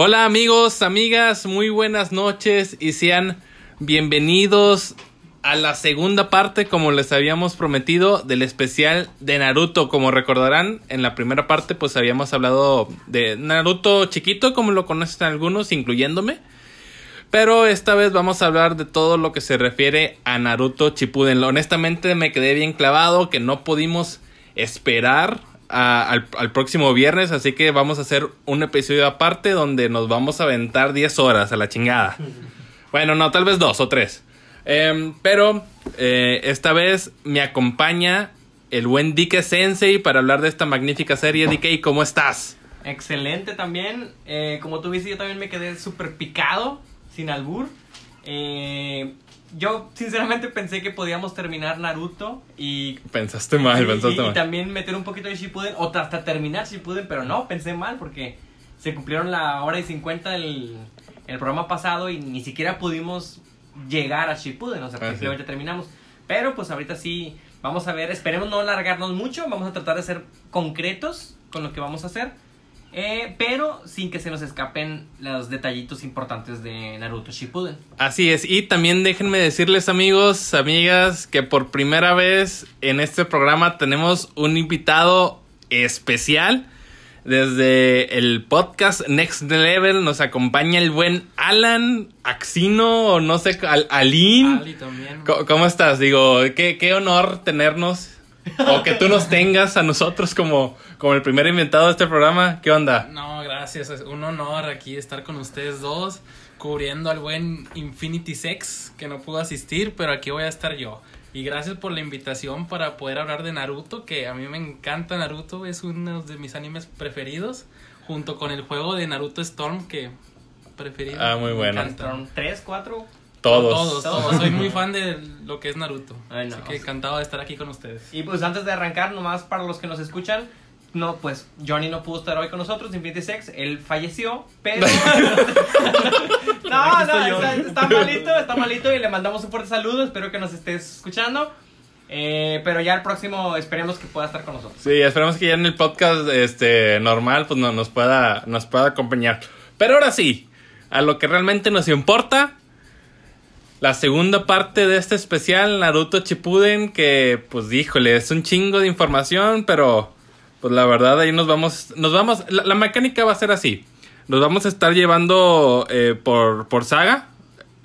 Hola amigos, amigas, muy buenas noches y sean bienvenidos a la segunda parte, como les habíamos prometido, del especial de Naruto. Como recordarán, en la primera parte pues habíamos hablado de Naruto chiquito, como lo conocen algunos, incluyéndome. Pero esta vez vamos a hablar de todo lo que se refiere a Naruto Shippuden. Honestamente me quedé bien clavado que no pudimos esperar al, al, próximo viernes, así que vamos a hacer un episodio aparte donde nos vamos a aventar 10 horas a la chingada. Bueno, no, tal vez dos o tres. Eh, pero eh, esta vez me acompaña el buen Dike Sensei para hablar de esta magnífica serie. Dike, ¿cómo estás? Excelente también. Eh, como tú viste, yo también me quedé súper picado, sin albur. Eh, yo sinceramente pensé que podíamos terminar Naruto y... Pensaste mal, y, pensaste y, mal. Y también meter un poquito de Shippuden, o hasta terminar Shippuden, pero no, pensé mal porque se cumplieron la hora y 50 del el programa pasado y ni siquiera pudimos llegar a Shippuden, o sea, Ah, simplemente sí. terminamos. Pero pues ahorita sí, vamos a ver, esperemos no alargarnos mucho, vamos a tratar de ser concretos con lo que vamos a hacer. Eh, pero sin que se nos escapen los detallitos importantes de Naruto Shippuden. Así es, y también déjenme decirles amigos, amigas, que por primera vez en este programa tenemos un invitado especial. Desde el podcast Next Level nos acompaña el buen Alan Axino, o no sé, Al Alin. Ali también. ¿Cómo estás? Digo, qué, qué honor tenernos. O que tú nos tengas a nosotros como, como el primer inventado de este programa. ¿Qué onda? No, gracias. Es un honor aquí estar con ustedes dos, cubriendo al buen Infinity Sex, que no pudo asistir, pero aquí voy a estar yo. Y gracias por la invitación para poder hablar de Naruto, que a mí me encanta Naruto, es uno de mis animes preferidos, junto con el juego de Naruto Storm, que preferido. Ah, muy bueno. Storm 3, 4. Todos. Todos, todos. Soy muy fan de lo que es Naruto. Ay, no. Así que encantado de estar aquí con ustedes. Y pues antes de arrancar, nomás para los que nos escuchan, no, pues Johnny no pudo estar hoy con nosotros, Infinity Sex, él falleció, pero... no, no, está, está malito, está malito y le mandamos un fuerte saludo, espero que nos estés escuchando. Eh, pero ya el próximo esperemos que pueda estar con nosotros. Sí, esperemos que ya en el podcast este normal pues no, nos pueda nos pueda acompañar. Pero ahora sí, a lo que realmente nos importa, la segunda parte de este especial Naruto Shippuden que pues híjole, es un chingo de información, pero pues la verdad ahí nos vamos nos vamos la, la mecánica va a ser así. Nos vamos a estar llevando eh, por por saga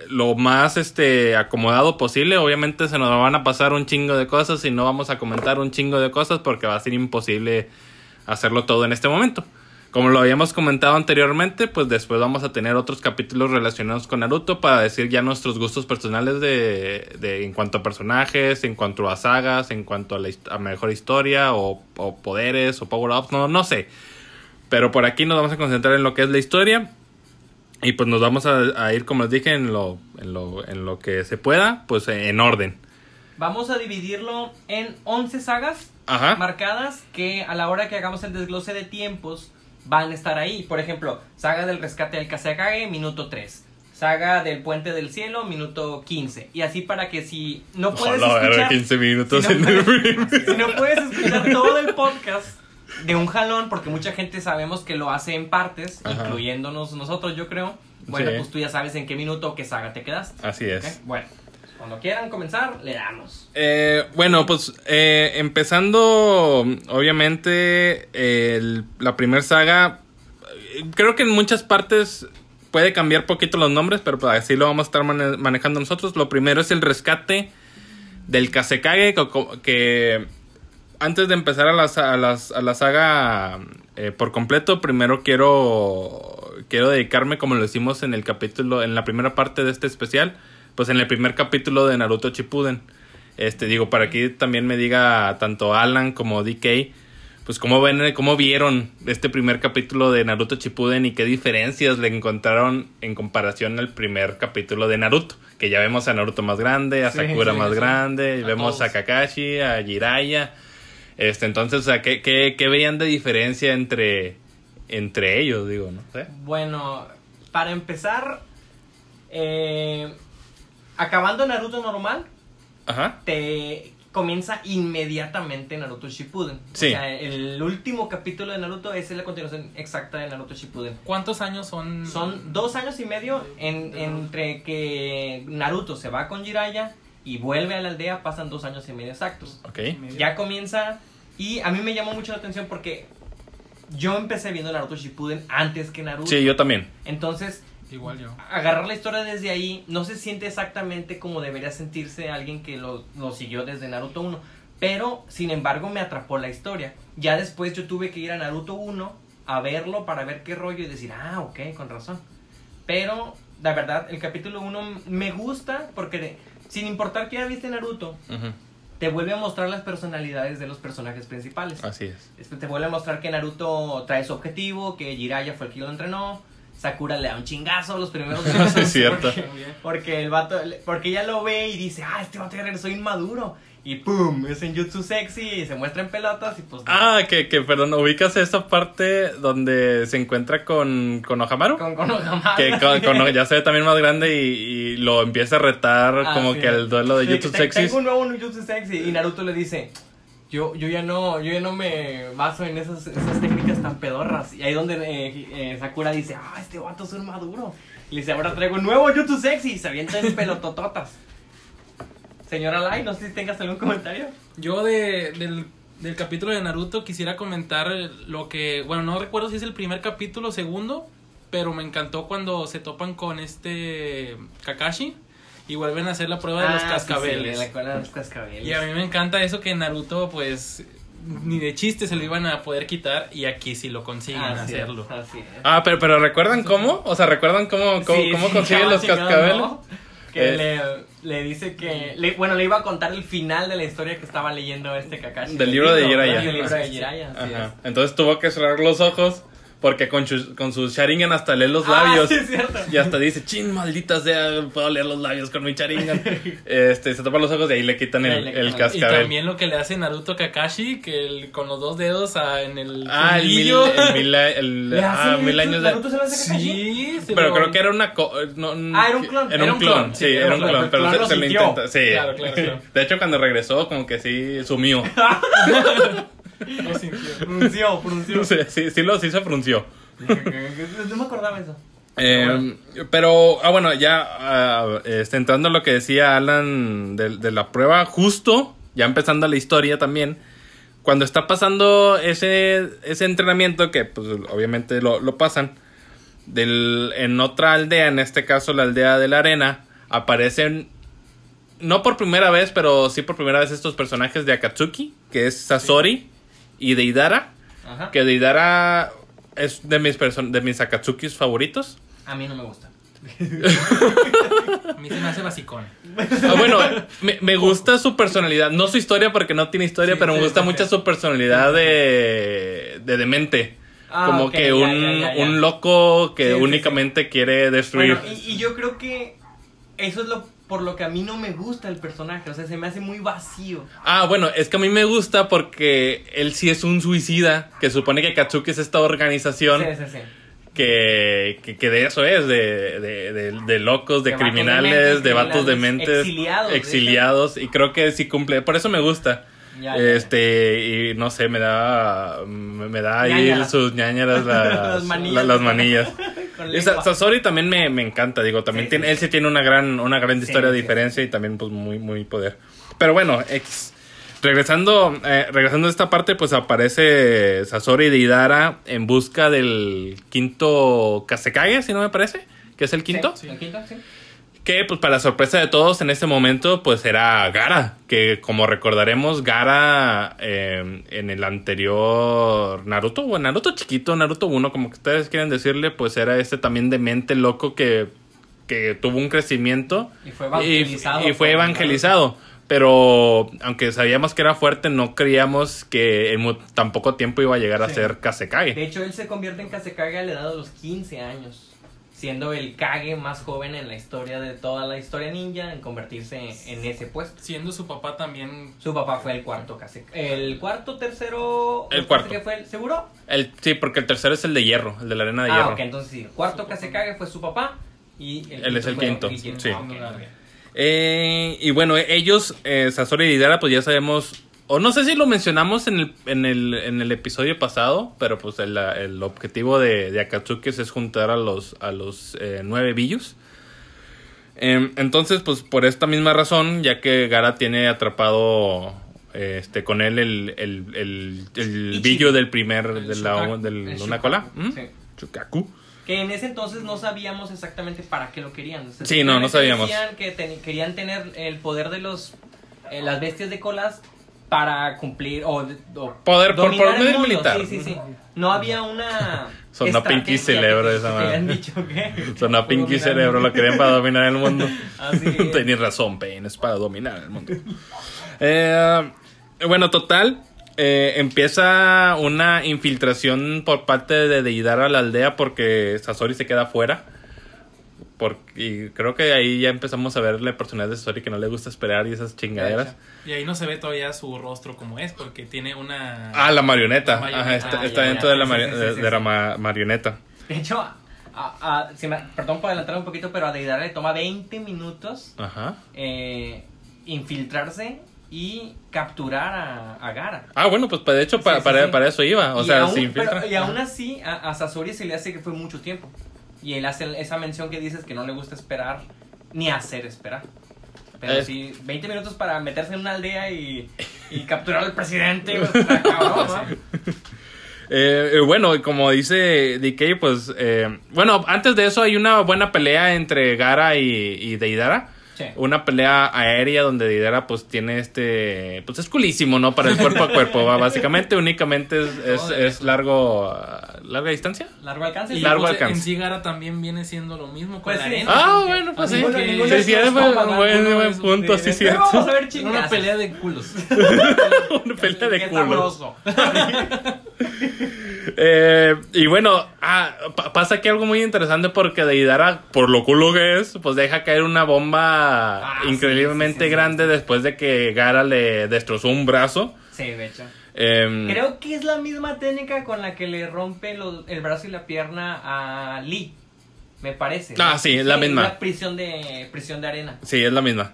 lo más este acomodado posible. Obviamente se nos van a pasar un chingo de cosas y no vamos a comentar un chingo de cosas porque va a ser imposible hacerlo todo en este momento. Como lo habíamos comentado anteriormente, pues después vamos a tener otros capítulos relacionados con Naruto para decir ya nuestros gustos personales de, de en cuanto a personajes, en cuanto a sagas, en cuanto a, la a mejor historia o, o poderes o power-ups, no, no sé. Pero por aquí nos vamos a concentrar en lo que es la historia. Y pues nos vamos a, a ir, como les dije, en lo, en, lo, en lo que se pueda, pues en orden. Vamos a dividirlo en 11 sagas Ajá. marcadas que a la hora que hagamos el desglose de tiempos van a estar ahí. Por ejemplo, saga del rescate del Kazekage, minuto 3. Saga del puente del cielo, minuto 15. Y así para que si no puedes verga, escuchar... 15 minutos si no en puedes- si no puedes escuchar todo el podcast de un jalón, porque mucha gente sabemos que lo hace en partes, Ajá. incluyéndonos nosotros, yo creo. Bueno, Sí. pues tú ya sabes en qué minuto o qué saga te quedaste. Así es. Bueno, cuando quieran comenzar, le damos. Eh, bueno, pues eh, empezando, obviamente, la primera saga, creo que en muchas partes puede cambiar poquito los nombres, pero pues así lo vamos a estar mane- manejando nosotros. Lo primero es el rescate del Kasekage, que antes de empezar a la, sa- a las- a la saga eh, por completo, primero quiero, quiero dedicarme, como lo hicimos en el capítulo, en la primera parte de este especial, pues en el primer capítulo de Naruto Shippuden. Este, digo, para que también me diga tanto Alan como DK, pues cómo ven, cómo vieron este primer capítulo de Naruto Shippuden y qué diferencias le encontraron en comparación al primer capítulo de Naruto, que ya vemos a Naruto más grande, a Sí, Sakura sí, más sí. grande, A vemos a. Kakashi, a Jiraiya. Este, entonces, o sea, ¿qué, qué, qué veían de diferencia entre, entre ellos, digo, no sé? Bueno, para empezar, eh, acabando Naruto normal, Ajá. te comienza inmediatamente Naruto Shippuden. Sí. O sea, el último capítulo de Naruto es la continuación exacta de Naruto Shippuden. ¿Cuántos años son? Son dos años y medio en- entre que Naruto se va con Jiraiya y vuelve a la aldea, pasan dos años y medio exactos. Ok. Ya comienza y a mí me llamó mucho la atención porque yo empecé viendo Naruto Shippuden antes que Naruto. Sí, yo también. Entonces, Igual yo. agarrar la historia desde ahí no se siente exactamente como debería sentirse alguien que lo, lo siguió desde Naruto 1. Pero, sin embargo, me atrapó la historia. Ya después yo tuve que ir a Naruto 1 a verlo para ver qué rollo y decir, ah, ok, con razón. Pero, la verdad, el capítulo 1 me gusta porque, sin importar que ya viste Naruto, Ujú. te vuelve a mostrar las personalidades de los personajes principales. Así es. Este, te vuelve a mostrar que Naruto trae su objetivo, que Jiraiya fue el que lo entrenó, Sakura le da un chingazo los primeros. Sí, es cierto. Porque, porque el vato, porque ella lo ve y dice, ah, este vato ya regresó inmaduro. Y pum, es en Jutsu sexy y se muestra en pelotas y pues... Ah, que, que, perdón, ubicas esa parte donde se encuentra con, con Ojamaru. Con, con Ohamada. Que con, con- ya se ve también más grande y, y lo empieza a retar Ah, como sí. que el duelo de Sí, Jutsu Sexy. Tengo un nuevo Jutsu sexy y Naruto le dice, yo, yo ya no, yo ya no me baso en esas, esas técnicas tan pedorras. Y ahí donde eh, eh, Sakura dice, ah, este vato es un maduro. Y le dice, ahora traigo un nuevo Jutsu sexy y se avienta en pelotototas. Señora Lai, no sé si tengas algún comentario. Yo de, del, del capítulo de Naruto quisiera comentar lo que, bueno, no recuerdo si es el primer capítulo o segundo, pero me encantó cuando se topan con este Kakashi y vuelven a hacer la prueba de los Ah, sí, cascabeles. sí, la escuela de los cascabeles. Y a mí me encanta eso que Naruto, pues, ni de chiste se lo iban a poder quitar y aquí sí lo consiguen Así es, hacerlo. así es. Ah, pero, pero ¿recuerdan cómo? O sea, ¿recuerdan cómo, cómo, Sí, cómo sí, consiguen los cascabeles? ¿no? Que Eh. le, le dice que. le- bueno, le iba a contar el final de la historia que estaba leyendo este Kakashi. Del libro de. Jiraiya. Del libro de Jiraiya, Ajá. es. Entonces tuvo que cerrar los ojos porque con, con su Sharingan hasta lee los Ah, labios. sí, es cierto. Y hasta dice, chin, maldita sea, puedo leer los labios con mi Sharingan. este, se tapa los ojos y ahí le quitan el, el Y también lo que le hace Naruto Kakashi, que el- con los dos dedos ah, en el Ah, el mil, fundillo. el mil, el- ¿Le ah, mil años de... Naruto se lo hace Kakashi? Sí, se Pero lo- creo que era una... co- no, Ah, era un clon. Era un clon, sí, era un clon. Pero se, se lo intenta, sí. Claro, claro, claro. De hecho, cuando regresó, como que sí sumió. No sintió. Frunció, frunció. sí, sí, sí, lo, sí se frunció. no me acordaba eso. Eh, Pero, ah, bueno, ya este, entrando a lo que decía Alan de, de la prueba, justo, ya empezando la historia también, cuando está pasando ese, ese entrenamiento, que pues obviamente lo, lo pasan, del, en otra aldea, en este caso la aldea de la arena, aparecen, no por primera vez, pero sí por primera vez estos personajes de Akatsuki, que es Sasori y Deidara, Ajá. que Deidara es de mis, person- de mis Akatsukis favoritos. A mí no me gusta. A mí se me hace basicón. Ah, bueno, me, me gusta su personalidad. No su historia porque no tiene historia, Sí, pero me gusta sí, mucho sí. su personalidad de, de demente. Ah, Como que ya, un, ya, ya, ya. un loco que únicamente quiere destruir. Bueno, y, y yo creo que eso es lo por lo que a mí no me gusta el personaje. O sea, se me hace muy vacío. Ah, bueno, es que a mí me gusta porque él sí es un suicida, que supone que Katsuki es esta organización Sí, sí, sí. que, que, que de eso es, de, de, de- de locos, de, criminales, de vatos de mentes, exiliados, de exiliados, y creo que sí cumple, por eso me gusta. Ya, ya, ya. este, y no sé, me da, me da ahí sus ñañaras las, Las manillas. la- las manillas. Con Y Sa- lengua. Sasori también me, me encanta, digo, también Sí, tiene, sí, él sí tiene una gran, una gran historia de diferencia y también pues muy, muy poder. Pero bueno, X. Regresando, eh, regresando a esta parte, pues aparece Sasori de Idara en busca del quinto Kasekage, si no me parece, que es el quinto. Sí, ¿El quinto? Sí. Que, pues, para sorpresa de todos, en ese momento, pues, era Gara. Que, como recordaremos, Gara eh, en el anterior Naruto, o Naruto chiquito, Naruto 1, como que ustedes quieren decirle, pues, era este también de mente loco que, que tuvo un crecimiento. Y fue evangelizado. Y, y fue evangelizado. Pero, aunque sabíamos que era fuerte, no creíamos que en tan poco tiempo iba a llegar a ser Kasekage. De hecho, él se convierte en Kasekage a la edad de los 15 años. Siendo el Kage más joven en la historia de toda la historia ninja en convertirse en ese puesto. Siendo su papá también. Su papá fue el cuarto Kasekage. ¿El cuarto, tercero? El cuarto. que fue el seguro? El, sí, porque el tercero es el de hierro, el de la arena de ah, hierro. ok, entonces sí. El cuarto Kasekage fue su papá y el Él es el quinto, sí. Ah. Eh, y bueno, ellos, eh, Sasori y Deidara, pues ya sabemos, o no sé si lo mencionamos en el, en el, en el episodio pasado, pero pues el, el objetivo de, de Akatsuki es juntar a los, a los eh, nueve billos. Em, entonces, pues por esta misma razón, ya que Gara tiene atrapado este con él el, el, el, el billo del primer, de la, del El una cola. ¿Mm? sí. Shukaku. Que en ese entonces no sabíamos exactamente para qué lo querían. O sea, Sí, no, no sabíamos. Decían que ten- querían tener el poder de los eh, las bestias de colas para cumplir o, o Poder por- mundo. militar. Sí, sí, sí. No había una Sonó Pinky Cerebro esa madre. habían dicho que Sonó Pinky Cerebro, lo querían para dominar el mundo. Así es. Tenías razón, Pain, es para dominar el mundo. Eh, bueno, total. eh, empieza una infiltración por parte de Deidara a la aldea porque Sasori se queda afuera. Porque, y creo que ahí ya empezamos a ver la personalidad de Sasori que no le gusta esperar y esas chingaderas. Y ahí no se ve todavía su rostro como es, porque tiene una... Ah, la marioneta. La marioneta. Ajá, está, Ah, está ya, dentro ya, de la, sí, mari- sí, sí, de- sí, de la sí. ma- marioneta. De hecho, a- a- si me- perdón por adelantar un poquito, pero a Deidara le toma 20 minutos Ajá. eh, infiltrarse y capturar a, a Gara. Ah, bueno, pues de hecho Sí, pa- sí, para, sí. para eso iba. O Y sea, aún- se infiltra. pero- y aún así, a, a Sasori se le hace que fue mucho tiempo. Y él hace esa mención que dices que no le gusta esperar ni hacer esperar. Pero Es- sí, 20 minutos para meterse en una aldea y, y capturar al presidente. pues, está cabrón, ¿no? Eh, bueno, como dice DK, pues. eh, bueno, antes de eso hay una buena pelea entre Gara y, y Deidara. Sí. Una pelea aérea donde Deidara, pues tiene este. Pues es culísimo, ¿no? Para el cuerpo a cuerpo, va. Básicamente, únicamente es, es, es largo. ah, ¿Larga distancia? Largo alcance. Y largo pues, alcance. en sí Gara también viene siendo lo mismo con Pues la sí. arena. Ah, sí, bueno, pues sí. ninguno- Sí, sí, es sí, buen, buen- punto, sí, cierto. Vamos a ver Una pelea de culos. Una pelea de Qué culos. Eh, y bueno, ah, pa- pasa aquí algo muy interesante porque Deidara, por lo culo que es, pues deja caer una bomba Ah, increíblemente sí, sí, sí, sí, grande después de que Gara le destrozó un brazo. Sí, de hecho. Em, Creo que es la misma técnica con la que le rompe los- el brazo y la pierna a Lee. Me parece. Ah, sí, es la misma. La prisión de, prisión de arena. Sí, es la misma.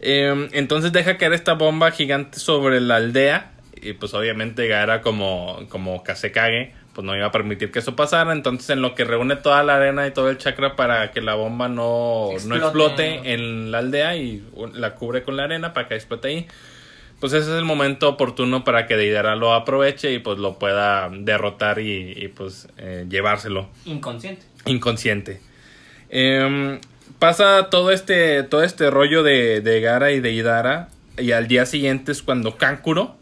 Em, entonces deja caer esta bomba gigante sobre la aldea. Y pues obviamente Gara como, como Kazekage, pues no iba a permitir que eso pasara. Entonces en lo que reúne toda la arena y todo el chakra para que la bomba no, no Explote. explote en la aldea y la cubre con la arena para que explote ahí. Pues ese es el momento oportuno para que Deidara lo aproveche y pues lo pueda derrotar y, y, pues eh, llevárselo Inconsciente. inconsciente. Em, pasa todo este, todo este rollo de, de Gara y de Idara. Y al día siguiente es cuando Kankuro,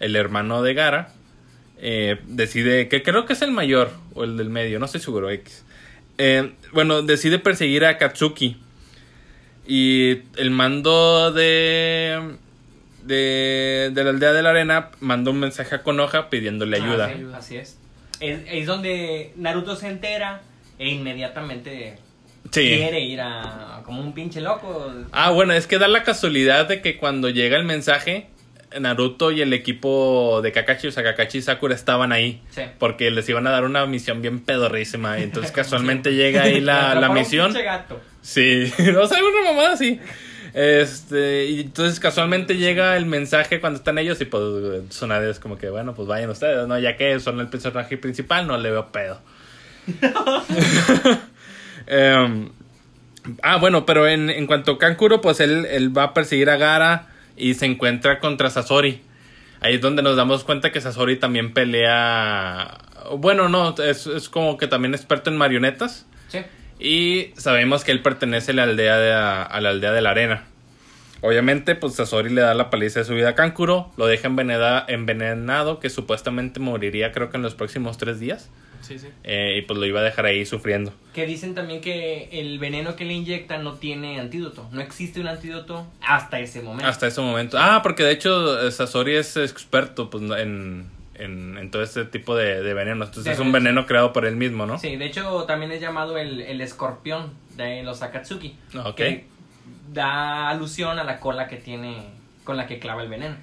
el hermano de Gara, eh, decide, que creo que es el mayor o el del medio, no estoy seguro, X. Eh, bueno, decide perseguir a Katsuki. Y el mando de, de, de la aldea de la arena mandó un mensaje a Konoha pidiéndole ayuda. Ah, sí, así es. es. es donde Naruto se entera e inmediatamente Sí. quiere ir a como un pinche loco. Ah, bueno, es que da la casualidad de que cuando llega el mensaje, Naruto y el equipo de Kakashi, o sea, Kakashi y Sakura estaban ahí. Sí. Porque les iban a dar una misión bien pedorrísima. Y entonces casualmente llega ahí la, la misión. gato. Sí, o sea, una mamada así. Este, y entonces casualmente llega el mensaje cuando están ellos y pues Tsunade es como que, bueno, pues vayan ustedes, ¿no? Ya que son el personaje principal, no le veo pedo. Em, ah, bueno, pero en, en cuanto a Kankuro, pues él, él va a perseguir a Gara y se encuentra contra Sasori. Ahí es donde nos damos cuenta que Sasori también pelea... Bueno, no, es, es como que también experto en marionetas. Sí. Y sabemos que él pertenece a la aldea de la, a la aldea de la arena. Obviamente, pues Sasori le da la paliza de su vida a Kankuro, lo deja envenenada- envenenado, que supuestamente moriría creo que en los próximos tres días. Sí, sí. Eh, y pues lo iba a dejar ahí sufriendo. Que dicen también que el veneno que le inyectan no tiene antídoto. No existe un antídoto hasta ese momento. Hasta ese momento. Ah, porque de hecho eh, Sasori es experto pues, en, en, en todo este tipo de, de venenos. Entonces De es un veneno creado por él mismo, ¿no? Sí, de hecho también es llamado el, el escorpión de los Akatsuki. Ah, ok. Que da alusión a la cola que tiene con la que clava el veneno.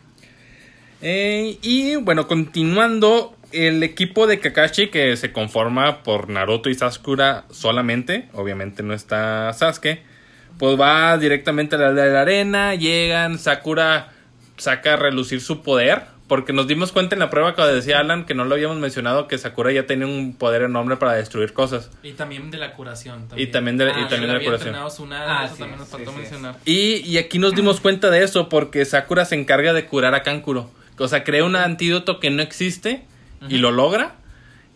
Eh, y bueno, continuando, el equipo de Kakashi que se conforma por Naruto y Sakura solamente, obviamente no está Sasuke, pues va directamente a la aldea de la arena, llegan, Sakura saca a relucir su poder, porque nos dimos cuenta en la prueba que decía Alan que no lo habíamos mencionado que Sakura ya tenía un poder enorme para destruir cosas. Y también de la curación. Y también de, y Ah, también de la curación. Ah, eso sí, también nos sí, faltó sí. mencionar. Y, y aquí nos dimos cuenta de eso porque Sakura se encarga de curar a Kankuro. O sea, crea un antídoto que no existe y lo logra.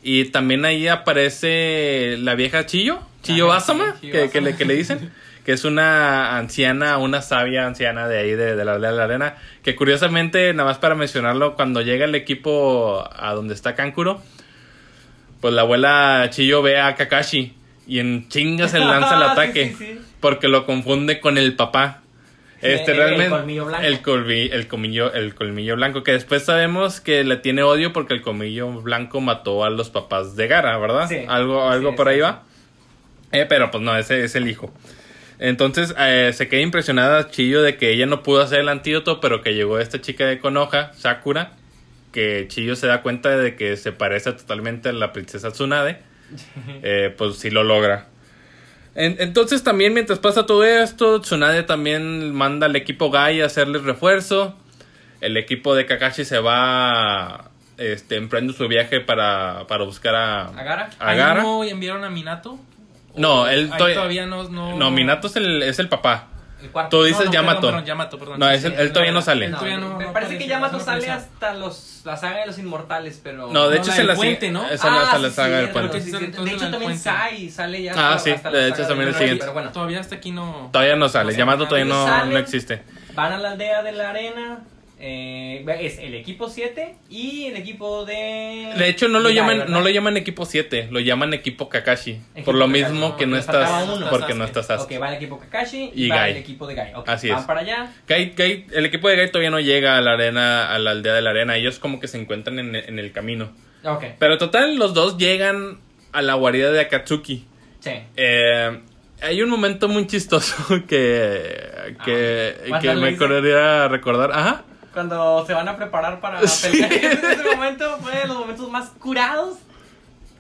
Y también ahí aparece la vieja Chillo, Chillo Ajá, Asama, sí, que, que le, que le dicen. Que es una anciana, una sabia anciana de ahí, de, de la aldea de la arena. Que curiosamente, nada más para mencionarlo, cuando llega el equipo a donde está Kankuro, pues la abuela Chillo ve a Kakashi y en chinga se lanza el ataque. sí, sí. Porque lo confunde con el papá. Este El- el realmente colmillo blanco. el colmi- el colmillo el colmillo blanco que después sabemos que le tiene odio porque el colmillo blanco mató a los papás de Gara, ¿verdad? Sí. Algo algo Sí, por ahí sí. va. Eh, pero pues no, ese es el hijo. Entonces eh, se queda impresionada Chillo de que ella no pudo hacer el antídoto, pero que llegó esta chica de Konoha, Sakura, que Chillo se da cuenta de que se parece totalmente a la princesa Tsunade. Eh, pues sí lo logra. En- entonces también mientras pasa todo esto, Tsunade también manda al equipo Gai a hacerles refuerzo. El equipo de Kakashi se va este, emprende su viaje para, para buscar a, ¿A Gara? a ¿Ahí Gara. no enviaron a Minato? No, ¿O él todavía no... No, No, Minato es el, es el papá. El cuarto. Tú dices no, no, Yamato. Perdón, perdón, Yamato, perdón. No, es Sí, él todavía no sale. él todavía no- me no parece que Yamato no sale hasta los, la saga de los inmortales, pero... No, de hecho es la siguiente- ¿no? es hasta la sí, saga del puente. De hecho, también. Sai sale ya Ah, sí, de hecho también el siguiente. Pero bueno, Todavía hasta aquí no... Todavía no sale. Yamato todavía no existe. van a la aldea de la arena. Eh, es el equipo 7 y el equipo de... De hecho, no lo llaman, ¿verdad? no lo llaman equipo 7, lo llaman equipo Kakashi. Equipo por lo Kakashi, mismo no, que no estás, uno. porque no estás Sasuke. Ok, va el equipo Kakashi Y y va el equipo de Gai. Ok, Así van es. para allá. Gai- Gai- el equipo de Gai todavía no llega a la arena, a la aldea de la arena. Ellos como que se encuentran en, en el camino. Ok, Pero total, los dos llegan a la guarida de Akatsuki. sí. Eh, hay un momento muy chistoso que, que, Ah, que ¿cuándo me gustaría recordar. Ajá. Cuando se van a preparar para Sí. pelear. Ese momento fue de los momentos más curados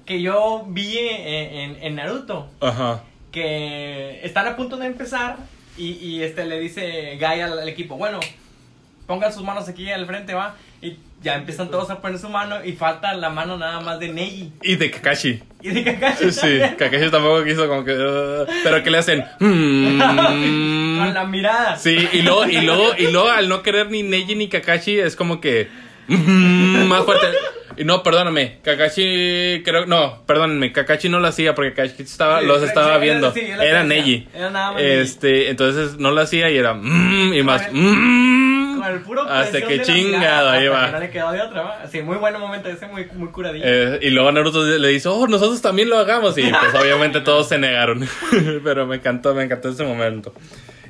que yo vi en, en- en Naruto. Ajá. Que están a punto de empezar y, y este le dice Gai al, al equipo, bueno, pongan sus manos aquí al frente, va. Y ya empiezan todos a poner su mano y falta la mano nada más de Neji Y de Kakashi. y de Kakashi. Sí, también. Kakashi tampoco quiso como que... uh, pero que le hacen... "Mm". Con la mirada. Sí, y luego, y luego, y luego al no querer ni Neji ni Kakashi es como que mm, más fuerte. Y no, perdóname, Kakashi creo no, perdónenme, Kakashi no lo hacía porque Kakashi estaba, Sí, los estaba viendo. sí, era. Neji. Era nada más. Este, entonces no lo hacía y era mm, y más Con mm, Con el puro hasta que de la chingado mirada, ahí hasta va. que no le quedó de otra, ¿va? Sí, muy buen momento ese, muy, muy curadillo. Eh, y luego Naruto le dice, oh, nosotros también lo hagamos. Y pues obviamente todos se negaron. Pero me encantó, me encantó ese momento.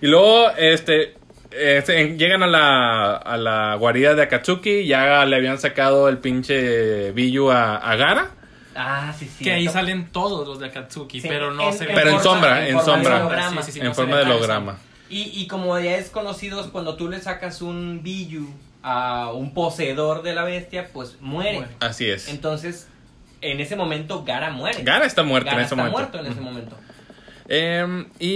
Y luego, este, eh, llegan a la, a la guarida de Akatsuki. Ya le habían sacado el pinche Biyu a, a Gara. ah, sí, sí. Que ahí salen todos los de Akatsuki, Sí, pero no en- se en ve. Pero en forma- sombra, en forma de sombra. holograma. Sí, sí, sí, en no forma de holograma. Y, y como ya es conocido, cuando tú le sacas un Biyu a un poseedor de la bestia, pues muere. Muere. Así es. Entonces, en ese momento, Gara muere. Gara está muerto Gara en ese está momento. muerto en ese momento. Eh, y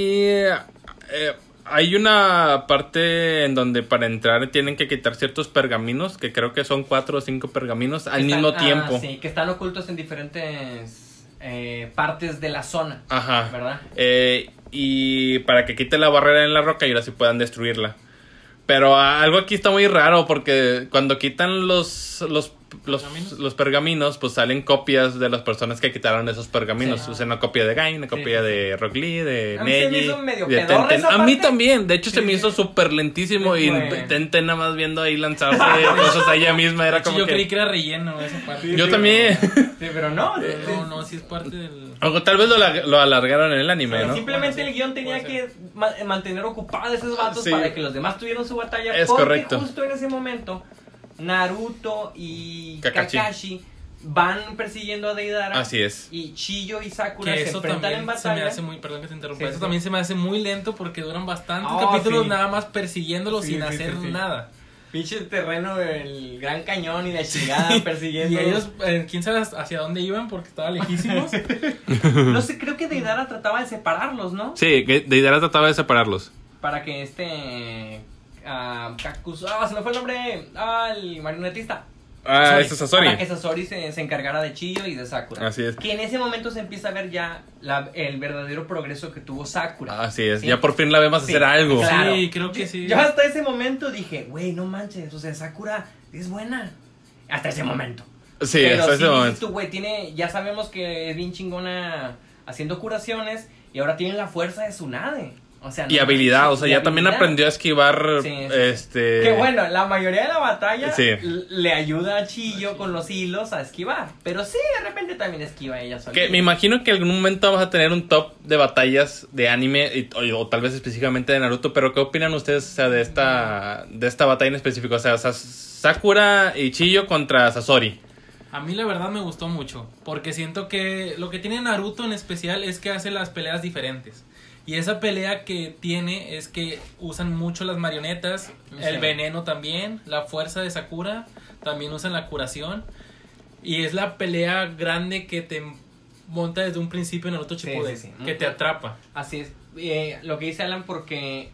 eh, hay una parte en donde para entrar tienen que quitar ciertos pergaminos, que creo que son cuatro o cinco pergaminos al están- mismo ah, tiempo. sí, que están ocultos en diferentes eh, partes de la zona. Ajá. ¿Verdad? Y para que quite la barrera en la roca y ahora sí puedan destruirla. Pero algo aquí está muy raro porque cuando quitan los, los, los, ¿Pergaminos? los pergaminos, pues salen copias de las personas que quitaron esos pergaminos. Sí. O sea, una copia de Gain, una copia sí, de Rock Lee, de A mí se me Neji. hizo medio de Tenten. esa A mí también. De hecho, se Sí, me sí. hizo súper lentísimo Sí, y fue. Tenten nada más viendo ahí lanzarse cosas a ella misma. Era como yo que... creí que era relleno esa parte. Yo sí, también. Sí, pero no. No, no, sí es parte del. O tal vez lo, lo alargaron en el anime, Pero ¿no? Simplemente Bueno, el guion tenía que ma- mantener ocupados esos vatos Sí. para que los demás tuvieran su batalla. Es porque correcto. justo en ese momento, Naruto y Kakashi. Kakashi, van persiguiendo a Deidara. Así es. Y Chiyo y Sakura Que se eso enfrentan en también se me batalla. hace muy, perdón que te interrumpa, Sí, eso sí. también se me hace muy lento porque duran bastantes Oh, capítulos sí. nada más persiguiéndolo Sí, sin sí, hacer sí, sí. nada. pinche terreno, el Gran Cañón y la chingada persiguiendo. Y ellos, eh, quién sabe hacia dónde iban porque estaban lejísimos. No sé, creo que Deidara trataba de separarlos, ¿no? Sí, que Deidara trataba de separarlos. Para que este. Ah, Kakuzu- Ah, se me fue el nombre. Ah, el marionetista. Ah, ese es Sasori. Para que Sasori se, se encargara de Chiyo y de Sakura. Así es. Que en ese momento se empieza a ver ya la- el verdadero progreso que tuvo Sakura. Así es. Sí. Ya por fin la vemos Sí, hacer algo. claro. Sí, creo que sí. Yo hasta ese momento dije, güey, no manches, o sea, Sakura es buena. Hasta ese momento. Sí, Pero hasta sí ese momento. tú, güey, tiene, ya sabemos que es bien chingona haciendo curaciones y ahora tiene la fuerza de Tsunade. O sea, Y habilidad, o sea, ya también aprendió a esquivar, Sí, este... Que bueno, la mayoría de la batalla Sí. le ayuda a Chillo con los hilos a esquivar. Pero sí, de repente también esquiva ella sola. Que me imagino que en algún momento vamos a tener un top de batallas de anime y- o, o tal vez específicamente de Naruto, pero ¿qué opinan ustedes o sea, de esta de esta batalla en específico? O sea, Sakura y Chiyo contra Sasori. A mí la verdad me gustó mucho, porque siento que lo que tiene Naruto en especial es que hace las peleas diferentes. Y esa pelea que tiene es que usan mucho las marionetas, el veneno también, la fuerza de Sakura, también usan la curación. Y es la pelea grande que te monta desde un principio en Naruto Shippuden, sí, sí. que te atrapa. Así es. Eh, lo que dice Alan porque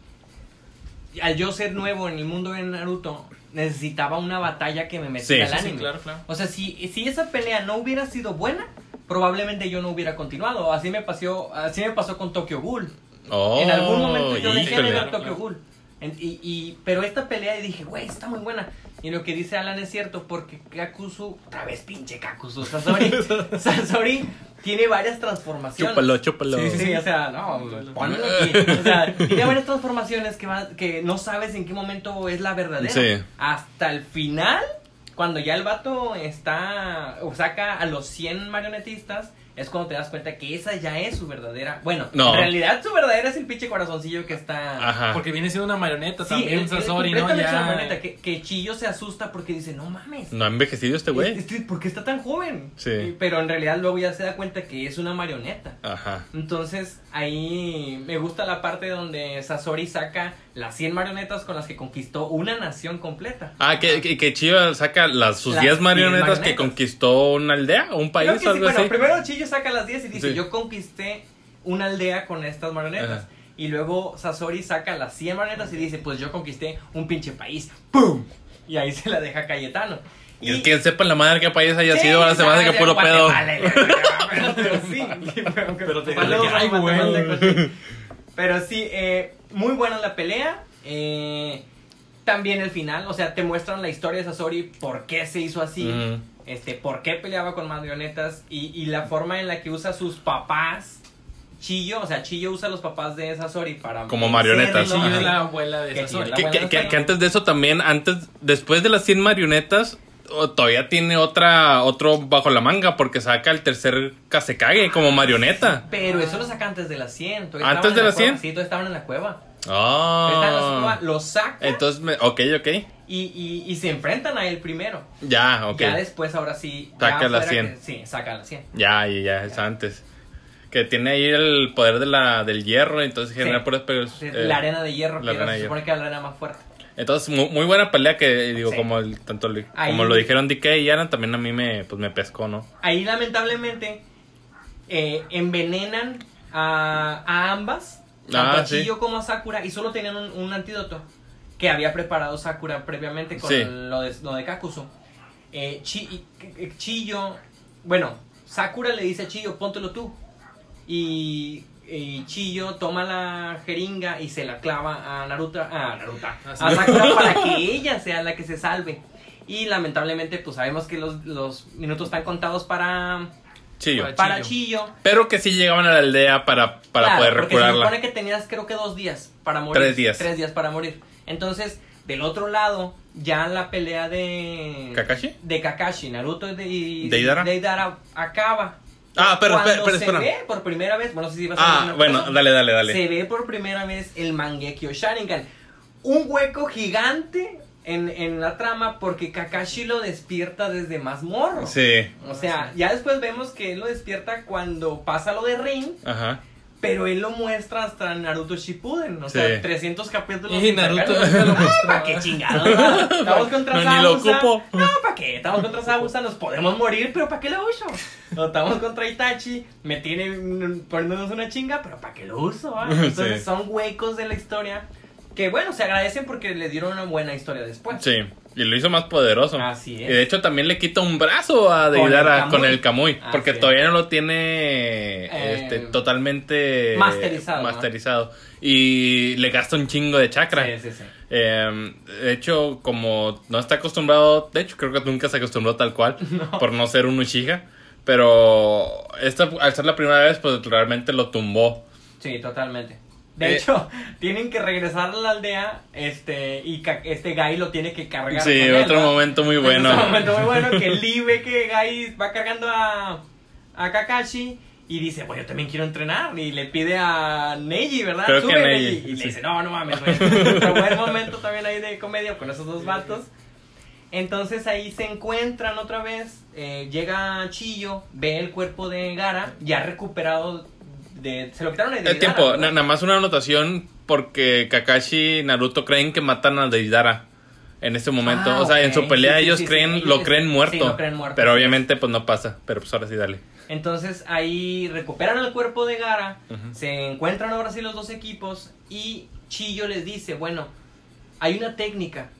al yo ser nuevo en el mundo de Naruto, necesitaba una batalla que me metiera al sí, anime. claro, claro. O sea, si, si esa pelea no hubiera sido buena, probablemente yo no hubiera continuado. Así me pasó, así me pasó con Tokyo Ghoul. Oh, en algún momento yo dejé de ver Tokyo. Ghoul. En- y, y- pero esta pelea y dije, güey, está muy buena. Y lo que dice Alan es cierto, porque Kakuzu, otra vez pinche Kakuzu, Sasori, Sasori tiene varias transformaciones. Chúpalo, chúpalo. Sí, sí, o sea, no, pónmelo aquí. O sea, tiene varias transformaciones que, va, que no sabes en qué momento es la verdadera. Sí. Hasta el final, cuando ya el vato está, o saca a los 100 marionetistas, es cuando te das cuenta que esa ya es su verdadera. Bueno, No. en realidad su verdadera es el pinche corazoncillo que está. Ajá. Porque viene siendo una marioneta Sí, también, el- Sasori, ¿no? Ya... una marioneta, que, que Chillo se asusta porque dice, no mames. ¿No ha envejecido este güey? Este, ¿Por qué está tan joven? Sí. Pero en realidad luego ya se da cuenta que es una marioneta. Ajá. Entonces ahí me gusta la parte donde Sasori saca las 100 marionetas con las que conquistó una nación completa. Ah, que, que, que Chiyo saca las, sus Las 10 10 marionetas, que conquistó una aldea o un país que sí, algo bueno, así. primero Chillo saca las 10 y dice, Sí. yo conquisté una aldea con estas marionetas. Ajá. Y luego Sasori saca las 100 marionetas y dice, pues yo conquisté un pinche país. ¡Pum! Y ahí se la deja Cayetano. Y quien sepa la madre qué país haya Sí, sido, ahora se va a hacer que puro pedo. Guatemala, Pero, pero sí. Pero. Pero sí, eh, muy buena la pelea. eh, también el final, o sea, te muestran la historia de Sasori, por qué se hizo así, este, por qué peleaba con marionetas y, y la forma en la que usa sus papás. Chillo, o sea, Chillo usa a los papás de Sasori para... Como marionetas. Chillo es la abuela de Sasori. Que, antes de eso también, antes, después de las 100 marionetas, todavía tiene otra, otro bajo la manga, porque saca el tercer Kasekage como marioneta. Pero eso lo saca antes de las 100. todavía ¿Antes de en la las 100? cueva, Sí, todavía estaban en la cueva. La Ah. lo saca Entonces, me- ok, ok. y, y, y se enfrentan a él primero. Ya, ok. Ya después, ahora sí. Saca ya las fuera 100. que- sí, saca las 100. Ya, y ya, es antes. Que tiene ahí el poder de la, del hierro, entonces genera Sí. puras Sí, eh, la arena de hierro, la que arena se supone que era la arena más fuerte. Entonces, mu- muy, buena pelea que, digo, Sí. como el, tanto el- Ahí- como lo dijeron DK y Alan, también a mí me, pues, me pescó, ¿no? Ahí, lamentablemente, eh, envenenan a, a ambas, tanto Ah, a sí. Chillo como a Sakura, y solo tenían un, un antídoto que había preparado Sakura previamente con Sí. lo, de, lo de Kakuzu. Eh, Chi- eh, Chillo, bueno, Sakura le dice a Chillo, póntelo tú. Y, y Chillo toma la jeringa y se la clava a Naruto, a Naruto, a Así. Sakura para que ella sea la que se salve. Y lamentablemente, pues sabemos que los, los minutos están contados para, Chillo. Para- para Chillo. Pero que sí llegaban a la aldea para, para Claro, poder porque se recurarla. supone que tenías creo que dos días para morir. Tres días. Tres días para morir. Entonces, del otro lado, ya la pelea de... ¿Kakashi? De Kakashi, Naruto y de, ¿Deidara? Deidara acaba. Ah, pero, Cuando espera, espera, se ve por primera vez, bueno, no sé si vas a Ah, una bueno, cosa. dale, dale, dale. Se ve por primera vez el Mangekyo Sharingan. Un hueco gigante en, en la trama porque Kakashi lo despierta desde más morro. Sí, O sea, ya después vemos que él lo despierta cuando pasa lo de Rin, ajá. Pero él lo muestra hasta Naruto Shippuden, o Sí. sea, 300 capítulos. Y Naruto lo Ah. ¿Para qué chingados? Estamos contra No, ni lo ocupo. No, ¿para qué? Estamos contra Zabuza, nos podemos morir, pero ¿para qué lo uso? O estamos contra Itachi, me tiene mm, poniéndonos una chinga, pero ¿para qué lo uso? va? Entonces Sí. son huecos de la historia que, bueno, se agradecen porque le dieron una buena historia después. Sí, y lo hizo más poderoso. Así es. Y de hecho también le quita un brazo a Deidara con el Kamui, porque es. todavía no lo tiene Eh, este, totalmente masterizado, ¿no? masterizado. Y le gasta un chingo de chakra. Sí, sí, sí. Eh, de hecho, como no está acostumbrado, de hecho creo que nunca se acostumbró tal cual, por no ser un Uchiha. Pero esta, al ser la primera vez, pues realmente lo tumbó. Sí, totalmente. De Eh, hecho, tienen que regresar a la aldea, este, y este Gai lo tiene que cargar. Sí, con otro momento muy bueno. Otro momento muy bueno que Lee ve que Gai va cargando a, a Kakashi y dice, bueno, yo también quiero entrenar. Y le pide a Neji, ¿verdad? Creo que Sube, Neji, Y le dice, no, no mames, güey. Otro buen momento también ahí de comedia con esos dos vatos. Entonces ahí se encuentran otra vez. eh, llega Chillo, ve el cuerpo de Gara, ya recuperado. De, se lo quitaron de El tiempo, nada más una anotación porque Kakashi y Naruto creen que matan a Deidara en este momento. Ah, o sea, en su pelea Sí, ellos sí, creen, lo creen sí, muerto. lo creen muerto, Pero obviamente pues no pasa. Pero pues ahora sí, dale. Entonces ahí recuperan el cuerpo de Gara, se encuentran ahora sí los dos equipos y Chillo les dice, bueno, hay una técnica,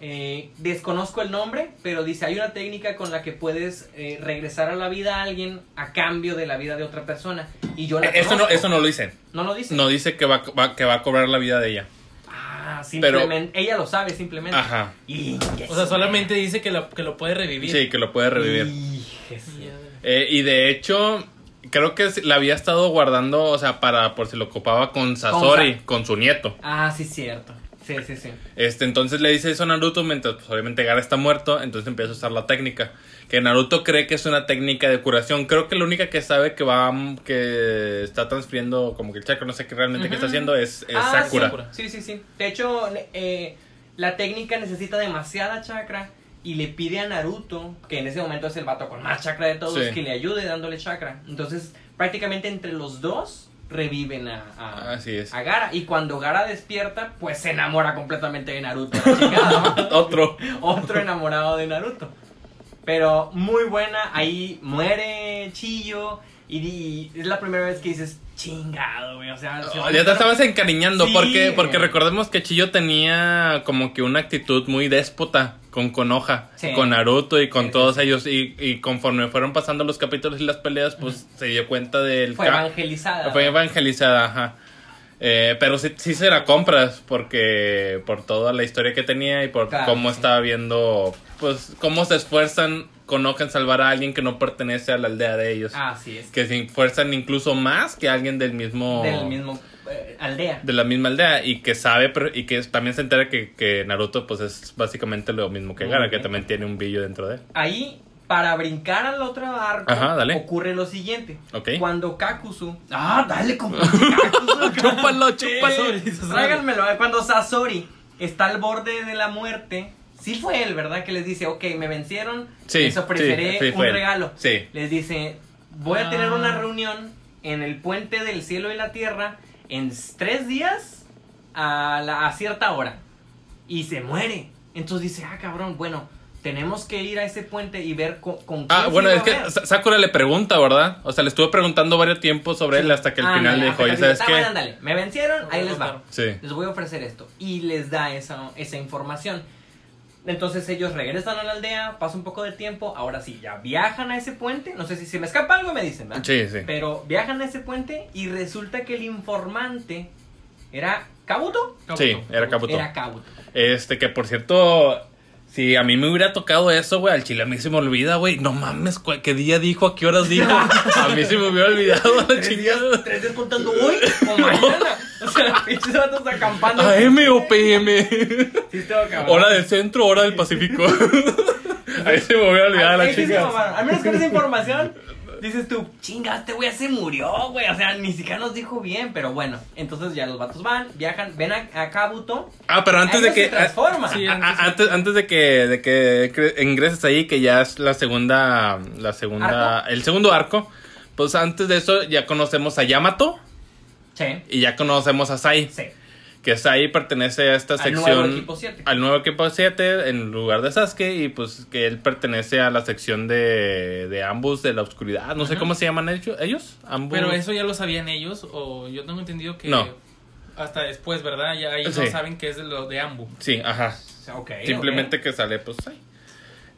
eh, desconozco el nombre, pero dice, hay una técnica con la que puedes eh, regresar a la vida a alguien a cambio de la vida de otra persona. Y yo la Eh, Eso no, eso no lo dice. No lo dice. No dice que va, va- que va a cobrar la vida de ella. Ah, simplemente, ella lo sabe simplemente. Ajá. Y, O sea, solamente dice que lo, que lo puede revivir. Sí, que lo puede revivir. Y Eh, y de hecho, creo que la había estado guardando, o sea, para por si lo ocupaba con Sasori, Sa- con su nieto. Ah, sí, cierto. Sí, sí, sí. Este, entonces le dice eso a Naruto mientras pues, obviamente Gara está muerto, entonces empieza a usar la técnica. Que Naruto cree que es una técnica de curación. Creo que la única que sabe que va que está transfiriendo como que el chakra, no sé qué realmente qué está haciendo es, es Ah, Sakura. Sí, sí, sí. De hecho, eh, la técnica necesita demasiada chakra y le pide a Naruto, que en ese momento es el vato con más chakra de todos, Sí. que le ayude dándole chakra. Entonces, prácticamente entre los dos reviven a, a, Así es. a Gara. Y cuando Gara despierta, pues se enamora completamente de Naruto. Otro. Otro enamorado de Naruto. Pero muy buena, ahí muere Chillo. Y, es la primera vez que dices, chingado, güey. O sea, se Oh, ya te estabas encariñando Sí, porque güey. porque recordemos que Chillo tenía como que una actitud muy déspota con Konoha, Sí. con Naruto y con Sí, todos ellos y, y conforme fueron pasando los capítulos y las peleas pues se dio cuenta del Fue evangelizada. Fue evangelizada, ajá. Eh, pero sí, sí se la compras porque por toda la historia que tenía y por Claro, cómo estaba viendo, pues cómo se esfuerzan en salvar a alguien que no pertenece a la aldea de ellos. Así es. Que se esfuerzan incluso más que alguien del mismo... Del mismo eh, aldea. De la misma aldea y que sabe pero- y que también se entera que, que Naruto pues es básicamente lo mismo que Gara, que también tiene un brillo dentro de él. Ahí, para brincar al otro arco, Ajá, dale. ocurre lo siguiente. Ok. Cuando Kakuzu... Ah, dale como Kakuzu. Chúpalo, Sí, chúpalo. Tráiganmelo. Cuando Sasori está al borde de la muerte... Sí fue él, ¿verdad? Que les dice, ok, me vencieron, Sí, les ofreceré sí, sí, un regalo. Sí. Les dice, voy a tener Ah. una reunión en el puente del cielo y la tierra en tres días a, la- a cierta hora. Y se muere. Entonces dice, ah, cabrón, bueno, tenemos que ir a ese puente y ver con, con quién Ah, se bueno, iba es a que ver". Sa- Sakura le pregunta, ¿verdad? O sea, le estuve preguntando varios tiempos sobre él hasta que al Ah, final ándale, le dijo, que ¿sabes "Ah, qué? ándale, me vencieron, ahí les va. Sí. Les voy a ofrecer esto. Y les da esa, esa información. Entonces ellos regresan a la aldea, pasa un poco de tiempo, ahora sí, ya viajan a ese puente. No sé si se me escapa algo, me dicen, ¿verdad? Sí, sí. Pero viajan a ese puente y resulta que el informante era Kabuto. Sí, era Kabuto. Era Kabuto. Este, que por cierto, si a mí me hubiera tocado eso, güey, al chile a mí se me olvida, güey. No mames, ¿cuál- ¿qué día dijo? ¿A qué horas dijo? A mí se me hubiera olvidado la chingada. tres días contando hoy o mañana. O sea, pinches vatos acampando. AM o PM. Sí. Hora del centro, hora del Pacífico. Ahí se me hubiera olvidado la mamaron. Al menos con esa información dices tú, chinga, este güey ya se murió, güey. O sea, ni siquiera nos dijo bien, pero bueno. Entonces ya los vatos van, viajan, ven a, a Kabuto. Ah, pero antes de que. se transforma. Sí, a- a- antes, antes de que, de que ingreses ahí, que ya es la segunda. La segunda. ¿Arco? El segundo arco. Pues antes de eso ya conocemos a Yamato. Sí. Y ya conocemos a Sai. Sí. Que Sai pertenece a esta Al sección. nuevo equipo 7. Al nuevo equipo 7 en lugar de Sasuke. Y pues que él pertenece a la sección de, de ambos de la oscuridad. No sé cómo se llaman ellos. ellos ambos. Pero eso ya lo sabían ellos, o yo tengo entendido que No. hasta después, ¿verdad? Ya ellos Sí. no saben que es de lo de Ambu. Sí, ajá. Ok, Simplemente que sale, pues Sai.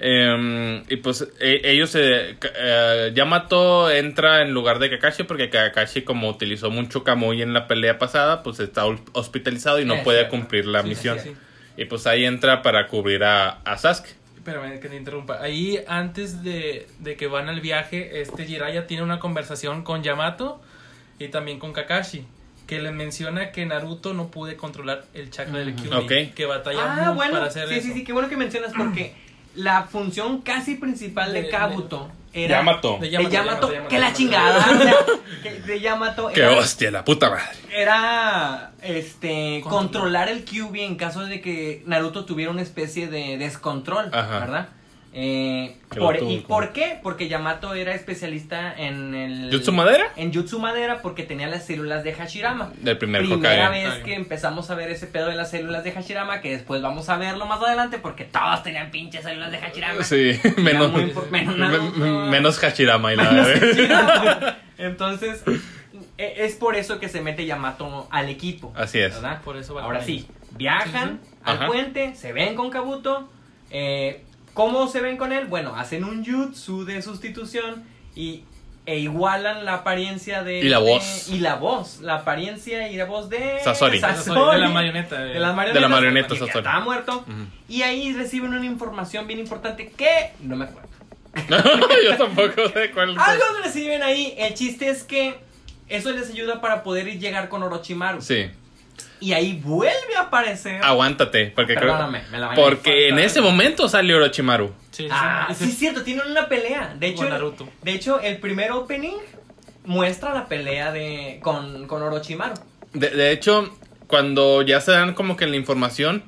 Em, y pues e- ellos, Ka- eh, Yamato entra en lugar de Kakashi porque Kakashi como utilizó mucho Kamui en la pelea pasada, pues está hospitalizado y no puede cumplir la Sí, misión. sí, sí. Y pues ahí entra para cubrir a, a Sasuke. Espérame que te interrumpa. Ahí, antes de, de que van al viaje, este Jiraiya tiene una conversación con Yamato y también con Kakashi. Que le menciona que Naruto no pude controlar el chakra del Kyuubi. Ok. Que batalla Ah, mucho bueno, para hacer sí, eso. sí, sí, qué bueno que mencionas porque la función casi principal de De- Kabuto era... Yamato. De De Yamato, Yamato, de Yamato, que la chingada. que de Yamato ¡Qué era, hostia, la puta madre! era este Controlar. controlar el Kyuubi en caso de que Naruto tuviera una especie de descontrol, Ajá. ¿verdad? Eh, por- ¿Y por qué? Porque Yamato era especialista en el... ¿Jutsu Madera? En Jutsu Madera porque tenía las células de Hashirama. Del primer Primera Hokage. vez que empezamos a ver ese pedo de las células de Hashirama, que después vamos a verlo más adelante porque todos tenían pinches células de Hashirama. Sí, menos, muy menos Naruto. menos Hashirama y la Menos verdad. Hashirama. Entonces, e- es por eso que se mete Yamato al equipo. Así es. ¿verdad? Por eso Ahora sí, viajan Sí, al Ajá. puente, se ven con Kabuto. eh, ¿Cómo se ven con él? Bueno, hacen un jutsu de sustitución y e igualan la apariencia de Y la de- voz. y la voz, la apariencia y la voz de Sasori. Sasori, de la marioneta. de las marionetas, De la marioneta Sasori. estaba muerto Ujú. y ahí reciben una información bien importante que no me acuerdo. Yo tampoco sé cuál. Algo reciben ahí, el chiste es que eso les ayuda para poder llegar con Orochimaru. Sí. Y ahí vuelve a aparecer Aguántate, porque creo- Perdóname, me la porque en ese momento salió Orochimaru. Sí, sí, Ah, sí. sí es cierto, tienen una pelea. De hecho, Con Naruto. de hecho, el primer opening muestra la pelea de con, con Orochimaru. De, de hecho, cuando ya se dan como que la información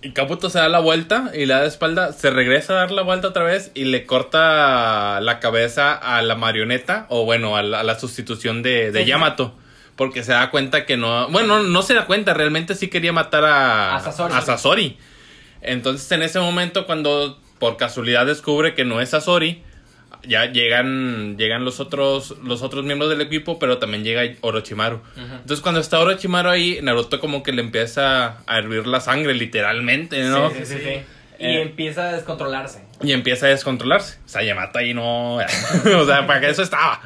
y Kabuto se da la vuelta y le da de espalda, se regresa a dar la vuelta otra vez y le corta la cabeza a la marioneta o bueno, a la, a la sustitución de, de Sí, sí. Yamato. Porque se da cuenta que no... Bueno, no se da cuenta, realmente sí quería matar a, A Sasori. a Sasori. Entonces en ese momento cuando por casualidad descubre que no es Sasori, ya llegan llegan los otros los otros miembros del equipo, pero también llega Orochimaru. Entonces cuando está Orochimaru ahí, Naruto como que le empieza a hervir la sangre literalmente, ¿no? Sí, sí, sí, Sí. sí. Y Eh. empieza a descontrolarse. Y empieza a descontrolarse. O sea, Yamato ahí no, o sea, para que eso estaba.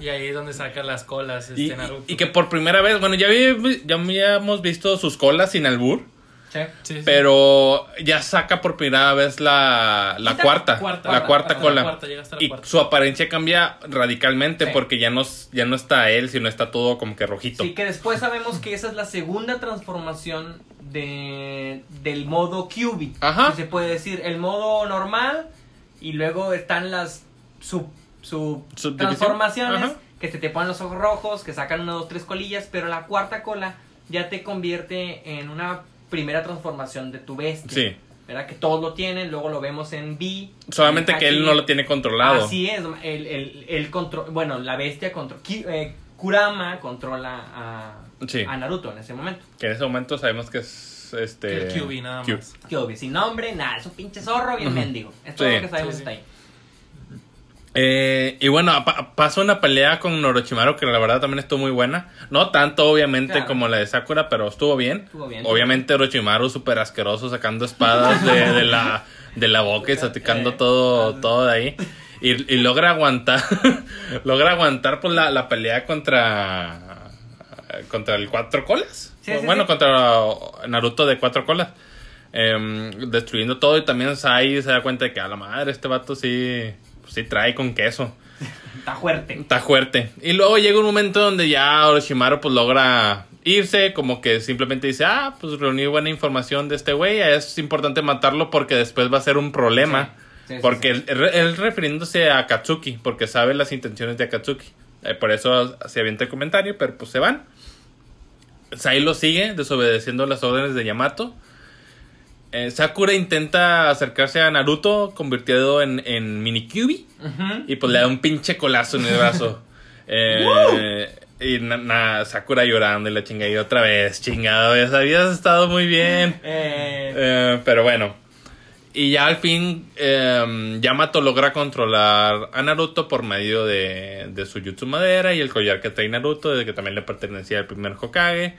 Y ahí es donde saca las colas este Y, Naruto. y que por primera vez, bueno, ya, vi- ya habíamos visto sus colas sin albur, Sí. Sí, sí. pero ya saca por primera vez la, la cuarta, cuarta, la cuarta hasta la cola. cuarta, llega hasta la y cuarta. su apariencia cambia radicalmente Sí. porque ya no, ya no está él, sino está todo como que rojito. Sí, que después sabemos que esa es la segunda transformación de, del modo QB. Ajá. Se puede decir, el modo normal y luego están las sub, sub transformaciones Ajá. que se te ponen los ojos rojos, que sacan una, dos, tres colillas, pero la cuarta cola ya te convierte en una primera transformación de tu bestia. Sí. ¿Verdad? Que todos lo tienen, luego lo vemos en B. Solamente en que él no lo tiene controlado. Así es, el, el, el control, bueno, la bestia controla, Kurama controla a, Sí. a Naruto en ese momento. Que en ese momento sabemos que es este. El QB nada más. Kyuubi, sin nombre, nada, es un pinche zorro bien Ujú. mendigo. Es todo Sí. lo que sabemos Sí, hasta ahí. Eh, y bueno, pa- pasa una pelea con Orochimaru que la verdad también estuvo muy buena. No tanto, obviamente, Claro. como la de Sakura, pero estuvo bien. Estuvo bien. Obviamente, Orochimaru súper asqueroso, sacando espadas de, de la, de la boca y salpicando Eh, todo, todo de ahí. Y, y logra aguantar, logra aguantar pues, la, la pelea contra, contra el cuatro colas. Sí, sí, bueno, sí. contra Naruto de cuatro colas. Em, destruyendo todo y también Sai se da cuenta de que a la madre este vato sí, sí trae con queso. Está fuerte. Está fuerte. Y luego llega un momento donde ya Orochimaru pues logra irse, como que simplemente dice, ah, pues reuní buena información de este güey, es importante matarlo porque después va a ser un problema. Sí, sí, porque sí. Él, él refiriéndose a Akatsuki, porque sabe las intenciones de Akatsuki. Eh, por eso se avienta el comentario, pero pues se van. Sai lo sigue, desobedeciendo las órdenes de Yamato. Eh, Sakura intenta acercarse a Naruto, convertido en, en Mini Kyuubi. Ujú. Y pues le da un pinche colazo en el brazo. Eh, Y na, na- Sakura llorando y la chingada y otra vez, chingada vez, habías estado muy bien. Eh, pero bueno. Y ya al fin, eh, Yamato logra controlar a Naruto por medio de, su Jutsu Madera y el collar que trae Naruto, de que también le pertenecía al primer Hokage.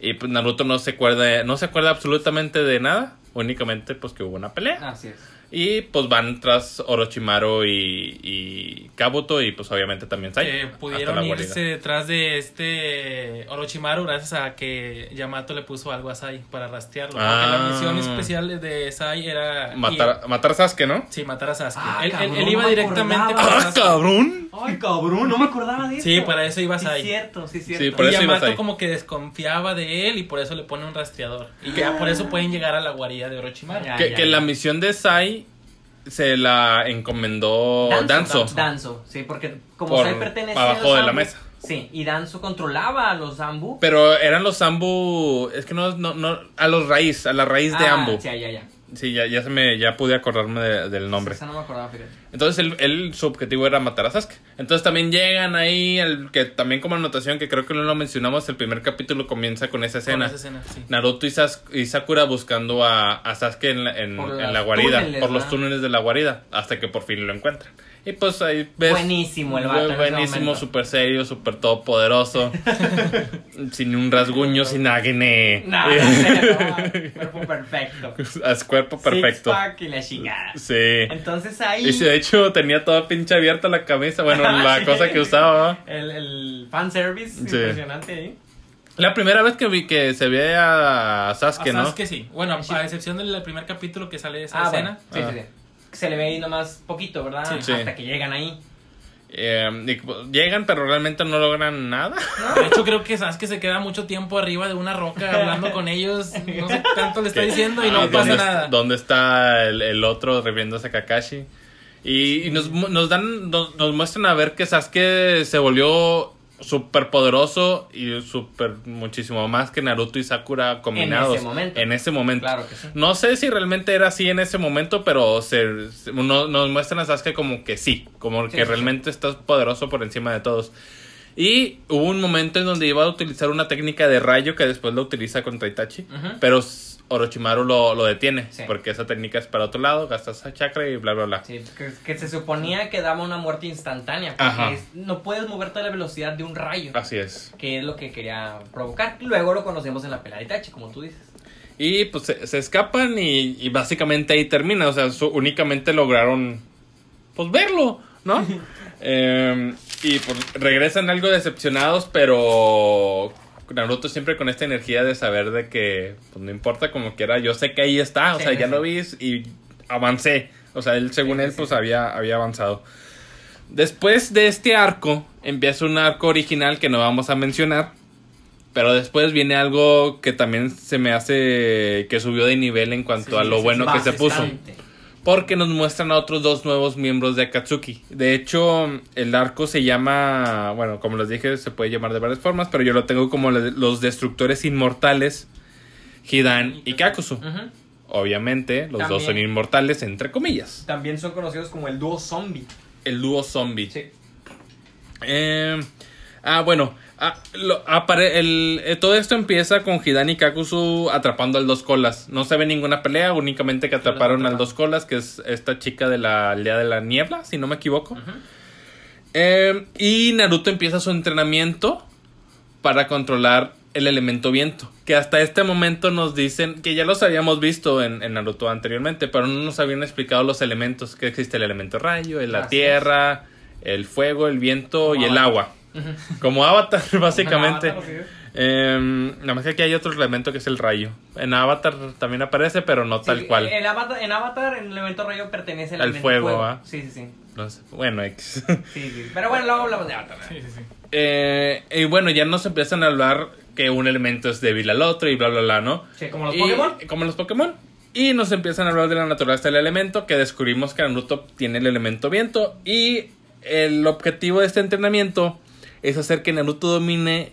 Y pues Naruto no se acuerda, no se acuerda absolutamente de nada, únicamente pues que hubo una pelea. así es. Y pues van tras Orochimaru y, y Kabuto y pues obviamente también Sai. Pudieron irse detrás de este Orochimaru gracias a que Yamato le puso algo a Sai para rastrearlo. Ah. Porque la misión especial de Sai era ir- Matar, matar a Sasuke, ¿no? sí, matar a Sasuke. Ah, él, él- cabrón, él iba no me directamente acordaba. para ¡Ah, cabrón! Ay, cabrón, no me acordaba de eso. Sí, para eso iba Sai. cierto, sí, cierto. Sí, por y eso Yamato como que desconfiaba de él y por eso le pone un rastreador. Y ya por eso pueden llegar a la guarida de Orochimaru. Ya. Que, que la misión de Sai se la encomendó Danzo. Danzo, sí, porque como Por Sai pertenece abajo a los de la mesa. Sí, y Danzo controlaba a los Zambu. Pero eran los Zambu. Es que no, no, no. A los raíz, a la raíz de Ah, Ambu. Sí, ya, ya. Sí, ya, ya se me, ya pude acordarme de- del nombre. Esa no me acordaba, fíjate. Entonces él, él- su objetivo era matar a Sasuke. Entonces también llegan ahí, el, que también como anotación, que creo que no lo mencionamos, el primer capítulo comienza con esa Con escena. esa escena, sí. Naruto y, Sas- y Sakura buscando a, a Sasuke en la, en- la guarida, túneles, por los túneles de la guarida, hasta que por fin lo encuentran. Y pues ahí ves. Buenísimo el vato Buenísimo, súper serio, súper todopoderoso. sin un rasguño, sin acné. No, no cuerpo perfecto. Haz cuerpo perfecto. Six-pack y la chingada. Sí. Entonces ahí. Y si de hecho tenía toda pinche abierta la camisa, bueno, la Sí. cosa que usaba. El, el fanservice Sí. impresionante ahí. La primera vez que vi que se ve a Sasuke, A ¿no? Sasuke sí. Bueno, Sí. a excepción del primer capítulo que sale de esa Ah, escena. bueno. Sí, Ah. sí, sí. Se le ve ahí nomás poquito, ¿verdad? Sí. Sí. Hasta que llegan ahí. Eh, llegan, pero realmente no logran nada. De hecho, creo que Sasuke se queda mucho tiempo arriba de una roca hablando con ellos. No sé tanto le está diciendo y no Ah, pasa ¿dónde, nada. ¿Dónde está el, el otro refiriéndose a Kakashi? Y, y nos, nos dan, nos, nos muestran a ver que Sasuke se volvió súper poderoso y súper muchísimo más que Naruto y Sakura combinados. momento. En ese momento. Claro que sí. No sé si realmente era así en ese momento, pero se, se- no- nos muestran a Sasuke como que sí, como Sí, que sí, realmente está poderoso por encima de todos. Y hubo un momento en donde iba a utilizar una técnica de rayo que después lo utiliza contra Itachi, pero Orochimaru lo, lo detiene, Sí. porque esa técnica es para otro lado, gastas esa chakra y bla, bla, bla. Sí, que, que se suponía que daba una muerte instantánea. Porque es- no puedes moverte a la velocidad de un rayo. Así es. Que es lo que quería provocar. Luego lo conocemos en la pelea de Itachi, como tú dices. Y pues se, se escapan y, y básicamente ahí termina. O sea, su- únicamente lograron pues verlo, ¿no? Eh, y pues regresan algo decepcionados, pero Naruto siempre con esta energía de saber de que pues no importa como quiera, yo sé que ahí está, o Sí, sea, ya lo vi y avancé. O sea, él según Sí, él pues había, había avanzado. Después de este arco, empieza un arco original que no vamos a mencionar. Pero después viene algo que también se me hace que subió de nivel en cuanto a lo bueno que se puso. Porque nos muestran a otros dos nuevos miembros de Akatsuki. De hecho, el arco se llama, bueno, como les dije, se puede llamar de varias formas, pero yo lo tengo como los destructores inmortales, Hidan y Kakuzu. Ujú. Obviamente, los dos son inmortales, entre comillas. También son conocidos como el dúo zombie. El dúo zombie. Sí. Eh, ah, bueno. Ah, lo- apare- el- eh, todo esto empieza con Hidan y Kakuzu atrapando al dos colas. No se ve ninguna pelea, únicamente que atraparon al dos colas, que es esta chica de la aldea de la niebla, si no me equivoco. Eh, y Naruto empieza su entrenamiento para controlar el elemento viento. Que hasta este momento nos dicen que ya los habíamos visto en, en Naruto anteriormente, pero no nos habían explicado los elementos. Que existe el elemento rayo, la Así tierra, el fuego, el viento y el Como Avatar, básicamente. Avatar, sí. Eh, nada más que aquí hay otro elemento que es el rayo. En Avatar también aparece, pero no tal cual. el Avatar- en Avatar, el elemento rayo pertenece al, Al elemento fuego. Sí, sí, sí. No sé. Bueno, X. Sí, sí. Pero bueno, luego hablamos de Avatar. Sí, sí, sí. Eh, y bueno, ya nos empiezan a hablar que un elemento es débil al otro y bla, bla, bla, ¿no? Sí, como los Y- Pokémon. Como los Pokémon. Y nos empiezan a hablar de la naturaleza del elemento, que descubrimos que Naruto tiene el elemento viento. Y el objetivo de este entrenamiento es hacer que Naruto domine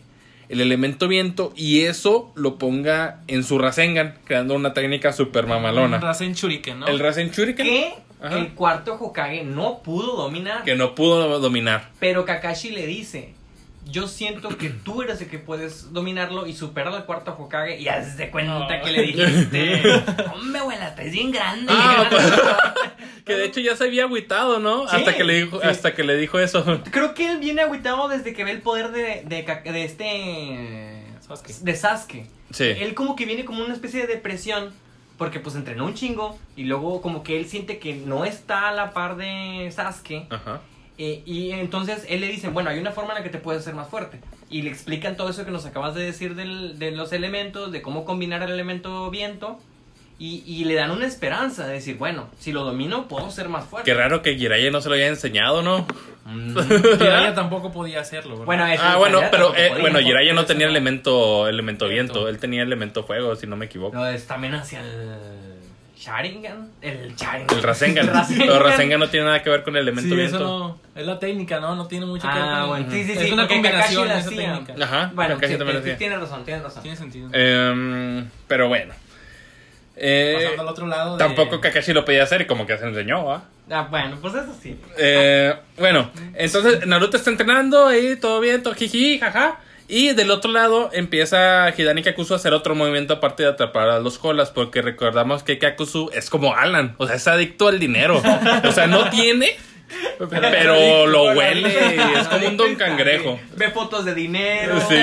el elemento viento y eso lo ponga en su Rasengan, creando una técnica super mamalona. Rasen Shuriken, ¿no? El Rasen Shuriken, Que Ajá. el cuarto Hokage no pudo dominar. que no pudo dominar. Pero Kakashi le dice: yo siento que tú eres el que puedes dominarlo y superar al cuarto Hokage y haz de cuenta No. que le dijiste, hombre, abuela, estás bien grande. Ah, Que de hecho ya se había agüitado, ¿no? Sí, hasta que le dijo, sí. hasta que le dijo eso. Creo que él viene agüitado desde que ve el poder de, de este... Sasuke. De Sasuke. Sí. Él como que viene como una especie de depresión porque pues entrenó un chingo y luego como que él siente que no está a la par de Sasuke. Ajá. Eh, y entonces él le dice, bueno, hay una forma en la que te puedes hacer más fuerte. Y le explican todo eso que nos acabas de decir del- de los elementos, de cómo combinar el elemento viento. Y, y le dan una esperanza de decir, bueno, si lo domino, puedo ser más fuerte. Qué raro que Jiraiya no se lo haya enseñado, ¿no? Mm. Jiraiya tampoco podía hacerlo, ¿verdad? Bueno, eso Ah, en bueno, pero eh, podía, bueno, ¿no? Jiraiya no Por eso tenía no. elemento elemento Viento. viento, él tenía elemento fuego, si no me equivoco. No, es también hacia el Sharingan. El Sharingan. El Rasengan. Rasengan. Pero Rasengan no tiene nada que ver con el elemento Sí, viento. eso no. Es la técnica, ¿no? No tiene mucho que ver Ah, con. bueno, sí, sí, es sí. una porque combinación Kakashi esa técnica. Ajá, Bueno, sí, sí, tienes razón, tienes razón. Tiene sentido. Em, pero bueno. Eh, Pasando al otro lado. de- tampoco Kakashi lo podía hacer y como que se enseñó, ¿ah? Ah, bueno, pues eso sí. Eh, bueno, entonces Naruto está entrenando y todo bien, todo jiji, jaja. Y del otro lado empieza Hidani Kakuzu a hacer otro movimiento aparte de atrapar a los colas, porque recordamos que Kakuzu es como Alan, o sea, es adicto al dinero. O sea, no tiene, pero lo huele es como un don cangrejo. Ve fotos de dinero. Sí.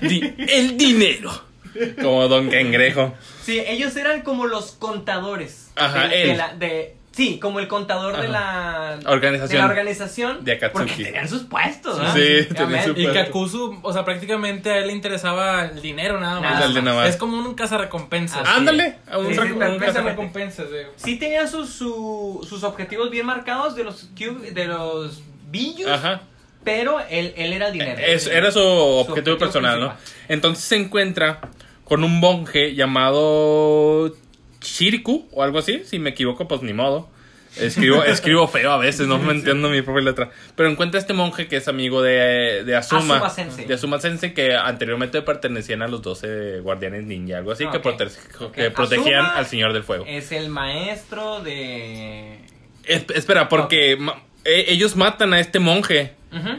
Di- el dinero. Como don cangrejo. Sí, ellos eran como los contadores. Ajá, de, de él. la- de- sí, como el contador de la Organización. De la organización. De Akatsuki. Porque tenían sus puestos, ¿no? Sí, tenían su- Y Kakuzu, o sea, prácticamente a él le interesaba el dinero nada más. Nada de más. Es como un cazarrecompensas. Así Ándale, a un Sí, sí, recu- un perfectamente. Cazarrecompensas, de- Sí tenían sus, su- sus objetivos bien marcados de los cube- de los billos, Ajá. pero él, él era el dinero. Es- era su objetivo, objetivo personal, ¿no? principal. Entonces se encuentra con un monje llamado Shiriku o algo así. Si me equivoco, pues ni modo. Escribo, escribo feo a veces, no me entiendo mi propia letra. Pero encuentra a este monje que es amigo de, de Asuma. Asuma Sensei. De Asuma Sensei, que anteriormente pertenecían a los 12 guardianes ninja, algo así, Ah, que, prote- protegían Asuma al Señor del Fuego. Es el maestro de... Es- espera, porque ma- e- ellos matan a este monje.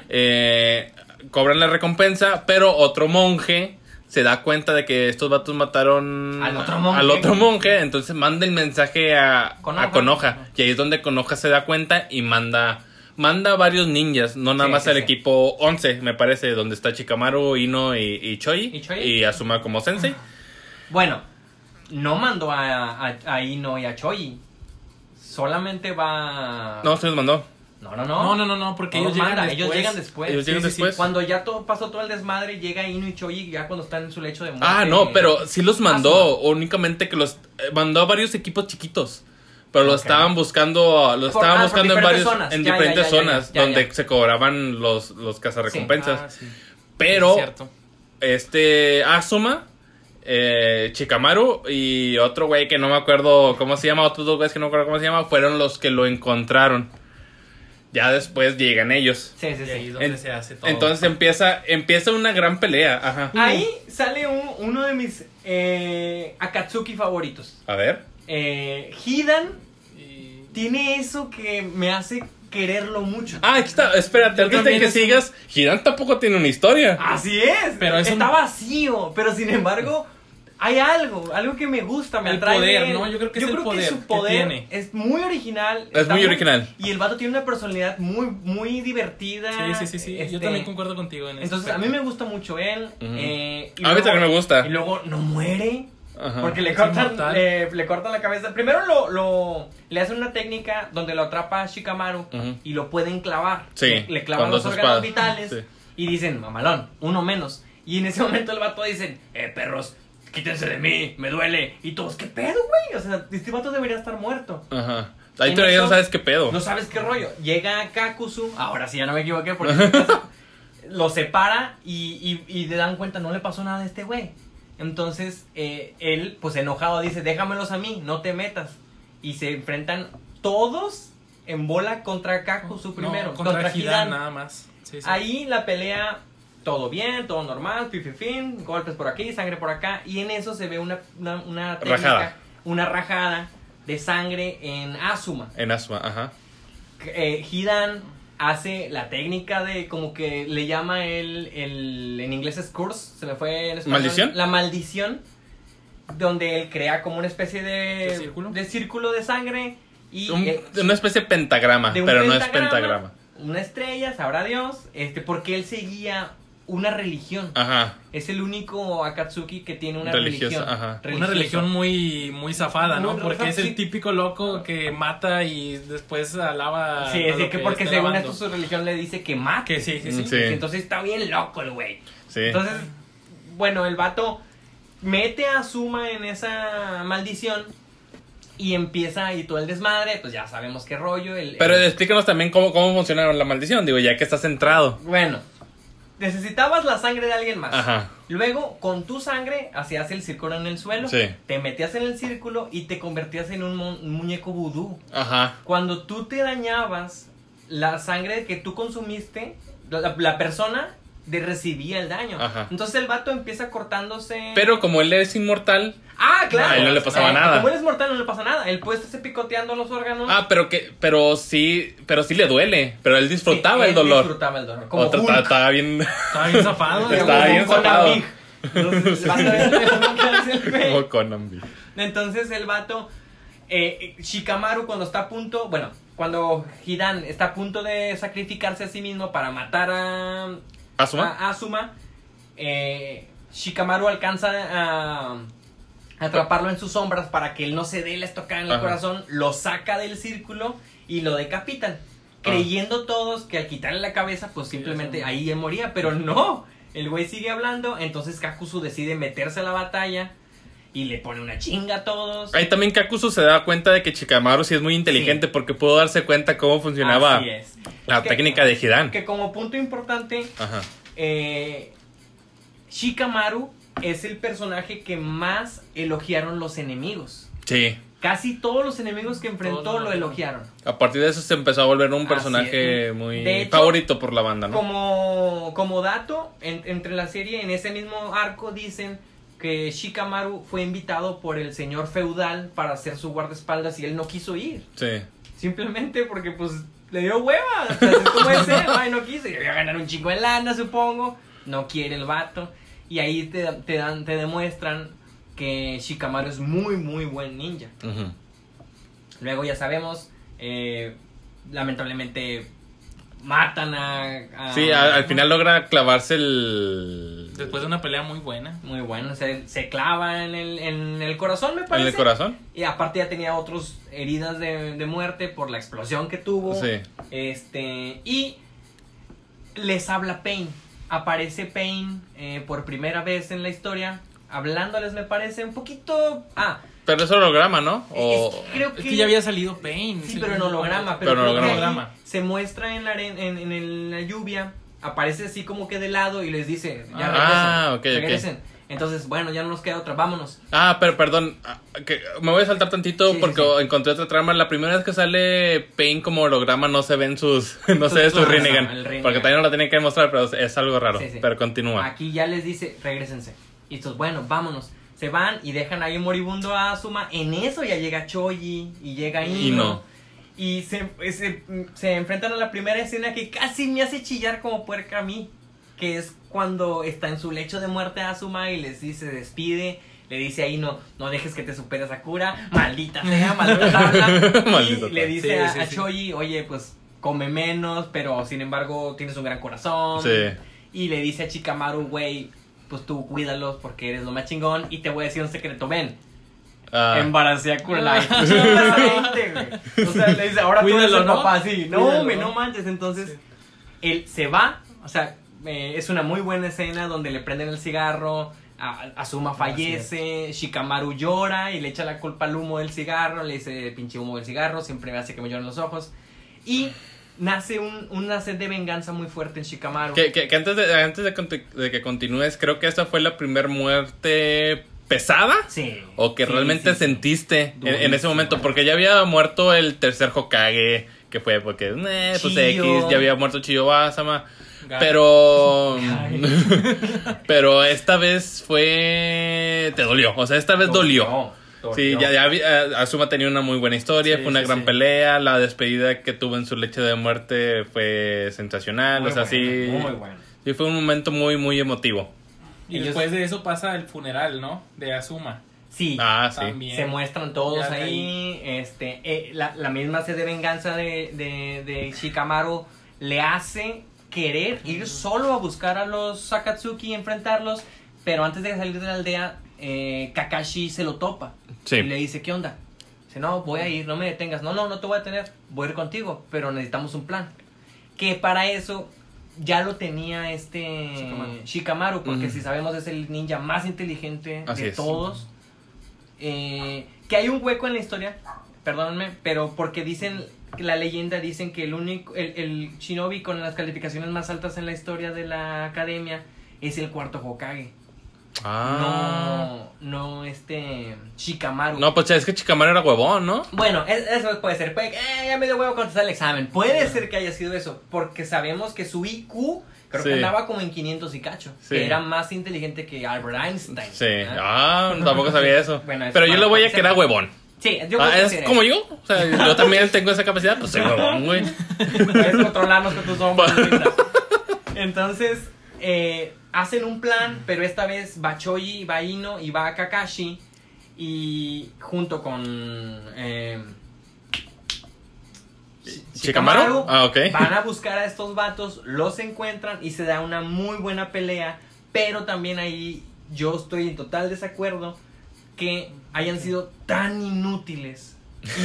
Eh, cobran la recompensa, pero otro monje se da cuenta de que estos vatos mataron Al otro monje. al otro monje, entonces manda el mensaje a Konoha. a Konoha. Y ahí es donde Konoha se da cuenta y manda manda varios ninjas, no nada Sí, más sí, al sí. equipo 11, me parece, donde está Chikamaru, Ino y, y Choi, ¿Y Choi? y Asuma como sensei. Bueno, no mandó a, a, a Ino y a Choi. Solamente va... No, se los mandó. No, no. No, No, no, no, no, porque No ellos los llegan manda, después. ellos llegan después. Ellos llegan Sí, sí, sí. después. Cuando ya todo pasó todo el desmadre, llega Ino y Choi ya cuando están en su lecho de muerte. Ah, no, pero sí los mandó, Asuma. únicamente que los eh, mandó a varios equipos chiquitos. Pero lo Ok. estaban buscando, lo Por- estaban ah, por buscando en diferentes varios, zonas. en Ya, diferentes ya, ya, zonas ya, donde ya. se cobraban los, los cazarrecompensas. Ah, sí. Pero Es cierto. este Asuma, eh, Chikamaru y otro güey que no me acuerdo cómo se llama, otros dos güeyes que no me acuerdo cómo se llama, fueron los que lo encontraron. Ya después llegan ellos. Sí, sí, Y ahí sí. es donde En- se hace todo. Entonces empieza, empieza una gran pelea. Ajá. Ahí sale un- uno de mis eh, Akatsuki favoritos. A ver. Eh, Hidan Y- tiene eso que me hace quererlo mucho. Ah, aquí está. Espérate, antes de que un- sigas, Hidan tampoco tiene una historia. Así es, Pero es está un- vacío, pero sin embargo hay algo, algo que me gusta, me El atrae. poder. ¿no? Yo creo que es el poder su que poder tiene. es muy original. Es muy original. Y el vato tiene una personalidad muy, muy divertida. Sí, sí, sí, sí. Yo este, también concuerdo contigo en eso. Entonces, a mí me gusta mucho él. Eh, y A mí también me gusta. Y luego no muere. Ajá. Porque le cortan, le, le cortan la cabeza. Primero lo, lo le hacen una técnica donde lo atrapa a Shikamaru y lo pueden clavar. Sí, Le, le clavan los órganos espadas. vitales Sí. y dicen, mamalón, uno menos. Y en ese momento el vato dicen, eh, perros, quítense de mí, me duele. Y todos, ¿qué pedo, güey? O sea, este vato debería estar muerto. Ajá. Ahí todavía no sabes qué pedo. No sabes qué rollo. Llega Kakuzu, ahora sí ya no me equivoqué, porque lo separa y, y, y le dan cuenta, no le pasó nada a este güey. Entonces, eh, él, pues enojado, dice, déjamelos a mí, no te metas. Y se enfrentan todos en bola contra Kakuzu primero, No, contra, Hidan. Hidan nada más. Sí, sí. Ahí la pelea, todo bien, todo normal, fin, golpes por aquí, sangre por acá. Y en eso se ve una, una, una técnica, Rajada. una rajada de sangre en Asuma. En Asuma, ajá. eh, Hidan hace la técnica de como que le llama el, el en inglés es curse, se me fue en español. ¿Maldición? La maldición, donde él crea como una especie de, ¿De círculo? de círculo de sangre y Un- eh, una especie de pentagrama, de pero no es pentagrama. Una estrella, sabrá Dios, este, porque él seguía una religión. Ajá. Es el único Akatsuki que tiene una Religiosa, religión. ajá. Una religión muy, muy zafada, ¿no? Porque es sí. el típico loco que mata y después alaba. Sí, sí, lo que porque según esto su religión le dice que mate. Que sí, que sí. Sí. Entonces está bien loco el güey. Sí. Entonces, bueno, el vato mete a Suma en esa maldición y empieza ahí todo el desmadre, pues ya sabemos qué rollo. El, pero el- explícanos también cómo, cómo funciona la maldición, digo, ya que estás centrado. Bueno, necesitabas la sangre de alguien más. Ajá. Luego, con tu sangre, hacías el círculo en el suelo, Sí. te metías en el círculo y te convertías en un, mu- un muñeco vudú. Ajá. Cuando tú te dañabas, la sangre que tú consumiste, la, la persona de recibía el daño. Ajá. Entonces el vato empieza cortándose. Pero como él es inmortal. Ah, claro. a él no le pasaba Eh, nada. Como él es mortal, no le pasa nada. Él puede estarse picoteando los órganos. Ah, pero que, pero sí, pero sí le duele. Pero él disfrutaba Sí, el dolor. Disfrutaba el dolor. Como Otra estaba- estaba bien. Estaba bien zafado. Estaba bien zafado. Entonces, el vato el Big. Entonces el vato, eh, Shikamaru cuando está a punto, bueno, cuando Hidan está a punto de sacrificarse a sí mismo para matar a, ¿Asuma? a Asuma, eh, Shikamaru alcanza a atraparlo en sus sombras para que él no se dé la estocada en el Ajá. corazón, lo saca del círculo y lo decapitan. Creyendo todos que al quitarle la cabeza, pues simplemente ahí él moría, pero no. El güey sigue hablando, entonces Kakuzu decide meterse a la batalla y le pone una chinga a todos. Ahí también Kakuzu se da cuenta de que Chikamaru sí es muy inteligente porque pudo darse cuenta cómo funcionaba Así es. la Que- técnica de Hidan. Que como punto importante, Ajá. eh, Shikamaru es el personaje que más elogiaron los enemigos. Sí. Casi todos los enemigos que enfrentó Todos lo lo elogiaron. A partir de eso se empezó a volver un personaje muy hecho, favorito por la banda, ¿no? Como, como dato, en- entre la serie, en ese mismo arco dicen que Shikamaru fue invitado por el señor feudal para hacer su guardaespaldas y él no quiso ir. Sí. Simplemente porque pues le dio hueva. O sea, así como es él, ay, no quiso. Y voy a ganar un chingo de lana, supongo. No quiere el vato. Y ahí te, te dan, te demuestran que Shikamaru es muy, muy buen ninja. Luego ya sabemos, eh, lamentablemente matan a... a- Sí, al, al final logra clavarse el. Después de una pelea muy buena. Muy bueno, se, se clava en el, en el corazón, me en parece. el corazón. Y aparte ya tenía otras heridas de, de muerte por la explosión que tuvo. Sí. Este, y les habla Pain. Aparece Pain eh, por primera vez en la historia. Hablándoles, me parece, un poquito. Ah, Pero es holograma, ¿no? es O... que creo que. Es que ya había salido Pain. Sí, pero en holograma. Pero, Pero en que holograma. se muestra en la, en, en el- la lluvia. Aparece así como que de lado y les dice: Ya Ah, regresen. ok, ok. regresen. Entonces, bueno, ya no nos queda otra, vámonos. Ah, pero perdón, ah, que me voy a saltar tantito Sí, porque sí. encontré otra trama. La primera vez que sale Pain como holograma no se ven sus, no se ve Sus- su Rinnegan, porque también no la tienen que mostrar, pero es algo raro. Sí, sí. Pero continúa. Aquí ya les dice, regresense. Y estos, bueno, vámonos. Se van y dejan ahí moribundo a Asuma. En eso ya llega Choji y llega Ino. Y se, se, se enfrentan a la primera escena que casi me hace chillar como puerca a mí. Que es cuando está en su lecho de muerte Asuma y les dice, despide. Le dice a Ino, no dejes que te supere Sakura. Maldita sea, maldita tabla. Maldita y le dice Sí, a, sí, a sí. Choji, oye, pues come menos, pero sin embargo tienes un gran corazón. Sí. Y le dice a Chikamaru, güey, pues tú cuídalos porque eres lo más chingón. Y te voy a decir un secreto, ven. Ah, Embaracé a güey. O sea, le dice, ahora tú eres Cuídalo, el ¿no? papá, sí. No, Cuídalo, me ¿no? manches. Entonces, él se va. O sea, eh, es una muy buena escena donde le prenden el cigarro. a- Asuma fallece, Shikamaru llora y le echa la culpa al humo del cigarro, le dice pinche humo del cigarro, siempre me hace que me lloren los ojos. Y nace un, una sed de venganza muy fuerte en Shikamaru. que, que- que antes, de, antes de, que continúes, creo que esta fue la primera muerte pesada. Sí. O que Sí, realmente sí, sí. sentiste en, en ese momento, porque ya había muerto el tercer Hokage, que fue porque, eh, pues. X, ya había muerto Chiyo Basama. Gai. Pero. Pero esta vez fue. Te dolió. O sea, esta vez dolió. Sí, ya, ya vi- eh, Asuma tenía una muy buena historia, Sí, fue una sí, gran sí. pelea, la despedida que tuvo en su leche de muerte fue sensacional, Muy o sea, bueno, sí, Muy bueno. sí fue un momento muy, muy emotivo. Y Ellos- después de eso pasa el funeral, ¿no? De Asuma. Sí. Ah, sí. También. Se muestran todos Ya ahí. Este, eh, la, la misma sed de venganza de, de, de Shikamaru le hace querer ir solo a buscar a los Sakatsuki y enfrentarlos. Pero antes de salir de la aldea, eh, Kakashi se lo topa. Sí. Y le dice, ¿qué onda? Dice, no, voy a ir, no me detengas. No, no, no te voy a detener. Voy a ir contigo, pero necesitamos un plan. Que para eso ya lo tenía este Shikamaru. Shikamaru, porque si sabemos es el ninja más inteligente Así de es. todos. Eh, que hay un hueco en la historia, perdónenme, pero porque dicen, que la leyenda dicen que el único, el, el shinobi con las calificaciones más altas en la historia de la academia es el cuarto Hokage. Ah. No, no este Shikamaru. No, pues es que Chicamaru era huevón, ¿no? Bueno, es- eso puede ser. Puede, que, eh, ya me dio huevo contestar el examen. Puede ser que haya sido eso. Porque sabemos que su IQ creo Sí. que andaba como en 500 y cacho. Sí. Que era más inteligente que Albert Einstein. Sí. ¿ah? Ah, tampoco sabía eso. Bueno, Pero yo le voy a que era huevón. Sí, yo Ah, es como yo. O sea, yo también tengo esa capacidad, pues soy huevón, güey. Puedes controlarnos con tus hombros. Entonces, eh, hacen un plan, pero esta vez va Choji, va Ino y va Kakashi. Y junto con. Eh, Shi- ¿Shikamaru? Ah, ok. Van a buscar a estos vatos, los encuentran y se da una muy buena pelea. Pero también ahí yo estoy en total desacuerdo que hayan sido tan inútiles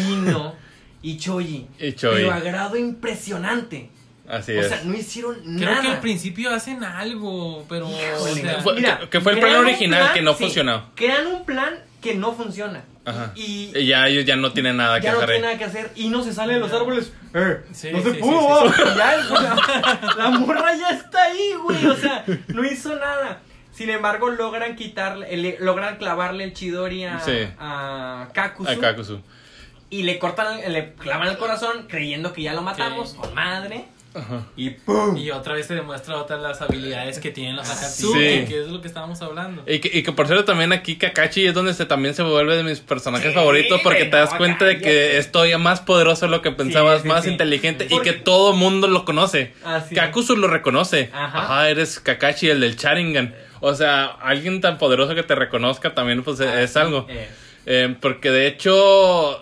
Ino y Choji. Y Choji. Pero a grado impresionante. Así O es. sea, no hicieron Creo nada. que al principio hacen algo, pero. o Híjole, sea, Fue- mira, que- que fue el plan crean un original plan, que no sí, funcionó. Crean un plan que no funciona. Ajá. Y Y ya ellos ya no tienen nada que ya no hacer. tiene ahí. nada que hacer y no se sale de los árboles. Eh, Sí, no se sí, pudo. ya, o sea, la morra ya está ahí, güey. O sea, no hizo nada. Sin embargo, logran quitarle, le- logran clavarle el chidori a, Sí. a Kakuzu. A Kakuzu. Y le cortan, le clavan el corazón creyendo que ya lo matamos Sí. con madre. Ajá. Y ¡pum! Y otra vez se demuestra otras las habilidades que tienen los Akatsuki, Sí. que es lo que estábamos hablando. Y que, y que por cierto también aquí Kakashi es donde se, también se vuelve de mis personajes Sí, favoritos porque te das cuenta de que es todavía más poderoso de lo que pensabas, sí, más sí. inteligente y que todo mundo lo conoce. Así. Kakuzu lo reconoce. Ajá. Ajá. eres Kakashi, el del Sharingan. O sea, alguien tan poderoso que te reconozca también pues es algo. Eh, porque de hecho,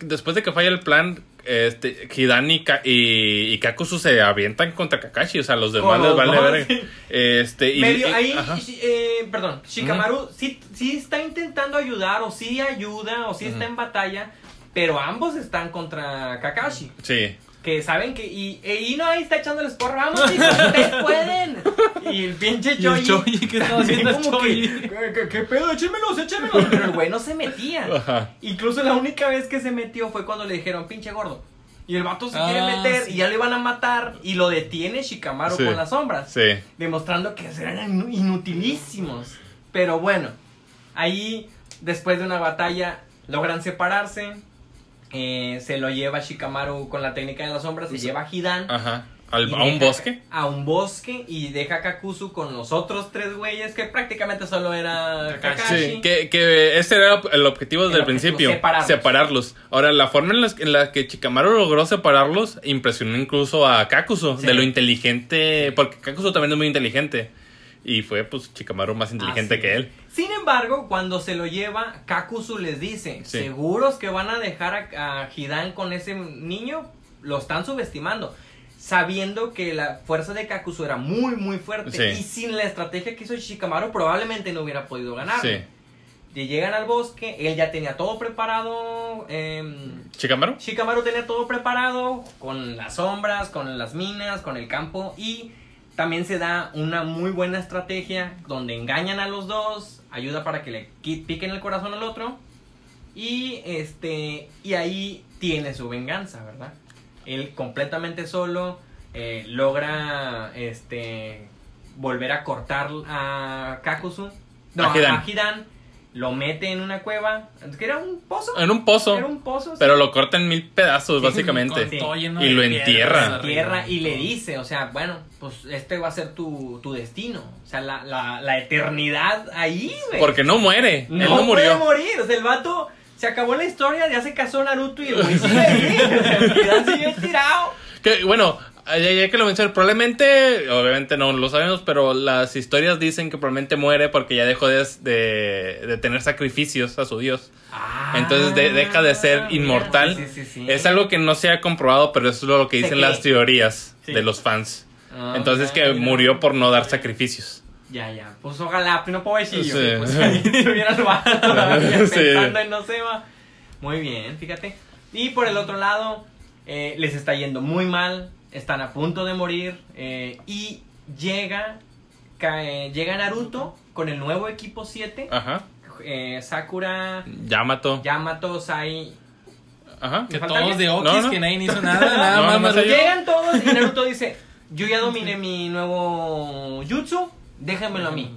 después de que falla el plan, este, Hidan y, y, Kakuzu se avientan contra Kakashi. O sea, los demás les vale sí. Este, y, medio ahí, eh, perdón, Shikamaru sí, sí está intentando ayudar, o sí ayuda, o sí está en batalla, pero ambos están contra Kakashi. Sí. Que saben que. Y e Ino ahí está echándoles porra. ¡Vamos, chicos! ¡Ustedes pueden! Y el pinche Y el Choji. Choji, ¿qué estaba haciendo el como que? ¿qué, qué, qué pedo? ¡Échenmelos, échenmelos! Pero el güey no se metía. Ajá. Incluso la única vez que se metió fue cuando le dijeron, pinche gordo. Y el vato se Ah, quiere meter sí. y ya lo iban a matar. Y lo detiene Shikamaru Sí. con las sombras Sí. demostrando que eran inu- inutilísimos. Pero bueno, ahí después de una batalla logran separarse. Eh, se lo lleva Shikamaru con la técnica de las sombras, se lleva a Hidan. Ajá. Al- y a un bosque. A un bosque y deja a Kakuzu con los otros tres güeyes que prácticamente solo era Kakashi. Sí, que, que ese era el objetivo desde el, objetivo, principio, separarlos. separarlos. Ahora, la forma en la, en la que Chikamaru logró separarlos impresionó incluso a Kakuzu, Sí. de lo inteligente, porque Kakuzu también es muy inteligente. Y fue, pues, Chikamaru más inteligente que él. Sin embargo, cuando se lo lleva, Kakuzu les dice, Sí. ¿seguros que van a dejar a, a Hidan con ese niño? Lo están subestimando. Sabiendo que la fuerza de Kakuzu era muy, muy fuerte. Sí. Y sin la estrategia que hizo Shikamaru, probablemente no hubiera podido ganar. Sí. Llegan al bosque, él ya tenía todo preparado. em, ¿Chikamaru? Shikamaru tenía todo preparado con las sombras, con las minas, con el campo y también se da una muy buena estrategia donde engañan a los dos, ayuda para que le piquen el corazón al otro y este y ahí tiene su venganza, ¿verdad? Él completamente solo eh, logra este volver a cortar a Kakuzu, no, A Hidan. a Hidan, lo mete en una cueva, que era un pozo. En un pozo. Era un pozo. sí. Pero lo corta en mil pedazos, Sí, básicamente. Y lo entierra. y le dice, o sea, bueno, pues este va a ser tu, tu destino. O sea, la, la, la eternidad ahí, güey. Porque no muere. no, Él no puede murió. morir. O sea, el vato se acabó la historia, ya se casó Naruto y el güey sigue ahí. O sea, el sigue tirado. Que, bueno, ya, ya que lo mencioné, probablemente, obviamente no lo sabemos, pero las historias dicen que probablemente muere porque ya dejó de, de, de tener sacrificios a su dios. Entonces de- deja de ser Ah, inmortal. mira, sí, sí, sí. Es algo que no se ha comprobado, pero eso es lo que dicen las teorías de los fans. Ah, Entonces que mira. murió por no dar sacrificios. Ya, ya. Pues ojalá, no pobrecillo. Sí. que, Pues hubiera pensando en no se va. Muy bien, fíjate. Y por el otro lado, eh, les está yendo muy mal. Están a punto de morir. eh, y llega, cae- llega Naruto con el nuevo equipo 7. Ajá. eh, Sakura, Yamato. Yamato, Sai. Ajá. Que ¿Me falta todos de? Okis, No, no. que nadie hizo nada, nada No, más. Llegan todos y Naruto dice, yo ya dominé mi nuevo jutsu, déjenmelo a mí.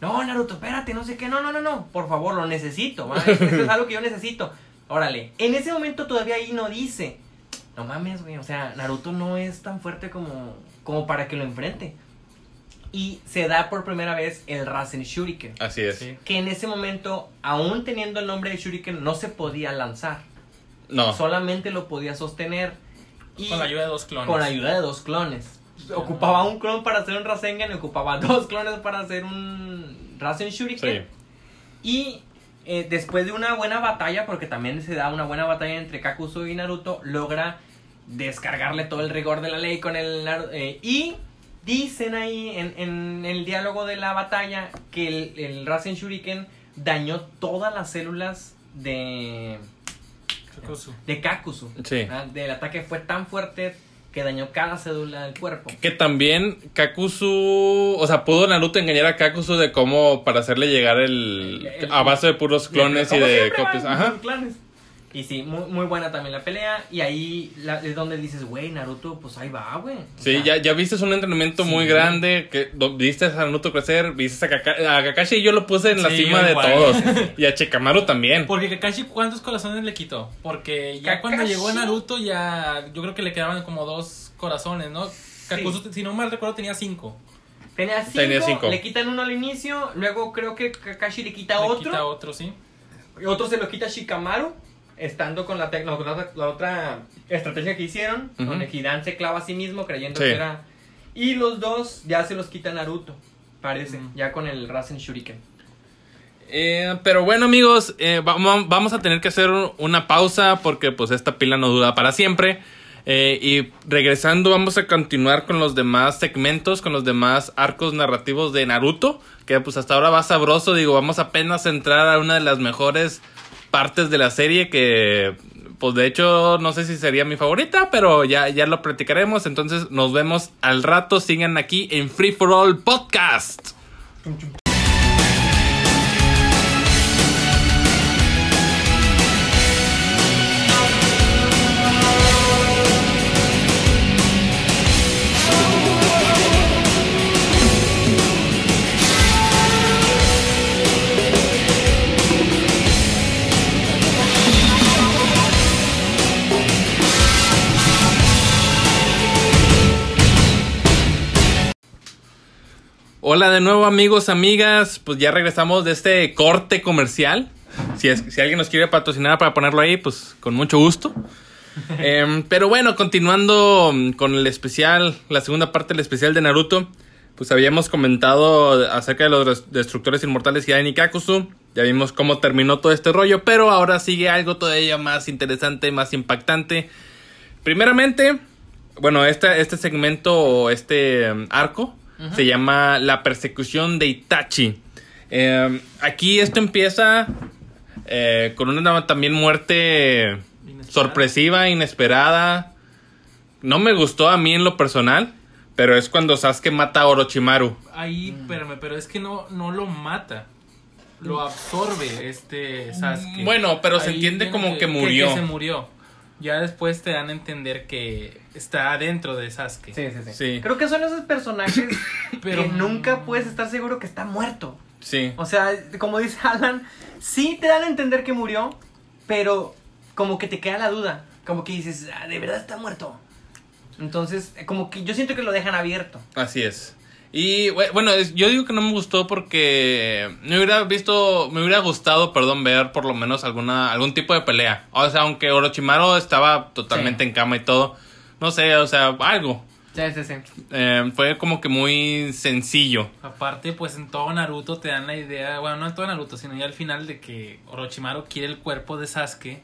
No, Naruto, espérate, no sé qué, no, no, no, no, por favor, lo necesito, esto es algo que yo necesito. Órale, en ese momento todavía ahí no dice, no mames, güey, o sea, Naruto no es tan fuerte como, como para que lo enfrente. Y se da por primera vez el Rasen Shuriken, Así es. Sí. que en ese momento, aún teniendo el nombre de Shuriken, no se podía lanzar, No. solamente lo podía sostener. Y Con la ayuda de dos clones. con la ayuda de dos clones. Ocupaba un clon para hacer un Rasengan y ocupaba dos clones para hacer un Rasen Shuriken. Sí. Y eh, después de una buena batalla, porque también se da una buena batalla entre Kakuzu y Naruto, logra descargarle todo el rigor de la ley con el eh, y dicen ahí en, en el diálogo de la batalla que el, el Rasen Shuriken dañó todas las células de Kakuzu. de Kakuzu. Sí. Ah, Del ataque fue tan fuerte que dañó cada cédula del cuerpo. Que también Kakuzu, o sea, pudo Naruto engañar a Kakuzu de cómo para hacerle llegar el, El- el- a base de puros clones y de copias. Ajá. clanes. Y sí, muy, muy buena también la pelea. Y ahí la- es donde dices, güey, Naruto, pues ahí va, güey. Sí, sea, ya, ya viste un entrenamiento muy grande, que viste a Naruto crecer, viste a, Kaka- a Kakashi y yo lo puse en la Sí, cima de todos. Y a Chikamaru también. Porque Kakashi, ¿cuántos corazones le quitó? Porque ya Kakashi. cuando llegó Naruto, ya yo creo que le quedaban como dos corazones, ¿no? Kakuzu, si no mal recuerdo, tenía cinco. Tenía cinco, Tenía cinco. le quitan uno al inicio, luego creo que Kakashi le quita Le otro, quita otro, sí. y otro se lo quita Shikamaru, estando con la, la, otra, la otra estrategia que hicieron, donde Hidan se clava a sí mismo creyendo Sí. que era... Y los dos ya se los quita Naruto, parece, ya con el Rasen Shuriken. Eh, pero bueno amigos, eh, vamos, vamos a tener que hacer un- una pausa porque pues esta pila no dura para siempre. Eh, y regresando vamos a continuar con los demás segmentos, con los demás arcos narrativos de Naruto, que pues hasta ahora va sabroso, digo, vamos apenas a entrar a una de las mejores partes de la serie que pues de hecho no sé si sería mi favorita, pero ya, ya lo platicaremos, entonces nos vemos al rato, sigan aquí en Free for All Podcast. Hola de nuevo amigos, amigas, pues ya regresamos de este corte comercial. Si, es, si alguien nos quiere patrocinar para ponerlo ahí, pues con mucho gusto. Em, pero bueno, continuando mm, con el especial, la segunda parte del especial de Naruto, pues habíamos comentado acerca de los des- destructores inmortales Hidan y Kakuzu. Ya vimos cómo terminó todo este rollo, pero ahora sigue algo todavía más interesante, más impactante. Primeramente, bueno, este, este segmento este se llama La persecución de Itachi. Eh, aquí esto empieza eh, con una también muerte Inesperada. sorpresiva, inesperada. No me gustó a mí en lo personal, pero es cuando Sasuke mata a Orochimaru. Ahí, espérame, pero es que no, no lo mata. Lo absorbe este Sasuke. Bueno, pero se entiende como que murió. Que, se murió. Ya después te dan a entender que está adentro de Sasuke. Sí, sí, sí, Sí. Creo que son esos personajes Pero- que nunca puedes estar seguro que está muerto. Sí. O sea, como dice Alan, sí te dan a entender que murió, pero como que te queda la duda. Como que dices, ah, de verdad está muerto. Entonces, como que yo siento que lo dejan abierto. Así es. Y bue- bueno, yo digo que no me gustó porque me hubiera visto, me hubiera gustado, perdón, ver por lo menos alguna, algún tipo de pelea. O sea, aunque Orochimaru estaba totalmente Sí. en cama y todo, no sé, o sea, algo. Sí, sí, sí. Eh, fue como que muy sencillo. Aparte, pues en todo Naruto te dan la idea, bueno, no en todo Naruto, sino ya al final de que Orochimaru quiere el cuerpo de Sasuke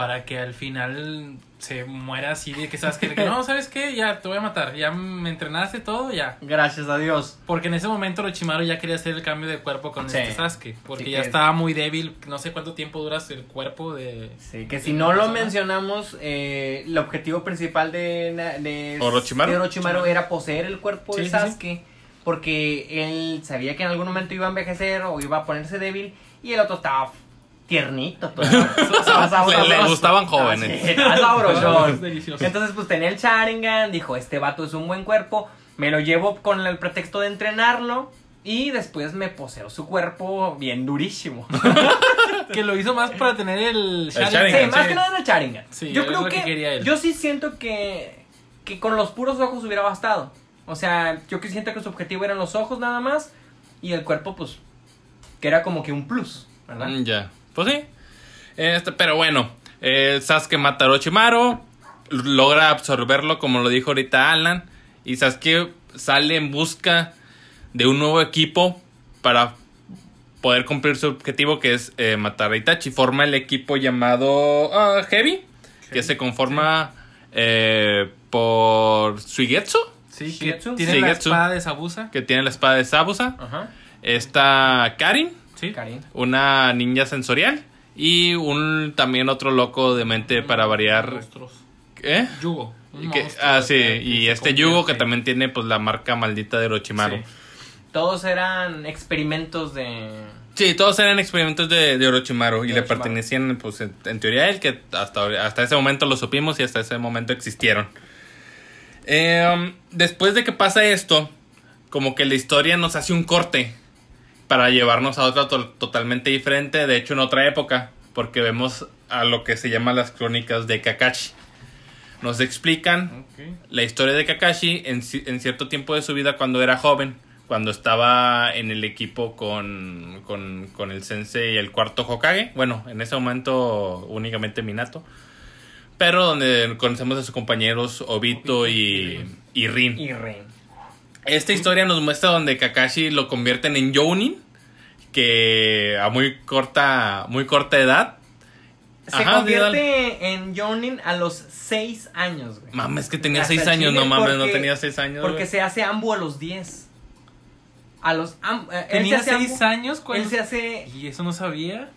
para que al final se muera así de que Sasuke, de que no, ¿sabes qué? Ya te voy a matar, ya me entrenaste todo, ya. Gracias a Dios. Porque en ese momento Orochimaru ya quería hacer el cambio de cuerpo con Sí. este Sasuke, porque Sí, ya estaba muy débil, no sé cuánto tiempo duras el cuerpo de... Sí, que si no lo mencionamos, eh, el objetivo principal de, de, ¿Orochimaru? de Orochimaru era poseer el cuerpo Sí, de sí, sí. Sasuke. Porque él sabía que en algún momento iba a envejecer o iba a ponerse débil. Y el otro estaba tiernito. Estaba Le- le gustaban Ah, jóvenes. sí. Entonces, pues tenía el Sharingan, dijo, este vato es un buen cuerpo, me lo llevo con el pretexto de entrenarlo y después me poseo su cuerpo bien durísimo. Que lo hizo más para tener el Sharingan. Sharingan, sí, más que nada en el Sharingan. Sí, yo creo que que, quería él. yo sí siento que, que con los puros ojos hubiera bastado. O sea, yo que siento que su objetivo eran los ojos nada más y el cuerpo, pues, que era como que un plus, ¿verdad? Mm, Ya, pues sí. Este, pero bueno, eh, Sasuke mata a Orochimaru, logra absorberlo como lo dijo ahorita Alan, y Sasuke sale en busca de un nuevo equipo para poder cumplir su objetivo que es eh, matar a Itachi. Forma el equipo llamado ah, Heavy, que se conforma eh, por Suigetsu, Sí, que Shigetsu. tiene la Shigetsu. espada de Sabusa. que tiene la espada de Sabusa. Ajá. Está Karin, Sí. Karin. una ninja sensorial y un también otro loco de mente para variar. Monstruos. ¿Eh? Yugo. que- ah, sí, que y este Yugo que también tiene pues la marca maldita de Orochimaru. Sí. Sí, Todos eran experimentos de... todos eran experimentos de, de Orochimaru y le pertenecían pues en, en teoría a él que hasta, hasta ese momento lo supimos y hasta ese momento existieron. Em, después de que pasa esto, como que la historia nos hace un corte para llevarnos a otra to- totalmente diferente, de hecho en otra época, porque vemos a lo que se llama las crónicas de Kakashi. Nos explican la historia de Kakashi en, ci- en cierto tiempo de su vida cuando era joven, cuando estaba en el equipo con, con, con el sensei y el cuarto Hokage, bueno, en ese momento únicamente Minato, pero donde conocemos a sus compañeros Obito y, y Rin. Y Ren. Esta historia nos muestra donde Kakashi lo convierten en Jounin, que a muy corta, muy corta edad. Se Ajá, convierte en Jonin a los 6 años, güey. Mames, que tenía Hasta 6 años, no mames, no porque- tenía 6 años. Porque güey. se hace Ambu a los 10. A los am- eh, él Tenía se hace seis Ambu- años cuando... Él se hace Y eso no sabía.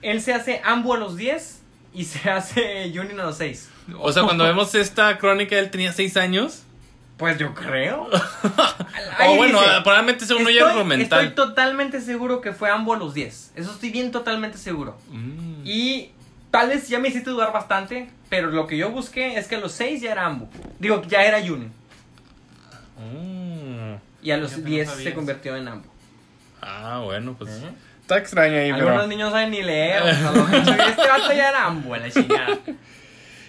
él se hace Ambu a los 10 y se hace Jonin a los 6. O sea, cuando vemos esta crónica, él tenía 6 años. Pues yo creo. o bueno, probablemente sea uno ya estoy, mental. estoy totalmente seguro que fue Ambu a los 10. Eso estoy bien totalmente seguro. Mm. Y tal vez ya me hiciste dudar bastante, pero lo que yo busqué es que a los 6 ya era Ambu. Digo, ya era Jonin. Mm. Y a los no 10 sabía se convirtió en Ambu. Ah, bueno, pues. ¿Eh? Está extraño ahí, Algunos pero. niños no saben ni leer. o sea, este vato ya era Ambu, la chingada.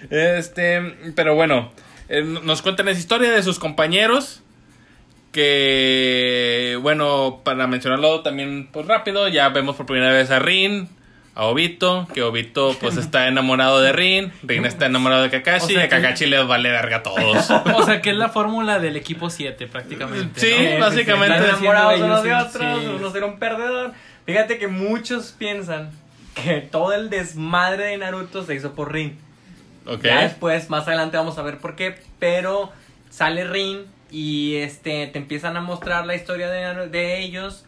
Este, pero bueno, eh, nos cuentan esa historia de sus compañeros. Que, bueno, para mencionarlo también, pues rápido, ya vemos por primera vez a Rin, a Obito, que Obito pues está enamorado de Rin, Rin está enamorado de Kakashi, O sea y a que- Kakashi le vale verga a todos. O sea, que es la fórmula del equipo 7 prácticamente. Sí, ¿no? básicamente. Están enamorados unos de otros, sí. uno será un perdedor. Fíjate que muchos piensan que todo el desmadre de Naruto se hizo por Rin. Ya después, más adelante vamos a ver por qué, pero sale Rin y este te empiezan a mostrar la historia de, de ellos.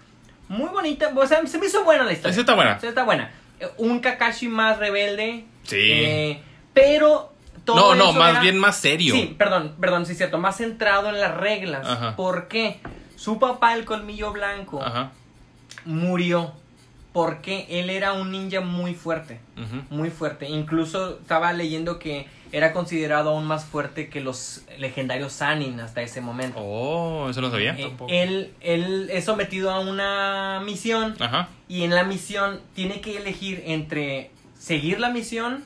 Muy bonita, o sea, se me hizo buena la historia. Esa está buena. Sí, está buena. Un Kakashi más rebelde. Sí. eh, pero todo No, no, más era- bien más serio. Sí, perdón, perdón, sí es cierto, más centrado en las reglas. Ajá. ¿Por qué? Su papá, el colmillo blanco, Ajá. murió porque él era un ninja muy fuerte. Muy fuerte. Incluso estaba leyendo que era considerado aún más fuerte que los legendarios Sanin hasta ese momento. Oh, eso no sabía. Eh, tampoco. él, él es sometido a una misión Ajá. y en la misión tiene que elegir entre seguir la misión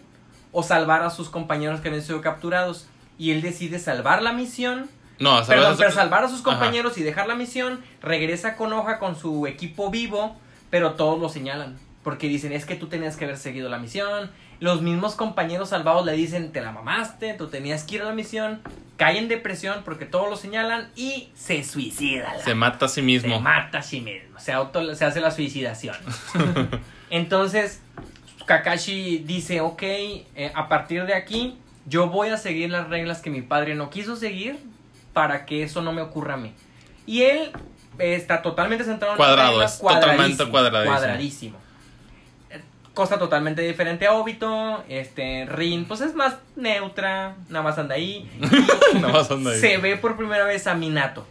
o salvar a sus compañeros que habían sido capturados. Y él decide salvar la misión, No, perdón, ¿sabes? pero salvar a sus Ajá. compañeros y dejar la misión. Regresa con hoja con su equipo vivo, pero todos lo señalan. Porque dicen, es que tú tenías que haber seguido la misión. Los mismos compañeros salvados le dicen, te la mamaste, tú tenías que ir a la misión. Cae en depresión porque todos lo señalan y se suicida. la Se mata a sí mismo. se mata a sí mismo. Se, auto, se hace la suicidación. Entonces, Kakashi dice, ok, eh, a partir de aquí, yo voy a seguir las reglas que mi padre no quiso seguir para que eso no me ocurra a mí. Y él está totalmente centrado en Cuadrado, reglas, es totalmente cuadradísimo, cuadradísimo. Eh, Cosa totalmente diferente a Obito, este, Rin, pues es más neutra, nada más anda ahí. Nada más anda ahí. Se ve por primera vez a Minato.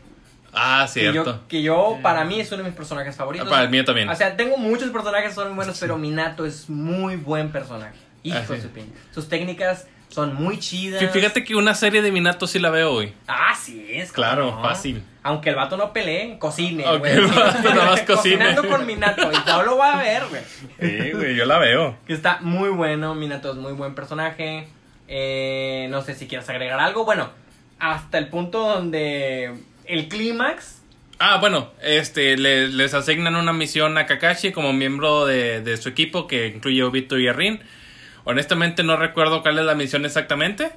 Ah, Que cierto. yo, que yo, para mí, es uno de mis personajes favoritos. Para el mío también. O sea, tengo muchos personajes que son muy buenos, pero Minato es muy buen personaje. Hijo Ah, de sí. su pinche. Sus técnicas son muy chidas. Fí- Fíjate que una serie de Minato sí la veo hoy. Ah, sí, es Claro, no. fácil. Aunque el vato no pelee, cocine, güey. vato nada más cocine. Cocinando con Minato. Y todo lo va a ver, güey. Sí, güey, yo la veo. Que está muy bueno. Minato es muy buen personaje. Eh, no sé si quieres agregar algo. Bueno, hasta el punto donde el clímax. Ah, bueno, este, le- les asignan una misión a Kakashi como miembro de, de su equipo que incluye a Obito y a Rin. Honestamente no recuerdo cuál es la misión exactamente,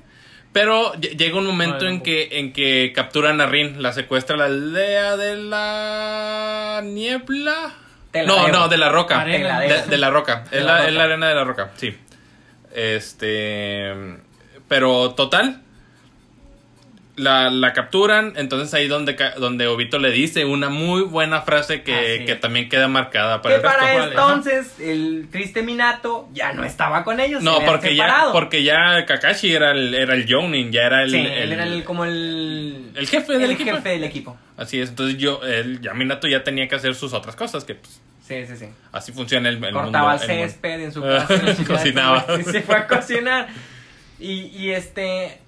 pero ll- llega un momento No, en tampoco. que, en que capturan a Rin, la secuestra la aldea de la niebla. La No, debo. no, de la roca. De, la roca. De es, la la, roca. es la arena de la roca, sí. Este. Pero total. La, la capturan. Entonces ahí donde, donde Obito le dice una muy buena frase que, que también queda marcada para que el resto. para vale, entonces el triste Minato ya no estaba con ellos. No, porque ya, porque ya Kakashi era el, era el Jounin, ya era el, Sí, el- él era el, como el... el jefe del el equipo. jefe del equipo. Así es, entonces yo, él, ya Minato ya tenía que hacer sus otras cosas, que pues, Sí, sí, sí. así funciona el, el Cortaba mundo. el el césped en su casa. cocinaba. Y se fue a cocinar. Y, y este,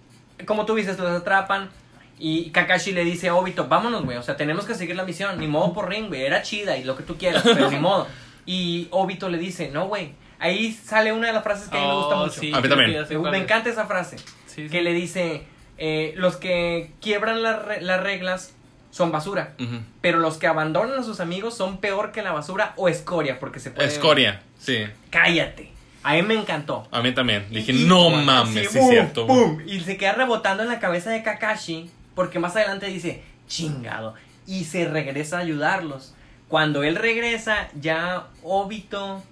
como tú dices, los atrapan. Y Kakashi le dice a Obito, vámonos, güey. O sea, tenemos que seguir la misión. Ni modo por ring, güey. Era chida y lo que tú quieras, pero ni modo. Y Obito le dice, no, güey. Ahí sale una de las frases que a mí me gusta Oh, mucho. sí, A mí también. Me, encanta esa frase. Sí, sí. Que le dice, eh, los que quiebran las re- las reglas son basura. Pero los que abandonan a sus amigos son peor que la basura o escoria, porque se puede... Escoria, sí. Cállate. A mí me encantó. A mí también. Dije, Y- no mames, sí boom, cierto. boom, y se queda rebotando en la cabeza de Kakashi, porque más adelante dice, chingado, y se regresa a ayudarlos. Cuando él regresa, ya Obito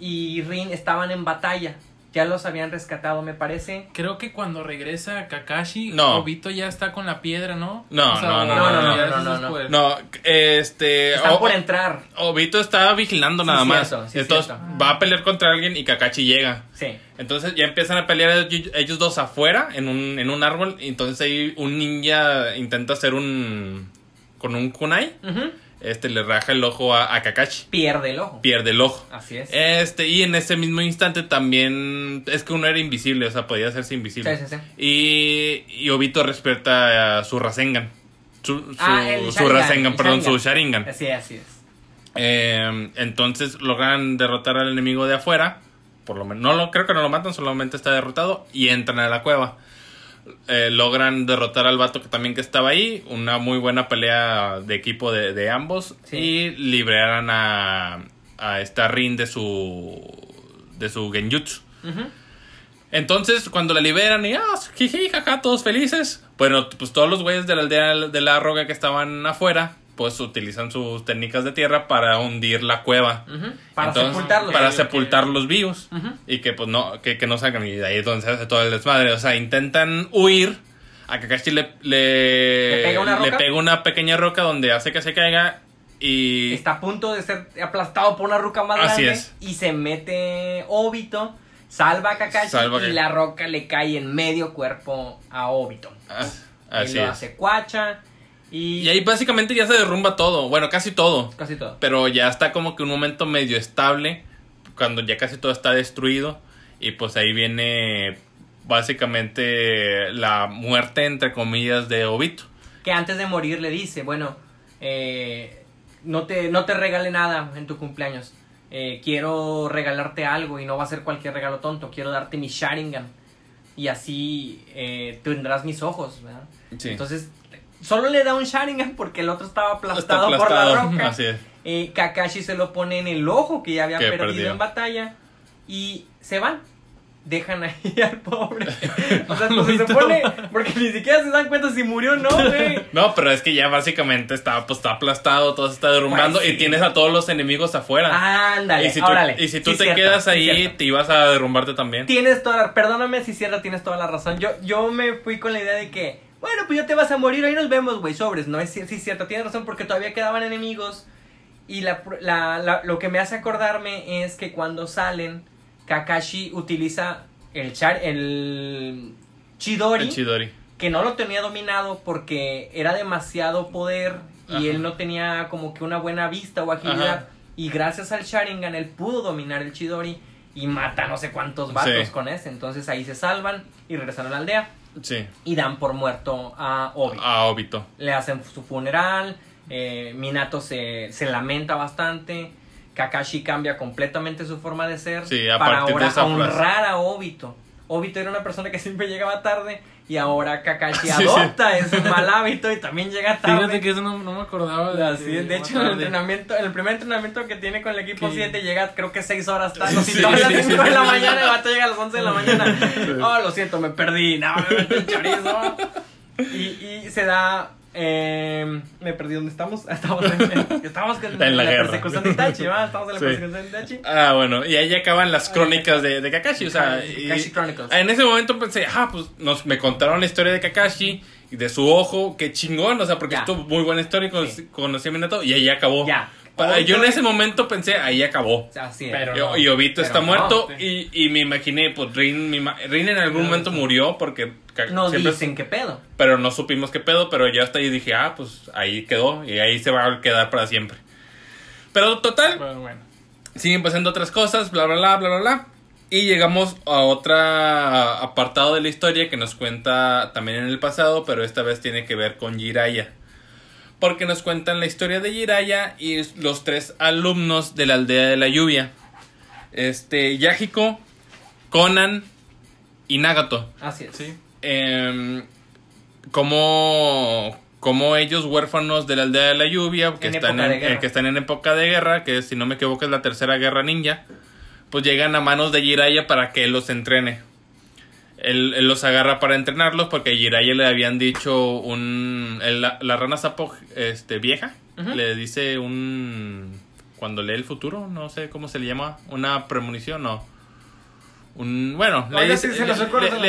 y Rin estaban en batalla. Ya los habían rescatado, me parece. Creo que cuando regresa Kakashi, No. Obito ya está con la piedra, ¿no? No, no, no, no, no, no, no, es no. después. No, este. Están O- por entrar. Obito estaba vigilando Sí, nada más. cierto, sí, Entonces cierto. va a pelear contra alguien y Kakashi llega. Sí. Entonces ya empiezan a pelear ellos dos afuera en un, en un árbol. y Entonces ahí un ninja intenta hacer un. con un kunai. Ujú. Este le raja el ojo a, a Kakashi. Pierde el ojo. Pierde el ojo. Así es. Este, y en ese mismo instante también. Es que uno era invisible, o sea, podía hacerse invisible. Sí, sí, sí. Y, y Obito despierta a su Rasengan. Su, su, Ah, el su Sharingan, Rasengan, el perdón, Sharingan. su Sharingan. Así, así es. Eh, entonces logran derrotar al enemigo de afuera. Por lo menos, no lo, creo que no lo matan, solamente está derrotado. Y entran a la cueva. Eh, logran derrotar al vato que también que estaba ahí. Una muy buena pelea de equipo de, de ambos. Sí. Y liberaran a, a esta Rin de su. de su genjutsu. Entonces, cuando la liberan y ah, jiji, jaja, todos felices. Bueno, pues todos los güeyes de la aldea de la roca que estaban afuera, pues utilizan sus técnicas de tierra para hundir la cueva. Ujú. Para Entonces, sepultarlos. Para ok. sepultarlos vivos. Y que pues no, que, que no salgan. Y de ahí es donde se hace todo el desmadre. O sea, intentan huir. A Kakashi le, le, ¿Le pega una roca? pega una pequeña roca donde hace que se caiga. Y. Está a punto de ser aplastado por una roca más Así grande. es. Y se mete Obito, salva a Kakashi Salva y la roca le cae en medio cuerpo a Obito. Ah, así lo es. hace cuacha Y, Y ahí básicamente ya se derrumba todo. Bueno, casi todo. casi todo. Pero ya está como que un momento medio estable. Cuando ya casi todo está destruido. Y pues ahí viene básicamente la muerte, entre comillas, de Obito. Que antes de morir le dice, bueno, eh, no, te, no te regale nada en tu cumpleaños. Eh, quiero regalarte algo y no va a ser cualquier regalo tonto. Quiero darte mi Sharingan. Y así eh, tendrás mis ojos, ¿verdad? Sí. Entonces, solo le da un Sharingan porque el otro estaba aplastado, por la roca. Así es. Eh, Kakashi se lo pone en el ojo que ya había Que perdido perdió. en batalla. Y se van. Dejan ahí al pobre. O sea, pues se supone. Porque ni siquiera se dan cuenta si murió o no, güey. No, pero es que ya básicamente está, pues, está aplastado, todo se está derrumbando Pues sí. y tienes a todos los enemigos afuera. Ándale, y si tú, órale. y si tú Sí, te cierto, quedas ahí, te ibas a derrumbarte también. Tienes toda la... Perdóname si cierra, tienes toda la razón. Yo, yo me fui con la idea de que, bueno, pues ya te vas a morir, ahí nos vemos, güey, sobres. No es sí, cierto, tienes razón porque todavía quedaban enemigos. Y la, la- la- lo que me hace acordarme es que cuando salen, Kakashi utiliza el, char, el Chidori, El Chidori. que no lo tenía dominado porque era demasiado poder y Ajá. él no tenía como que una buena vista o agilidad. Ajá. Y gracias al Sharingan él pudo dominar el Chidori y mata no sé cuántos vatos Sí. con ese. Entonces ahí se salvan y regresan a la aldea Sí. y dan por muerto a Obi. A Obito. Le hacen su funeral, eh, Minato se, se lamenta bastante. Kakashi cambia completamente su forma de ser Sí, a para de ahora frase. honrar a Obito. Obito era una persona que siempre llegaba tarde y ahora Kakashi Sí, adopta ese mal hábito y también llega tarde. Fíjate que eso no, no me acordaba de. Así de hecho, en el entrenamiento, en el primer entrenamiento que tiene con el equipo Sí. 7 llega creo que 6 horas tarde. Sí, si todas las sí, 5 de la sí. mañana, el vato llega a las 11 de la mañana. Oh, lo siento, me perdí. No, me metí el chorizo. Y, y se da. Eh, me perdí dónde estamos. Estamos en, en- estamos en, En la guerra. persecución de Itachi, ¿va? Estamos en la Sí. persecución de Itachi. Ah, bueno, y ahí acaban las crónicas de, de Kakashi, o sea, y- Kakashi Chronicles. en ese momento pensé, ah, pues nos, me contaron la historia de Kakashi y de su ojo, qué chingón, o sea, porque Ya. estuvo muy buena historia, con, Sí. conocí a Minato y ahí acabó. Ya. Para- yo en ese momento pensé, ahí acabó. Así es. Pero Y- no, y Obito pero está no, muerto sí. y, y me imaginé, pues Rin, mi ma- Rin en algún momento sí. murió porque Ka- no siempre- dicen qué pedo. pero no supimos qué pedo, pero ya hasta ahí dije, ah, pues ahí quedó y ahí se va a quedar para siempre. Pero total, Pero bueno. siguen pasando otras cosas, bla, bla, bla, bla, bla, bla. Y llegamos a otro apartado de la historia que nos cuenta también en el pasado, pero esta vez tiene que ver con Jiraiya. Porque nos cuentan la historia de Jiraiya y los tres alumnos de la aldea de la lluvia. Este, Yahiko, Conan y Nagato. Así es. Sí. Em, como, como ellos huérfanos de la aldea de la lluvia, que En están en, eh, que están en época de guerra, que si no me equivoco es la tercera guerra ninja, pues llegan a manos de Jiraiya para que los entrene. Él, él los agarra para entrenarlos porque a Jiraiya le habían dicho un... el- la, la rana sapo este, vieja le dice un... Cuando lee el futuro, no sé cómo se le llama, una premonición, no. Un, bueno, le dice, sí,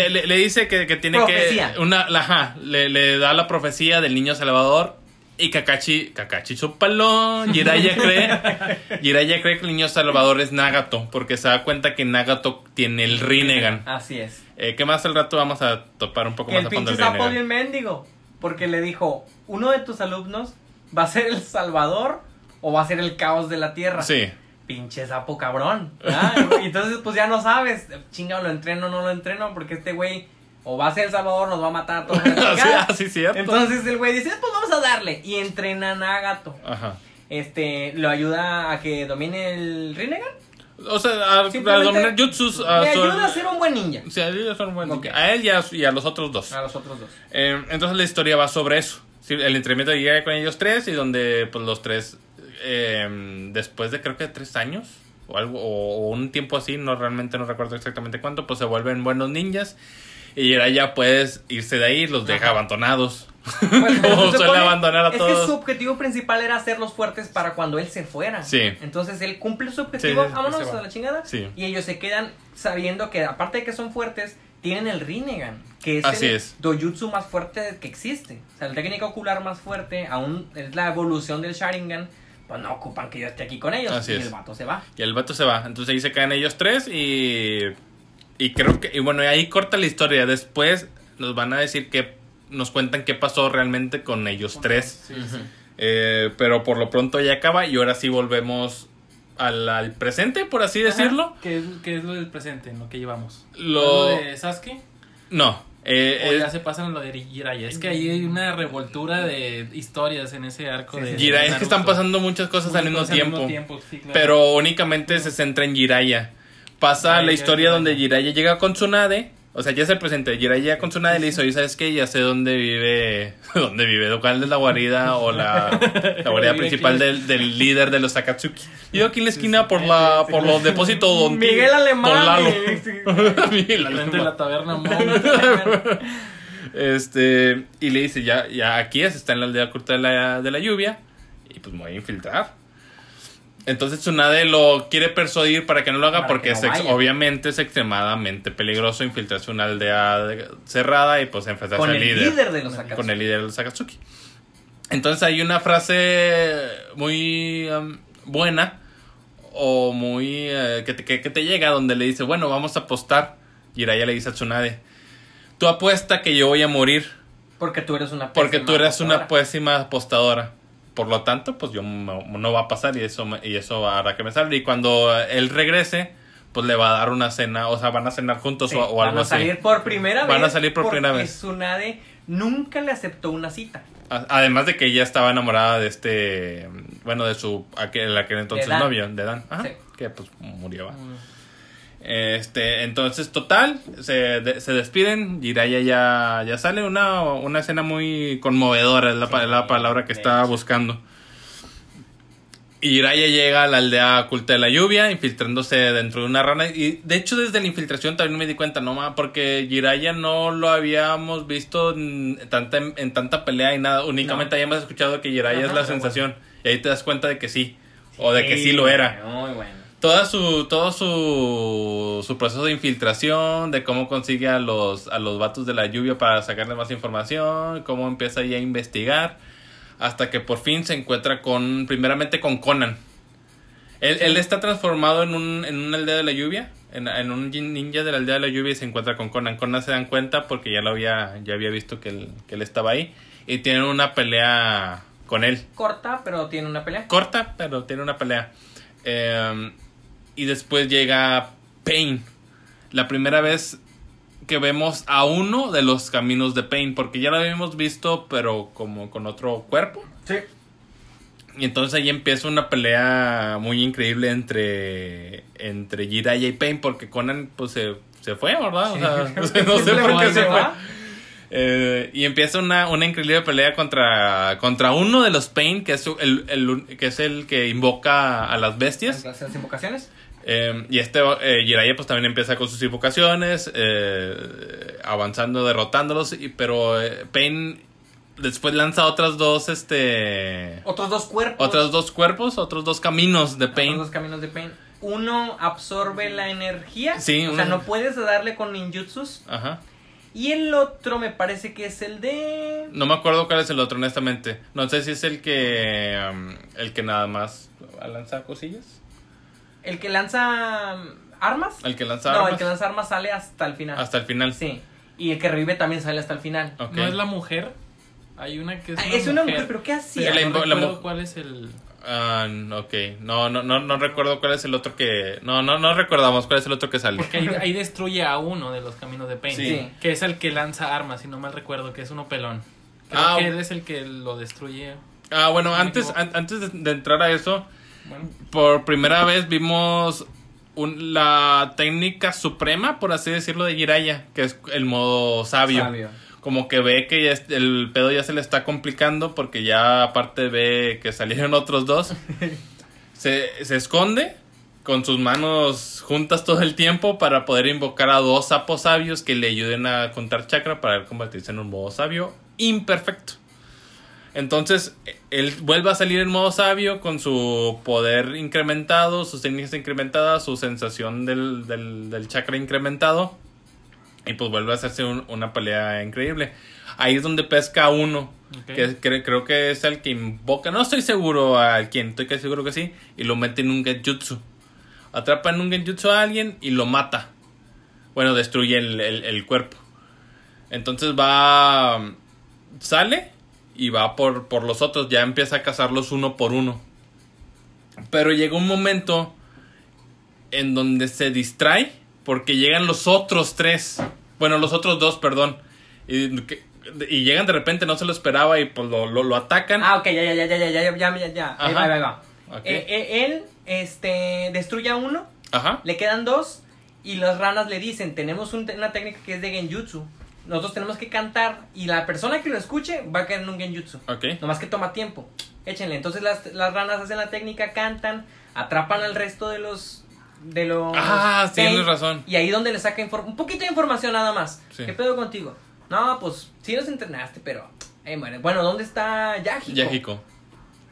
le- le- dice que, que tiene Profecía. que... Una, la- ajá, le, le da la profecía del niño salvador y Kakashi, Kakashi chúpalo, Jiraiya cree, Jiraiya cree que el niño salvador es Nagato, porque se da cuenta que Nagato tiene el Rinnegan. Así es. Eh, que más al rato vamos a topar un poco más el a fondo pinche el sapo Rinnegan. bien mendigo. Porque le dijo, uno de tus alumnos va a ser el salvador o va a ser el caos de la tierra. Sí, Pinche sapo cabrón. entonces pues ya no sabes, chinga, lo entreno o no lo entreno, porque este güey o va a ser el salvador, nos va a matar a todos. sí, ah, sí. Entonces el güey dice, pues vamos a darle. Y entrena a Nagato. Ajá. Este, lo ayuda a que domine el Rinnegan. O sea, a, dominar jutsus. a ayuda a ser un buen ninja. Sí, a ellos son buenos. Ok. A él y a, y a los otros dos. A los otros dos. Eh, entonces la historia va sobre eso. El entrenamiento llega con ellos tres y donde pues los tres, eh, después de creo que tres años o algo, o, o un tiempo así, no realmente no recuerdo exactamente cuánto, pues se vuelven buenos ninjas. Y ahora ya puedes irse de ahí, los deja Ajá. abandonados. Supone- abandonar a es todos. que su objetivo principal era hacerlos fuertes para cuando él se fuera. Sí. Entonces él cumple su objetivo, Sí, sí, sí, vámonos a la chingada. Sí. Y ellos se quedan sabiendo que aparte de que son fuertes, tienen el Rinnegan, que es Así el es. dojutsu más fuerte que existe. O sea, la técnica ocular más fuerte, aún es la evolución del Sharingan, pues no ocupan que yo esté aquí con ellos. Así y es. el vato se va. Y el vato se va. Entonces ahí se caen ellos tres y. Y creo que. Y bueno, ahí corta la historia. Después nos van a decir qué nos cuentan qué pasó realmente con ellos tres. Sí, sí. Eh, pero por lo pronto ya acaba y ahora sí volvemos al, al presente, por así Ajá. decirlo. ¿Qué es, qué es lo del presente, en lo que llevamos? Lo- ¿Es de Sasuke? No. eh, ¿O eh, ya se pasan lo de Jiraiya? Es que ahí hay una revoltura de historias en ese arco Sí, de. Jiraiya, es que están pasando muchas cosas al mismo Muchas cosas tiempo. sí, claro. Pero únicamente se centra en Jiraiya. Pasa la historia donde ya. Jiraiya llega con Tsunade. O sea, ya es el presente. Jiraiya llega con Tsunade y le dice, oye, ¿sabes qué? Ya sé dónde vive... ¿Dónde vive? ¿Cuál es la guarida o la, la guarida principal del, del líder de los Akatsuki? Vivo aquí en la esquina por la por los depósitos Don Ti- Miguel Alemán. Don Lalo. y- Miguel Frente de Alemán. la taberna. Este, y le dice, ya, ya aquí es, está en la aldea oculta de la, de la lluvia, y pues me voy a infiltrar. Entonces Tsunade lo quiere persuadir para que no lo haga Para porque que no es ex- vaya. obviamente es extremadamente peligroso infiltrarse una aldea de- cerrada y pues enfrentarse Con al el líder, líder de los Akatsuki. con el líder de los Akatsuki. Entonces hay una frase muy um, buena o muy eh, que, te, que, que te llega donde le dice, bueno, vamos a apostar. Jiraiya le dice a Tsunade, tú apuesta que yo voy a morir Porque tú eres una porque pésima tú eres una pésima apostadora. Por lo tanto, pues yo no, no va a pasar y eso, y eso hará que me salga. Y cuando él regrese, pues le va a dar una cena, o sea, van a cenar juntos Sí, o, o van algo a así. salir por primera vez. Van a salir por primera vez. Tsunade nunca le aceptó una cita. A- Además de que ella estaba enamorada de este, bueno, de su, aquel, aquel entonces novio, de Dan. Ajá, Sí. Que pues murió. ¿va? Este, entonces, total, se, de- se despiden. Jiraiya ya, ya sale una, una escena muy conmovedora, es la, Sí, la palabra que estaba buscando. Y Jiraiya llega a la aldea oculta de la lluvia, infiltrándose dentro de una rana. Y de hecho, desde la infiltración también me di cuenta, no ma, porque Jiraiya no lo habíamos visto en tanta, en tanta pelea y nada. Únicamente No. habíamos escuchado que Jiraiya es la sensación. Y ahí te das cuenta de que sí, o de que sí lo era Muy bueno. Toda su todo su, su proceso de infiltración de cómo consigue a los a los vatos de la lluvia para sacarle más información cómo empieza ahí a investigar hasta que por fin se encuentra con primeramente con Conan él, él está transformado en un en una aldea de la lluvia en, en un nin- ninja de la aldea de la lluvia y se encuentra con Conan Conan se dan cuenta porque ya lo había ya había visto que él, que él estaba ahí y tienen una pelea con él Corta, pero tiene una pelea. corta, pero tiene una pelea. Eh, y después llega Pain. La primera vez que vemos a uno de los caminos de Pain, porque ya lo habíamos visto, pero como con otro cuerpo. Sí. Y entonces ahí empieza una pelea muy increíble entre, entre Jiraiya y Pain, porque Conan pues se, se fue, ¿verdad? O sea, no sé por qué se fue. Eh, y empieza una, una increíble pelea contra, contra uno de los Pain, que es el, el- que es el que invoca a las bestias. Las las invocaciones. Eh, y este eh, Jiraiya pues también empieza con sus invocaciones, eh, avanzando, derrotándolos, y, pero eh, Pain después lanza otras dos, este... Otros dos cuerpos. Otros dos cuerpos, otros dos caminos de Otros Pain. dos caminos de Pain. Uno absorbe la energía. Sí, O sea, no puedes darle con ninjutsus. Ajá. Y el otro me parece que es el de. No me acuerdo cuál es el otro, honestamente. No sé si es el que... um, el que nada más lanza cosillas. El que lanza armas. El que lanza no, armas. el que lanza armas sale hasta el final. Hasta el final. Sí. Y el que revive también sale hasta el final. Ok. ¿No es la mujer? Hay una que es Ah, una, es una mujer, pero ¿qué hacía? Pero La no la recuerdo mu- cuál es el... Ah, ok. No, no, no, no recuerdo cuál es el otro que... No, no, no recordamos cuál es el otro que sale. Porque ahí, ahí destruye a uno de los caminos de Pain. Sí. Que es el que lanza armas, si no mal recuerdo, que es uno pelón. Creo Ah, que él es el que lo destruye. Ah, bueno, No antes, an- antes de, de entrar a eso, Bueno, por primera vez vimos un- la técnica suprema, por así decirlo, de Jiraiya, que es el modo sabio. Sabio. Como que ve que ya es- el pedo ya se le está complicando porque ya aparte ve que salieron otros dos. se, se esconde con sus manos juntas todo el tiempo para poder invocar a dos sapos sabios que le ayuden a contar chakra para convertirse en un modo sabio imperfecto. Entonces, él vuelve a salir en modo sabio con su poder incrementado, sus técnicas incrementadas, su sensación del, del, del chakra incrementado. Y pues vuelve a hacerse un- una pelea increíble. Ahí es donde pesca uno. Que, cre- creo que es el que invoca. No estoy seguro a quién, estoy casi seguro que sí. Y lo mete en un genjutsu. Atrapa en un genjutsu a alguien y lo mata. Bueno, destruye el, el- el cuerpo. Entonces va. sale y va por, por los otros, ya empieza a cazarlos uno por uno. Pero llega un momento en donde se distrae porque llegan los otros tres, bueno, los otros dos, perdón, y, llegan de repente, no se lo esperaba y pues lo, lo, lo atacan. Ah, ok, ya, ya, ya, ya, ya, ya, ya, ya, ya. Ahí Ajá. va, ahí va. Eh, eh, él, este, destruye a uno, Ajá. le quedan dos, y las ranas le dicen, tenemos un- una técnica que es de genjutsu. Nosotros tenemos que cantar, y la persona que lo escuche va a caer en un genjutsu. Ok. Nomás que toma tiempo. Échenle. Entonces las, las ranas hacen la técnica, cantan, atrapan al resto de los. De los. Ah, tienes Pain, razón. Y ahí donde le saca un poquito de información nada más. Sí. ¿Qué pedo contigo? No, pues sí nos entrenaste, pero. muere. Bueno, ¿dónde está Yahiko? Yahiko.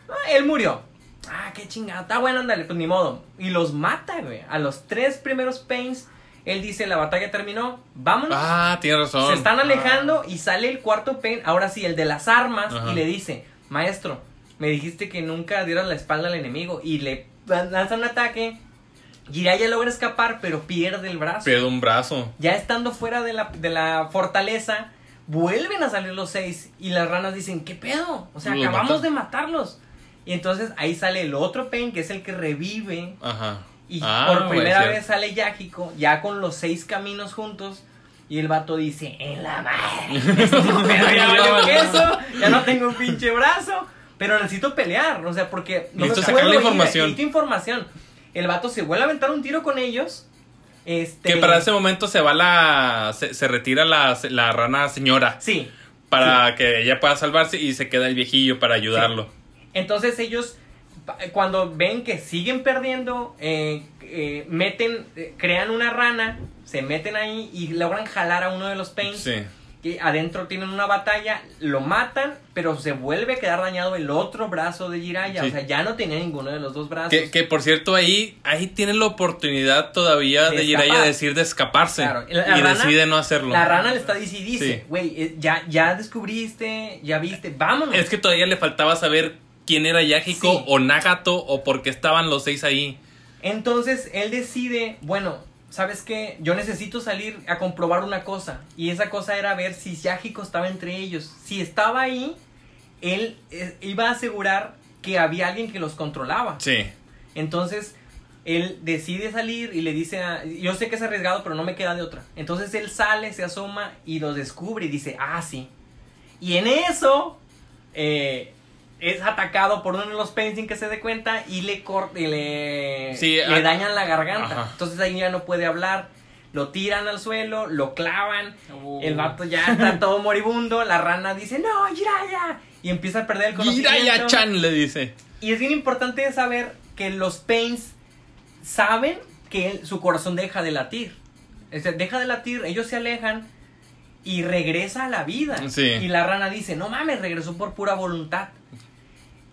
Ah, él murió. Ah, qué chingada. Está bueno, ándale, pues ni modo. Y los mata, güey. A los tres primeros Pains, él dice: La batalla terminó, vámonos. Ah, tienes razón. Se están alejando y sale el cuarto Pain, ahora sí, el de las armas, Ajá. y le dice, maestro, me dijiste que nunca dieras la espalda al enemigo. Y le lanza un ataque. Jiraiya logra escapar, pero pierde el brazo. Pierde un brazo. Ya estando fuera de la, de la fortaleza, vuelven a salir los seis. Y las ranas dicen, ¿qué pedo? O sea, acabamos de matarlos. Y entonces ahí sale el otro Pain, que es el que revive. Ajá. Y Ah, por primera vez sale Yahiko, ya con los seis caminos juntos. Y el vato dice, en la madre. Ya valió queso, ya no tengo un pinche brazo. Pero necesito pelear, o sea, porque no Necesito sacar la información. Necesito información. El vato se vuelve a aventar un tiro con ellos. Este, Que para ese momento se va la. Se, se retira la, la rana señora. Sí. Para que ella pueda salvarse y se queda el viejillo para ayudarlo. Entonces ellos, cuando ven que siguen perdiendo, eh, eh, meten, eh, crean una rana, se meten ahí y logran jalar a uno de los Pains. Sí. que adentro tienen una batalla, lo matan, pero se vuelve a quedar dañado el otro brazo de Jiraiya. Sí. O sea, ya no tenía ninguno de los dos brazos. Que, que por cierto, ahí, ahí tiene la oportunidad todavía De de, Jiraiya escapar. decir de escaparse. Claro, la- la y rana- decide no hacerlo. La rana le está diciendo, dice, güey, eh, ya, ya descubriste, ya viste, vámonos. Es que todavía le faltaba saber quién era Yahiko Sí. o Nagato o por qué estaban los seis ahí. Entonces él decide, bueno, ¿sabes qué? Yo necesito salir a comprobar una cosa. Y esa cosa era ver si Yahiko estaba entre ellos. Si estaba ahí, él eh, iba a asegurar que había alguien que los controlaba. Sí. Entonces, él decide salir y le dice a... Yo sé que es arriesgado, pero no me queda de otra. Entonces él sale, se asoma y los descubre y dice, ah, sí. Y en eso eh, es atacado por uno de los Pain sin que se dé cuenta y le, cor- y le, Sí, le ah, dañan la garganta. ajá. Entonces ahí ya no puede hablar. Lo tiran al suelo, lo clavan. Uh. El vato ya está todo moribundo. La rana dice, no, Jiraya. Y empieza a perder el conocimiento. Jiraiya-chan le dice. Y es bien importante saber que los Pains saben que él- su corazón deja de latir. Deja de latir, ellos se alejan y regresa a la vida. Sí. Y la rana dice, no mames, regresó por pura voluntad.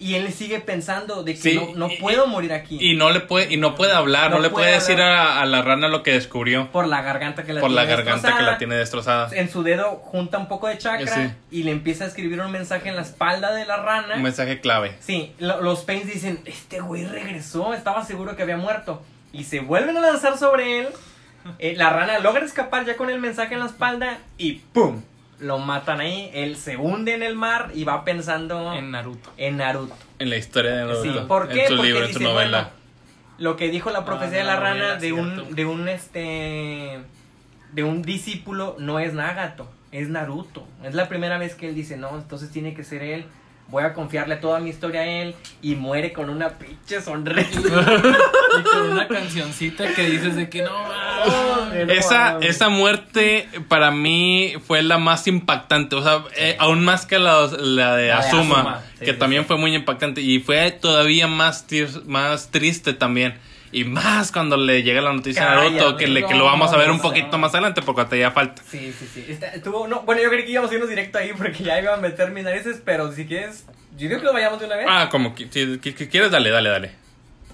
Y él sigue pensando de que Sí, no, no y- puedo morir aquí. Y no le puede, y no puede hablar, no, No le puede puede decir a, a la rana lo que descubrió. por la garganta que la Por la tiene garganta que destrozada. la tiene destrozada. En su dedo junta un poco de chakra Sí. y le empieza a escribir un mensaje en la espalda de la rana. Un mensaje clave. Sí, lo- los Pains dicen, este güey regresó, estaba seguro que había muerto. Y se vuelven a lanzar sobre él. Eh, la rana logra escapar ya con el mensaje en la espalda y ¡pum! Lo matan ahí. Él se hunde en el mar y va pensando En en, Naruto. Naruto. En la historia de Naruto. Sí, ¿por qué? En su Porque libro, en su dice, novela. bueno, lo que dijo la profecía de de la rana de un, cierto. de un este de un discípulo no es Nagato, es Naruto. Es la primera vez que él dice, no, entonces tiene que ser él. Voy a confiarle toda mi historia a él y muere con una pinche sonrisa. Y con una cancioncita que dices de que no. Esa, esa muerte para mí fue la más impactante, o sea, eh, aún más que la, la de de Asuma, Asuma, sí, que sí, también sí. fue muy impactante y fue todavía más, más triste también. Y más cuando le llega la noticia a Naruto, que, le, que lo vamos a ver un poquito no. más adelante porque todavía falta. Sí, sí, sí. Está- estuvo, no, bueno, yo creí que íbamos a irnos directo ahí porque ya iba a meter mis narices, pero si quieres, yo digo que lo vayamos de una vez. Ah, como que, si, que- que quieres, dale, dale, dale.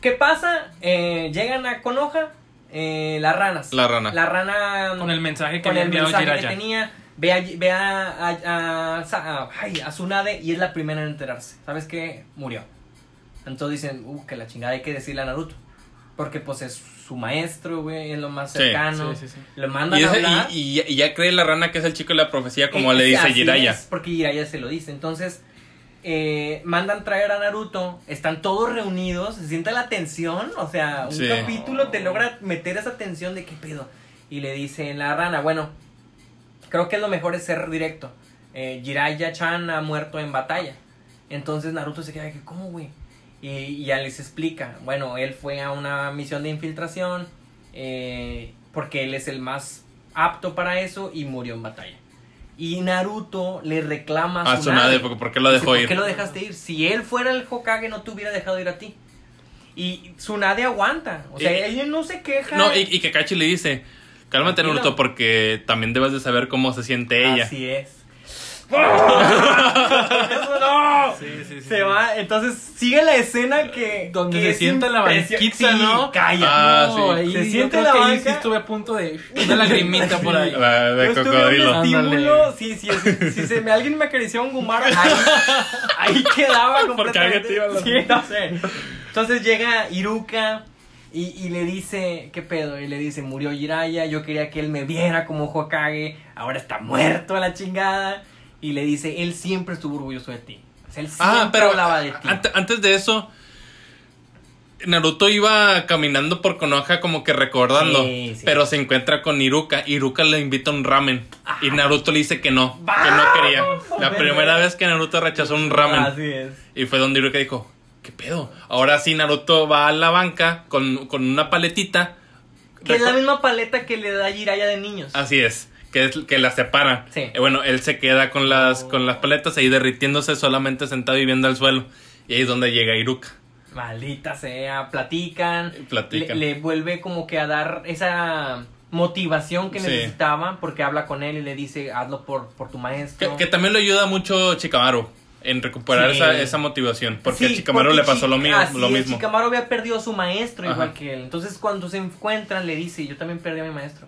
¿Qué pasa? Eh, llegan a Konoha eh, las ranas. La rana. La rana. Con el mensaje que con había el mensaje que tenía. Ve a, ve a, a, a- a- ay, a Tsunade y es la primera en enterarse. ¿Sabes qué? Murió. Entonces dicen, uh, que la chingada hay que decirle a Naruto. Porque pues es su maestro, güey, es lo más cercano. sí, sí, sí. Lo mandan Y, a hablar. y- y- y ya cree la rana que es el chico de la profecía, como Eh, le dice es, porque Jiraiya se lo dice. Entonces, eh, mandan traer a Naruto, están todos reunidos, se siente la tensión, o sea, un Sí. capítulo te logra meter esa tensión de qué pedo. Y le dice la rana, bueno, creo que lo mejor es ser directo. Eh, Jiraiya-chan ha muerto en batalla. Entonces Naruto se queda que, ¿cómo, güey? Y, y ya les explica, bueno, él fue a una misión de infiltración, eh, porque él es el más apto para eso y murió en batalla. Y Naruto le reclama A Tsunade, porque ¿por qué lo Dice, dejó ¿Por ir? qué lo dejaste ir? Si él fuera el Hokage no te hubiera dejado ir a ti. Y Tsunade aguanta. O sea, Y- ella no se queja. No, y, y que Kachi le dice, cálmate. Naruto, porque también debes de saber cómo se siente ella. Así es. Eso no. Sí, sí, sí. Se va, entonces sigue la escena que. Donde que se sienta en la banquita, Sí, ¿no? Calla. Ah, No, sí. ahí Se siente la que ahí banca. sí estuve a punto de una lagrimita por ahí. La de Yo estuve en cocodrilo. un estímulo, Ándale. sí, sí, sí, si se me, alguien me acarició un gumar, ahí, ahí quedaba Porque alguien completamente. te iba a la- Sí, no sé. Entonces llega Iruka y, y le dice, ¿qué pedo? Y le dice, murió Jiraiya, yo quería que él me viera como Hokage, ahora está muerto a la chingada. Y le dice, él siempre estuvo orgulloso de ti. O sea, él siempre Ah, pero hablaba de ti. ante- antes de eso, Naruto iba caminando por Konoha como que recordando, Sí, sí. pero se encuentra con Iruka. Iruka le invita un ramen y Naruto le dice que no, que no quería. La primera vez que Naruto rechazó un ramen Así es. y fue donde Iruka dijo, ¿qué pedo? Ahora sí Naruto va a la banca con, con una paletita. Que es la misma paleta que le da Jiraiya de niños. Así es, que es que la separa. Sí. Eh, bueno, él se queda con las con las paletas ahí derritiéndose solamente sentado y viendo al suelo. Y ahí es donde llega Iruka. Maldita sea, platican. Platican. Le, le vuelve como que a dar esa motivación que Sí. necesitaba porque habla con él y le dice hazlo por, por tu maestro. que también lo ayuda mucho Chikamaru en recuperar Sí. esa, esa motivación. Porque Sí, a Chikamaru porque le pasó lo, mismo así lo mismo. Shikamaru había perdido a su maestro Ajá. igual que él. Entonces cuando se encuentran le dice yo también perdí a mi maestro.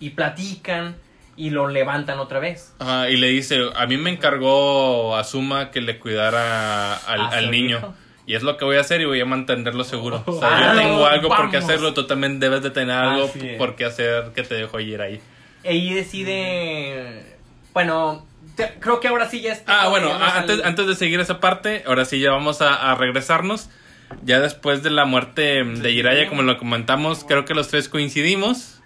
Y platican y lo levantan otra vez. Ajá, y le dice, a mí me encargó Asuma que le cuidara al, ¿A al niño. hijo? Y es lo que voy a hacer y voy a mantenerlo seguro. O sea, Ah, yo tengo algo por qué hacerlo, tú también debes de tener algo por qué hacer que te dejo ir ahí. Y decide bueno, te- creo que ahora sí ya está. Ah, bueno, llegamos a- antes, al- antes de seguir esa parte, ahora sí ya vamos a, a regresarnos. Ya después de la muerte de Jiraiya, como lo comentamos, creo que los tres coincidimos.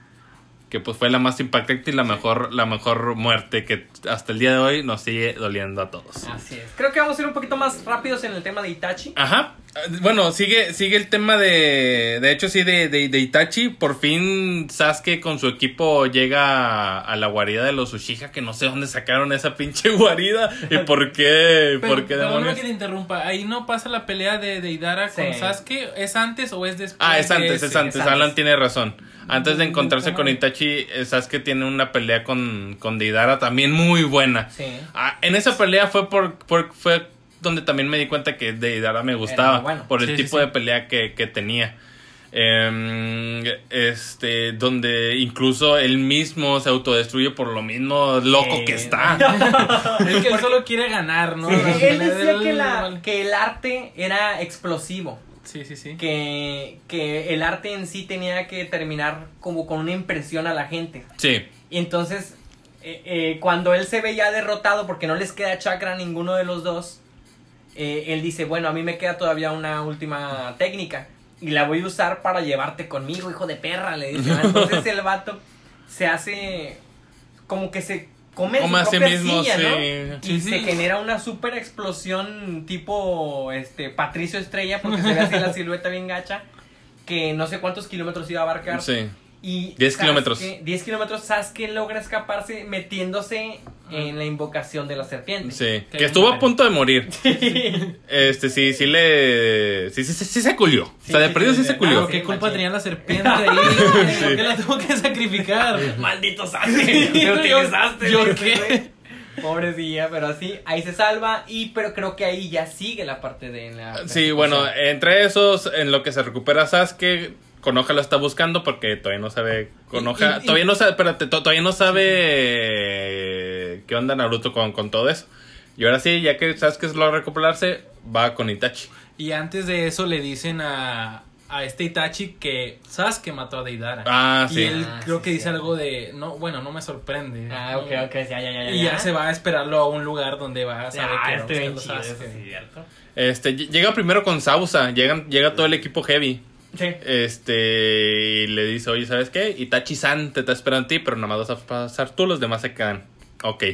Que pues fue la más impactante y la mejor, la mejor muerte que hasta el día de hoy nos sigue doliendo a todos. Así es. Creo que vamos a ir un poquito más rápidos en el tema de Itachi. Ajá. Bueno, sigue, sigue el tema de. De hecho, sí, de, de, de Itachi. Por fin Sasuke con su equipo llega a la guarida de los Uchiha. Que no sé dónde sacaron esa pinche guarida. Y por qué. Pero, por qué demonios. que te interrumpa. Ahí no pasa la pelea de Deidara con Sí. Sasuke. ¿Es antes o es después? Ah, es de antes, ese? es antes. es antes. Alan tiene razón. Antes de encontrarse con. Itachi, eh, Sasuke tiene una pelea con, con Deidara también muy buena. Sí. Ah, en esa pelea fue por, por- fue donde también me di cuenta que Deidara me gustaba bueno. por el Sí, tipo sí. de pelea que, que tenía. Em, este, donde incluso él mismo se autodestruye por lo mismo loco Sí. que está. Es que él solo quiere ganar, ¿no? Sí, él decía que, la, que el arte era explosivo. Sí, sí, sí. Que, que el arte en sí tenía que terminar como con una impresión a la gente. Sí, Y entonces, eh, eh, cuando él se ve ya derrotado porque no les queda chakra a ninguno de los dos, eh, él dice, bueno, a mí me queda todavía una última técnica y la voy a usar para llevarte conmigo, hijo de perra, le dice. Entonces el vato se hace como que se come, Come su a sí mismo, silla, ¿no? sí. Y Sí, se genera una super explosión tipo este Patricio Estrella porque se ve así la silueta bien gacha que no sé cuántos kilómetros iba a abarcar. sí. Y 10 Sasuke- kilómetros. 10 kilómetros, Sasuke logra escaparse metiéndose en la invocación de la serpiente. Sí, que estuvo a punto de morir. Este, sí, sí le. Sí, sí, sí, sí se culió. o sea, de sí, perdido sí, sí, se sí. culió. Pero qué Sí, culpa machín. tenía la serpiente ahí. ¿Por qué la tuvo que sacrificar? Maldito Sasuke, me utilizaste. ¿Yo qué? güey. Pobrecilla, pero así, ahí se salva y pero creo que ahí ya sigue la parte de la Sí, bueno, entre esos, en lo que se recupera Sasuke, Konoha lo está buscando porque todavía no sabe. Konoha, Y- y- todavía no sabe, espérate, to- todavía no sabe qué onda Naruto con, con todo eso. Y ahora sí, ya que Sasuke logra recuperarse, va con Itachi. Y antes de eso le dicen a, a este Itachi que Sasuke mató a Deidara. Ah, Y sí. él Ah, creo sí, que dice algo de, no, bueno, no me sorprende. Ah, ok, ok, ya, ya, ya, ya. Y ya se va a esperarlo a un lugar donde va a saber Ah, que eso Sasuke. sí, cierto. Este, ll- llega primero con Sausa, llegan, llega todo el equipo heavy. Sí. Este, y le dice, oye, ¿sabes qué? Itachi-san te está esperando a ti, pero nada más vas a pasar tú, los demás se quedan. Ok.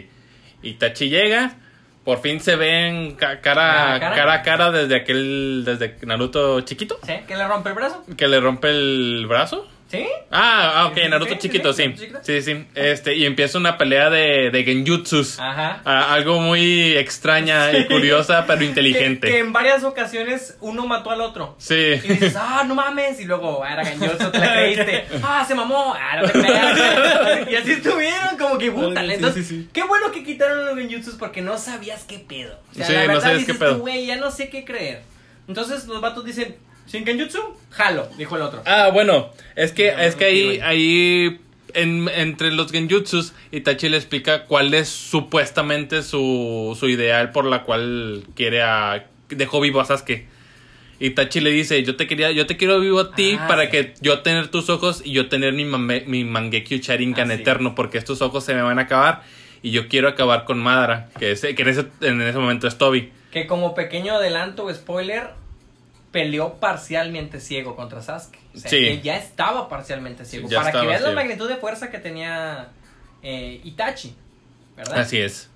Itachi llega, por fin se ven ca- cara, ¿Cara a cara? cara a cara desde aquel, desde Naruto chiquito, ¿Sí? ¿Que le rompe el brazo? que le rompe el brazo. ¿Sí? Ah, ah, ok, Naruto sí, chiquito, sí, sí. Sí, sí. Este, y empieza una pelea de, de genjutsus. Ajá. Ah, algo muy extraña y curiosa, pero inteligente. Que, que en varias ocasiones uno mató al otro. Sí. Y dices, ah, no mames. Y luego, ah, era gañoso, te la creíste. Ah, se mamó. Ah, no te creas. Y así estuvieron, como que puta. Sí, Entonces, sí, sí. qué bueno que quitaron los genjutsus porque no sabías qué pedo. O sea, Sí, la no verdad sabías dices qué pedo. tú, güey, ya no sé qué creer. Entonces los vatos dicen, ¿sin genjutsu? Jalo, dijo el otro. Ah, bueno, es que, es que ahí, ahí en- entre los genjutsus, Itachi le explica cuál es supuestamente su, su ideal por la cual quiere a... dejó vivo a Sasuke. Itachi le dice, yo te quería, yo te quiero vivo a ti Ah, para sí. que yo tener tus ojos y yo tener mi, mame- mi Mangekyo Sharingan Ah, sí. eterno, porque estos ojos se me van a acabar y yo quiero acabar con Madara, que, es, que en, ese, en ese momento es Toby. Que como pequeño adelanto spoiler, peleó parcialmente ciego contra Sasuke. O sea, Sí. que ya estaba parcialmente ciego. Ya para que veas la magnitud de fuerza que tenía eh, Itachi. ¿Verdad? Así es.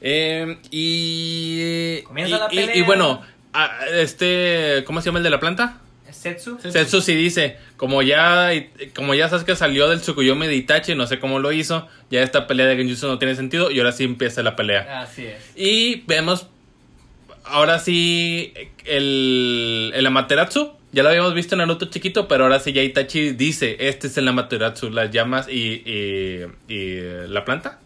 Eh, y, Comienza y- la pelea. y bueno, a- este, ¿cómo se llama el de la planta? Setsu. Setsu sí dice, como ya, como ya sabes que salió del Tsukuyomi de Itachi, no sé cómo lo hizo, ya esta pelea de Genjutsu no tiene sentido y ahora sí empieza la pelea. Así es. Y vemos, ahora sí, el, el Amaterasu. Ya lo habíamos visto en Naruto chiquito, pero ahora sí ya Itachi dice, este es el Amaterasu, las llamas y, y, y la planta.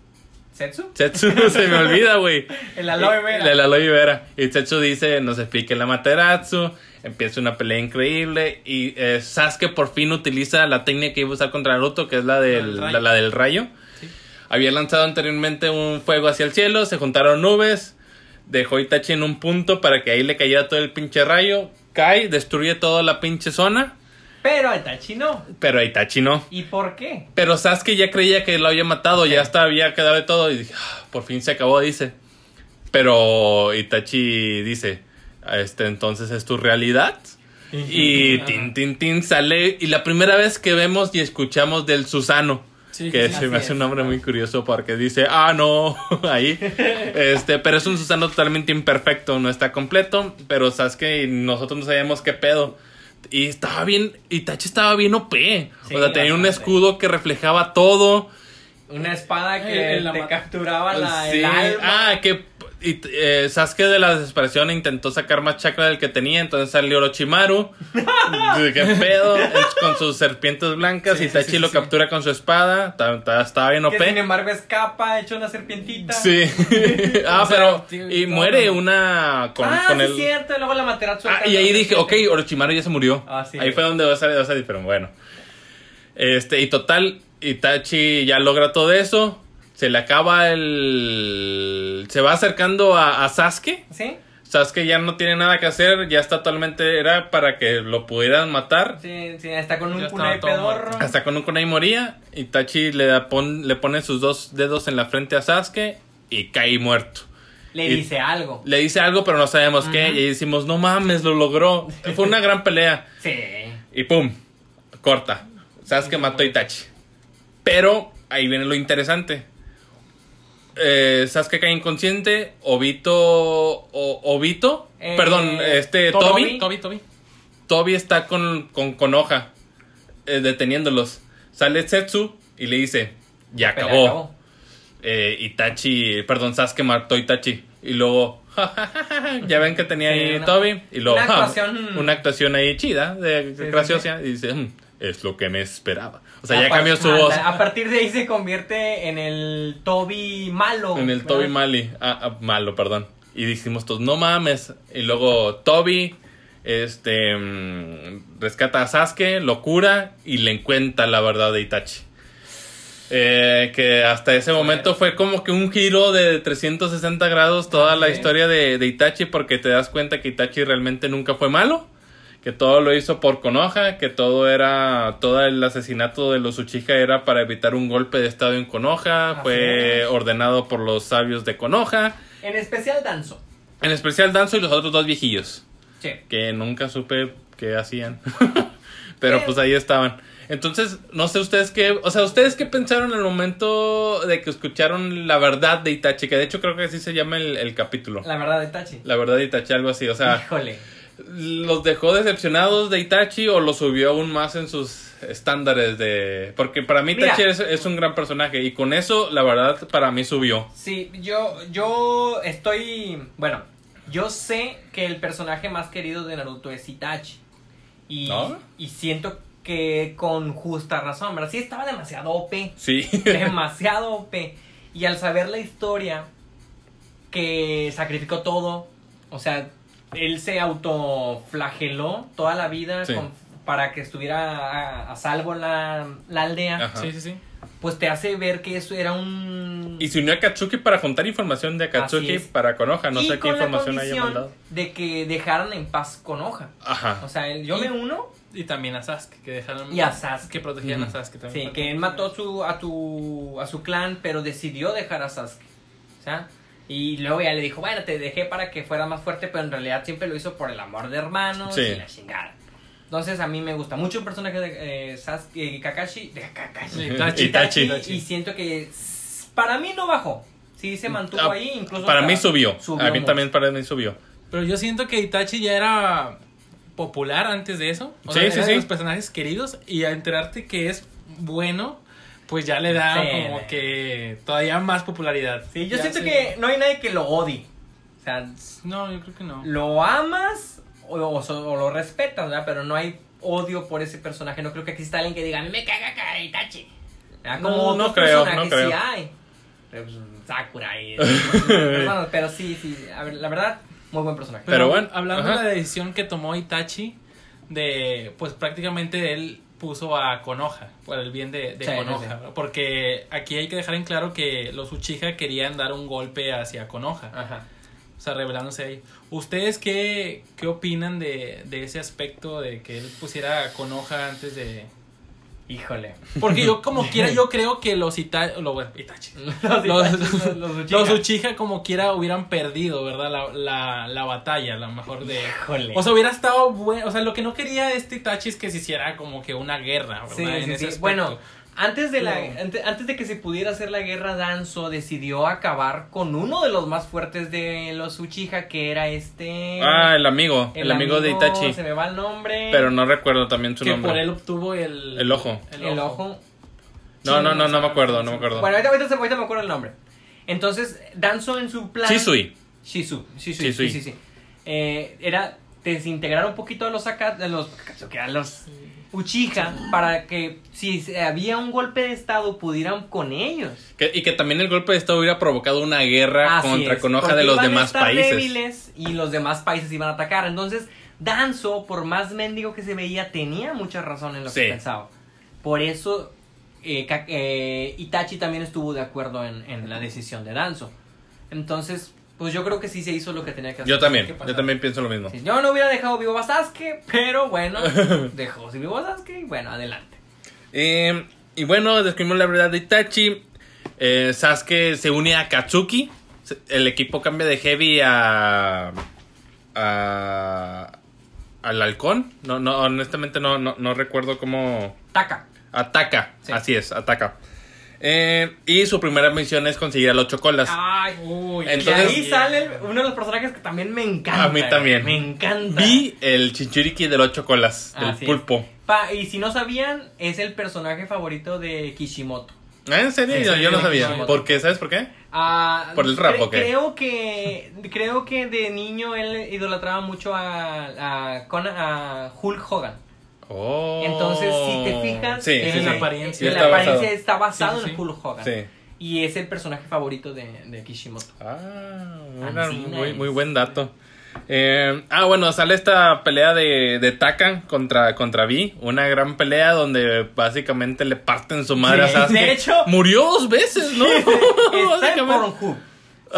¿Setsu? Setsu se me olvida, güey. El aloe vera. El aloe vera. Y Setsu dice, nos explique el Amaterasu. Empieza una pelea increíble. Y eh, Sasuke por fin utiliza la técnica que iba a usar contra Naruto, que es la del, La la, del rayo. Sí. Había lanzado anteriormente un fuego hacia el cielo, se juntaron nubes. Dejó a Itachi en un punto para que ahí le cayera todo el pinche rayo. Cae, destruye toda la pinche zona. Pero a Itachi no. Pero a Itachi no. ¿Y por qué? Pero Sasuke ya creía que lo había matado, ya hasta había quedado de todo y dije, "Ah, por fin se acabó, dice. Pero Itachi dice, este entonces es tu realidad. Y tin tin tin sale y la primera vez que vemos y escuchamos del Susano, Sí, que sí, se me hace un nombre muy curioso porque dice, "Ah, no", ahí. Este, pero es un Susano totalmente imperfecto, no está completo, pero Sasuke y nosotros no sabíamos qué pedo. Y estaba bien, Itachi estaba bien OP. Sí, o sea, tenía un escudo que reflejaba todo. Una espada que Eh, la te capturaba la, Sí. el alma. Ah, que y, eh, Sasuke de la desesperación intentó sacar más chakra del que tenía, entonces salió Orochimaru. ¿Qué pedo? Es Con sus serpientes blancas Sí, y Tachi sí, lo sí. captura con su espada. Ta- ta- Estaba bien Que sin OP. embargo escapa, hecho una serpientita. Sí. ah, O sea, pero. tío, Y no, muere no. una. Con, ah, con sí el. es cierto. y Luego la Materatsu. Ah, y ahí dije, ok, Orochimaru ya se murió. Ah, sí. Ahí fue donde va a salir, va a salir, pero bueno. Este, y total, Itachi ya logra todo eso. Se le acaba el. Se va acercando a, a Sasuke. ¿Sí? Sasuke ya no tiene nada que hacer, ya está totalmente. Era para que lo pudieran matar. Sí, sí, está con un kunai pedorro. Hasta con un kunai moría. Itachi le, da, pon- le pone sus dos dedos en la frente a Sasuke y cae muerto. Le Y- dice algo. Le dice algo, pero no sabemos qué. Y ahí decimos, no mames, lo logró. Fue una gran pelea. Sí. Y pum, corta. Sasuke mató a Itachi. Pero ahí viene lo interesante. Eh, Sasuke cae inconsciente. Obito. o- Obito. Eh, perdón, este. Toby. Toby, Toby. Toby está con, con, con hoja. eh, deteniéndolos. Sale Setsu y le dice: Ya acabó. Eh, Itachi. Perdón, Sasuke mató a Itachi. Y luego. ya ven que tenía Sí, ahí Toby. Y luego. una "Ja, actuación- una actuación ahí chida. De, Sí, sí, graciosa. Y dice: "Mm, Es lo que me esperaba. O sea, ya A par- cambió su anda, voz. A partir de ahí se convierte en el Toby malo. En el ¿verdad? Toby Mali. Ah, ah, malo, perdón. Y dijimos todos, no mames. Y luego Toby este mm, rescata a Sasuke, lo cura y le encuentra la verdad de Itachi. Eh, que hasta ese momento fue como que un giro de 360 grados toda la historia de, de Itachi porque te das cuenta que Itachi realmente nunca fue malo. Que todo lo hizo por Konoha, que todo era, todo el asesinato de los Uchiha era para evitar un golpe de estado en Konoha, Así fue es. ordenado por los sabios de Konoha, En especial Danzo. en especial Danzo y los otros dos viejillos, Sí. que nunca supe qué hacían, pero pues ahí estaban. Entonces, no sé ustedes qué, o sea, ustedes qué pensaron en el momento de que escucharon la verdad de Itachi, que de hecho creo que así se llama el, el capítulo. La verdad de Tachi. La verdad de Itachi, algo así, o sea, Híjole. ¿Los dejó decepcionados de Itachi o los subió aún más en sus estándares de...? Porque para mí. Itachi es, es un gran personaje y con eso, la verdad, para mí subió. Sí, yo, yo estoy. Bueno, yo sé que el personaje más querido de Naruto es Itachi. Y, ¿No? y siento que con justa razón, ¿verdad? Sí, estaba demasiado OP. Sí. demasiado OP. Y al saber la historia, que sacrificó todo, o sea, él se autoflageló toda la vida Sí. con- para que estuviera a, a salvo la, la aldea, Ajá. Sí, sí, sí. pues te hace ver que eso era un... Y se unió a Katsuki para juntar información de Katsuki para Konoha. No y sé qué con información haya mandado. de que dejaran en paz con hoja. Ajá. O sea, yo Y- me uno, Y también a Sasuke, que dejaron. Y a Sasuke. Que protegían a. Sasuke también. sí, que él mató a su, a, tu, a su clan, pero decidió dejar a Sasuke. O sea, y luego ya le dijo, bueno, te dejé para que fuera más fuerte, pero en realidad siempre lo hizo por el amor de hermanos Sí. y la chingada. Entonces a mí me gusta mucho el personaje de eh, Sasuke, eh, Kakashi, de Kakashi. Itachi. Itachi. Y, y siento que para mí no bajó. Sí se mantuvo Ah, ahí, incluso Para mí subió. subió a mí mucho. también para mí subió. Pero yo siento que Itachi ya era popular antes de eso. O Sí, sea, sí, era sí. de los personajes queridos. Y a enterarte que es bueno, pues ya le da Sí, como que todavía más popularidad. Sí, yo Ya siento que no hay nadie que lo odie. O sea, No, yo creo que no. lo amas o, o lo respetas, ¿verdad? Pero no hay odio por ese personaje. No creo que exista alguien que diga, me caga caga Itachi. ¿Verdad? Como No, no creo, no creo. sí hay. Pero, pues, Sakura y pero sí, sí, a ver, la verdad, muy buen personaje. Pero bueno, Hablando ajá. de la decisión que tomó Itachi, de pues prácticamente él puso a Konoha por el bien de, de Sí, Konoha. Porque aquí hay que dejar en claro que los Uchiha querían dar un golpe hacia Konoha. Ajá. O sea, revelándose ahí. ¿Ustedes qué, qué opinan de, de ese aspecto de que él pusiera a Konoha antes de...? Híjole. Porque yo como quiera, yo creo que los Ita... Lo, bueno, Itachi. Los, Los, Itachi, los Uchiha. los Uchiha como quiera hubieran perdido, ¿verdad? La, la, la batalla, a lo mejor de... Híjole. O sea, hubiera estado bueno. O sea, lo que no quería este Itachi es que se hiciera como que una guerra, ¿verdad? Sí, En sí, ese sí. Bueno, antes de, la, Pero- antes, antes de que se pudiera hacer la guerra, Danzo decidió acabar con uno de los más fuertes de los Uchiha, que era este... Ah, el amigo. El, amigo, de Itachi. Se me va el nombre. Pero no recuerdo también su que nombre. por él obtuvo el... El ojo. El ojo. No, no, no, no me acuerdo, no me acuerdo. Bueno, ahorita, ahorita, ahorita me acuerdo el nombre. Entonces, Danzo en su plan... Shisui. Shizu, Shisui, Shisui. sí, sí, sí. Eh, era desintegrar un poquito a los a los, a los Uchiha para que si había un golpe de estado pudieran con ellos. Que- y que también el golpe de estado hubiera provocado una guerra Así contra es, Konoha de los iban a demás estar países. débiles y los demás países iban a atacar. Entonces, Danzo, por más mendigo que se veía, tenía mucha razón en lo Sí. que pensaba. Por eso, eh, eh, Itachi también estuvo de acuerdo en, en la decisión de Danzo. Entonces, pues yo creo que sí se hizo lo que tenía que hacer. Yo también, yo también pienso lo mismo. Sí, yo no hubiera dejado vivo a Sasuke, pero bueno, dejó vivo a Sasuke y bueno, adelante. Eh, y bueno, descubrimos la verdad de Itachi. Eh, Sasuke se une a Katsuki. El equipo cambia de Heavy a. a al halcón. No, no, honestamente no, no, no recuerdo cómo. Taka. Ataca, Sí. así es, ataca. Eh, y su primera misión es conseguir al ocho colas. Ay, Uy, Entonces- y ahí sale uno de los personajes que también me encanta. A mí también. Me encanta. Vi el Chinchuriki del ocho colas, del Así es. pulpo. Pa- y si no sabían, es el personaje favorito de Kishimoto. Ah, ¿En serio? Sí, yo, yo no sabía. Kishimoto. ¿Por qué? ¿Sabes por qué? Ah, ¿Por el rap cre-? Creo que, creo que de niño él idolatraba mucho a, a, a Hulk Hogan. Oh. Entonces, si te fijas, sí, en sí, la sí. apariencia. Está la apariencia basado. está basado en. Hulk Hogan. Y es el personaje favorito de, de Kishimoto. Ah, muy, muy buen dato. Eh, ah, bueno, sale esta pelea de, de Taka contra, contra Vi. Una gran pelea donde básicamente le parten su madre a Sasuke. de hecho- murió dos veces, ¿no? Está Básicamente.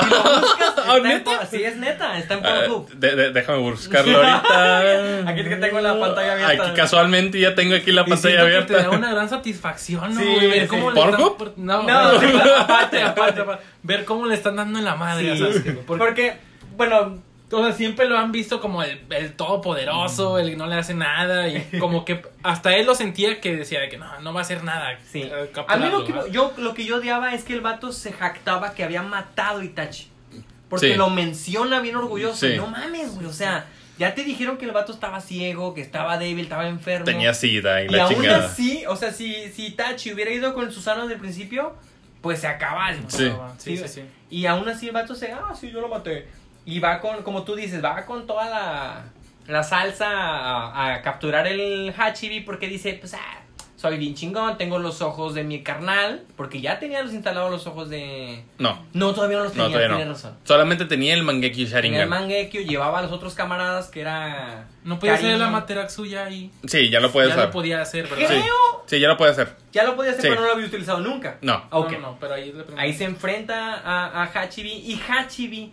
Si lo buscas, ¿Ah, está en neta? sí, es neta, está en Pornhub. de- de- déjame buscarlo ahorita. Aquí que tengo la pantalla abierta. Aquí casualmente ya tengo aquí la Y pantalla que te da abierta. una gran satisfacción, ¿no? Sí, ver sí. cómo le están por- No, No, no, sí, aparte, aparte, aparte. Ver cómo le están dando en la madre Sí. Porque, bueno, o sea, siempre lo han visto como el, el todopoderoso, el que no le hace nada. Y como que hasta él lo sentía que decía de que no, no va a hacer nada. sí. eh, A mí lo que, yo, lo que yo odiaba es que el vato se jactaba que había matado a Itachi. Porque Sí. lo menciona bien orgulloso. Sí. No mames, güey. O sea, ya te dijeron que el vato estaba ciego, que estaba débil, estaba enfermo. Tenía sida y Y la aún chingada. así, o sea, si, si Itachi hubiera ido con Susano desde el principio, pues se acaba. el- Sí. Sí, sí, sí. Y aún así el vato se, ah, sí, yo lo maté. Y va con, como tú dices, va con toda la, la salsa a, a capturar el Hachibi porque dice, pues, ah, soy bien chingón, tengo los ojos de mi carnal, porque ya tenía los instalados los ojos de... No, No, todavía no los no, tenía, todavía tiene no. razón. Solamente tenía el Mangeki En el Sharingan. Mangekyo llevaba a los otros camaradas que era... No podía Karin. la Materaxu ya ahí. Sí, ya lo puedes ya hacer. lo podía hacer, ¿verdad? Creo, Sí. Sí, ya lo puedes hacer. ya lo podía hacer, Sí. pero no lo había utilizado nunca. No. Ah, ok. No, no, no, pero. Ahí se enfrenta a, a Hachibi y Hachibi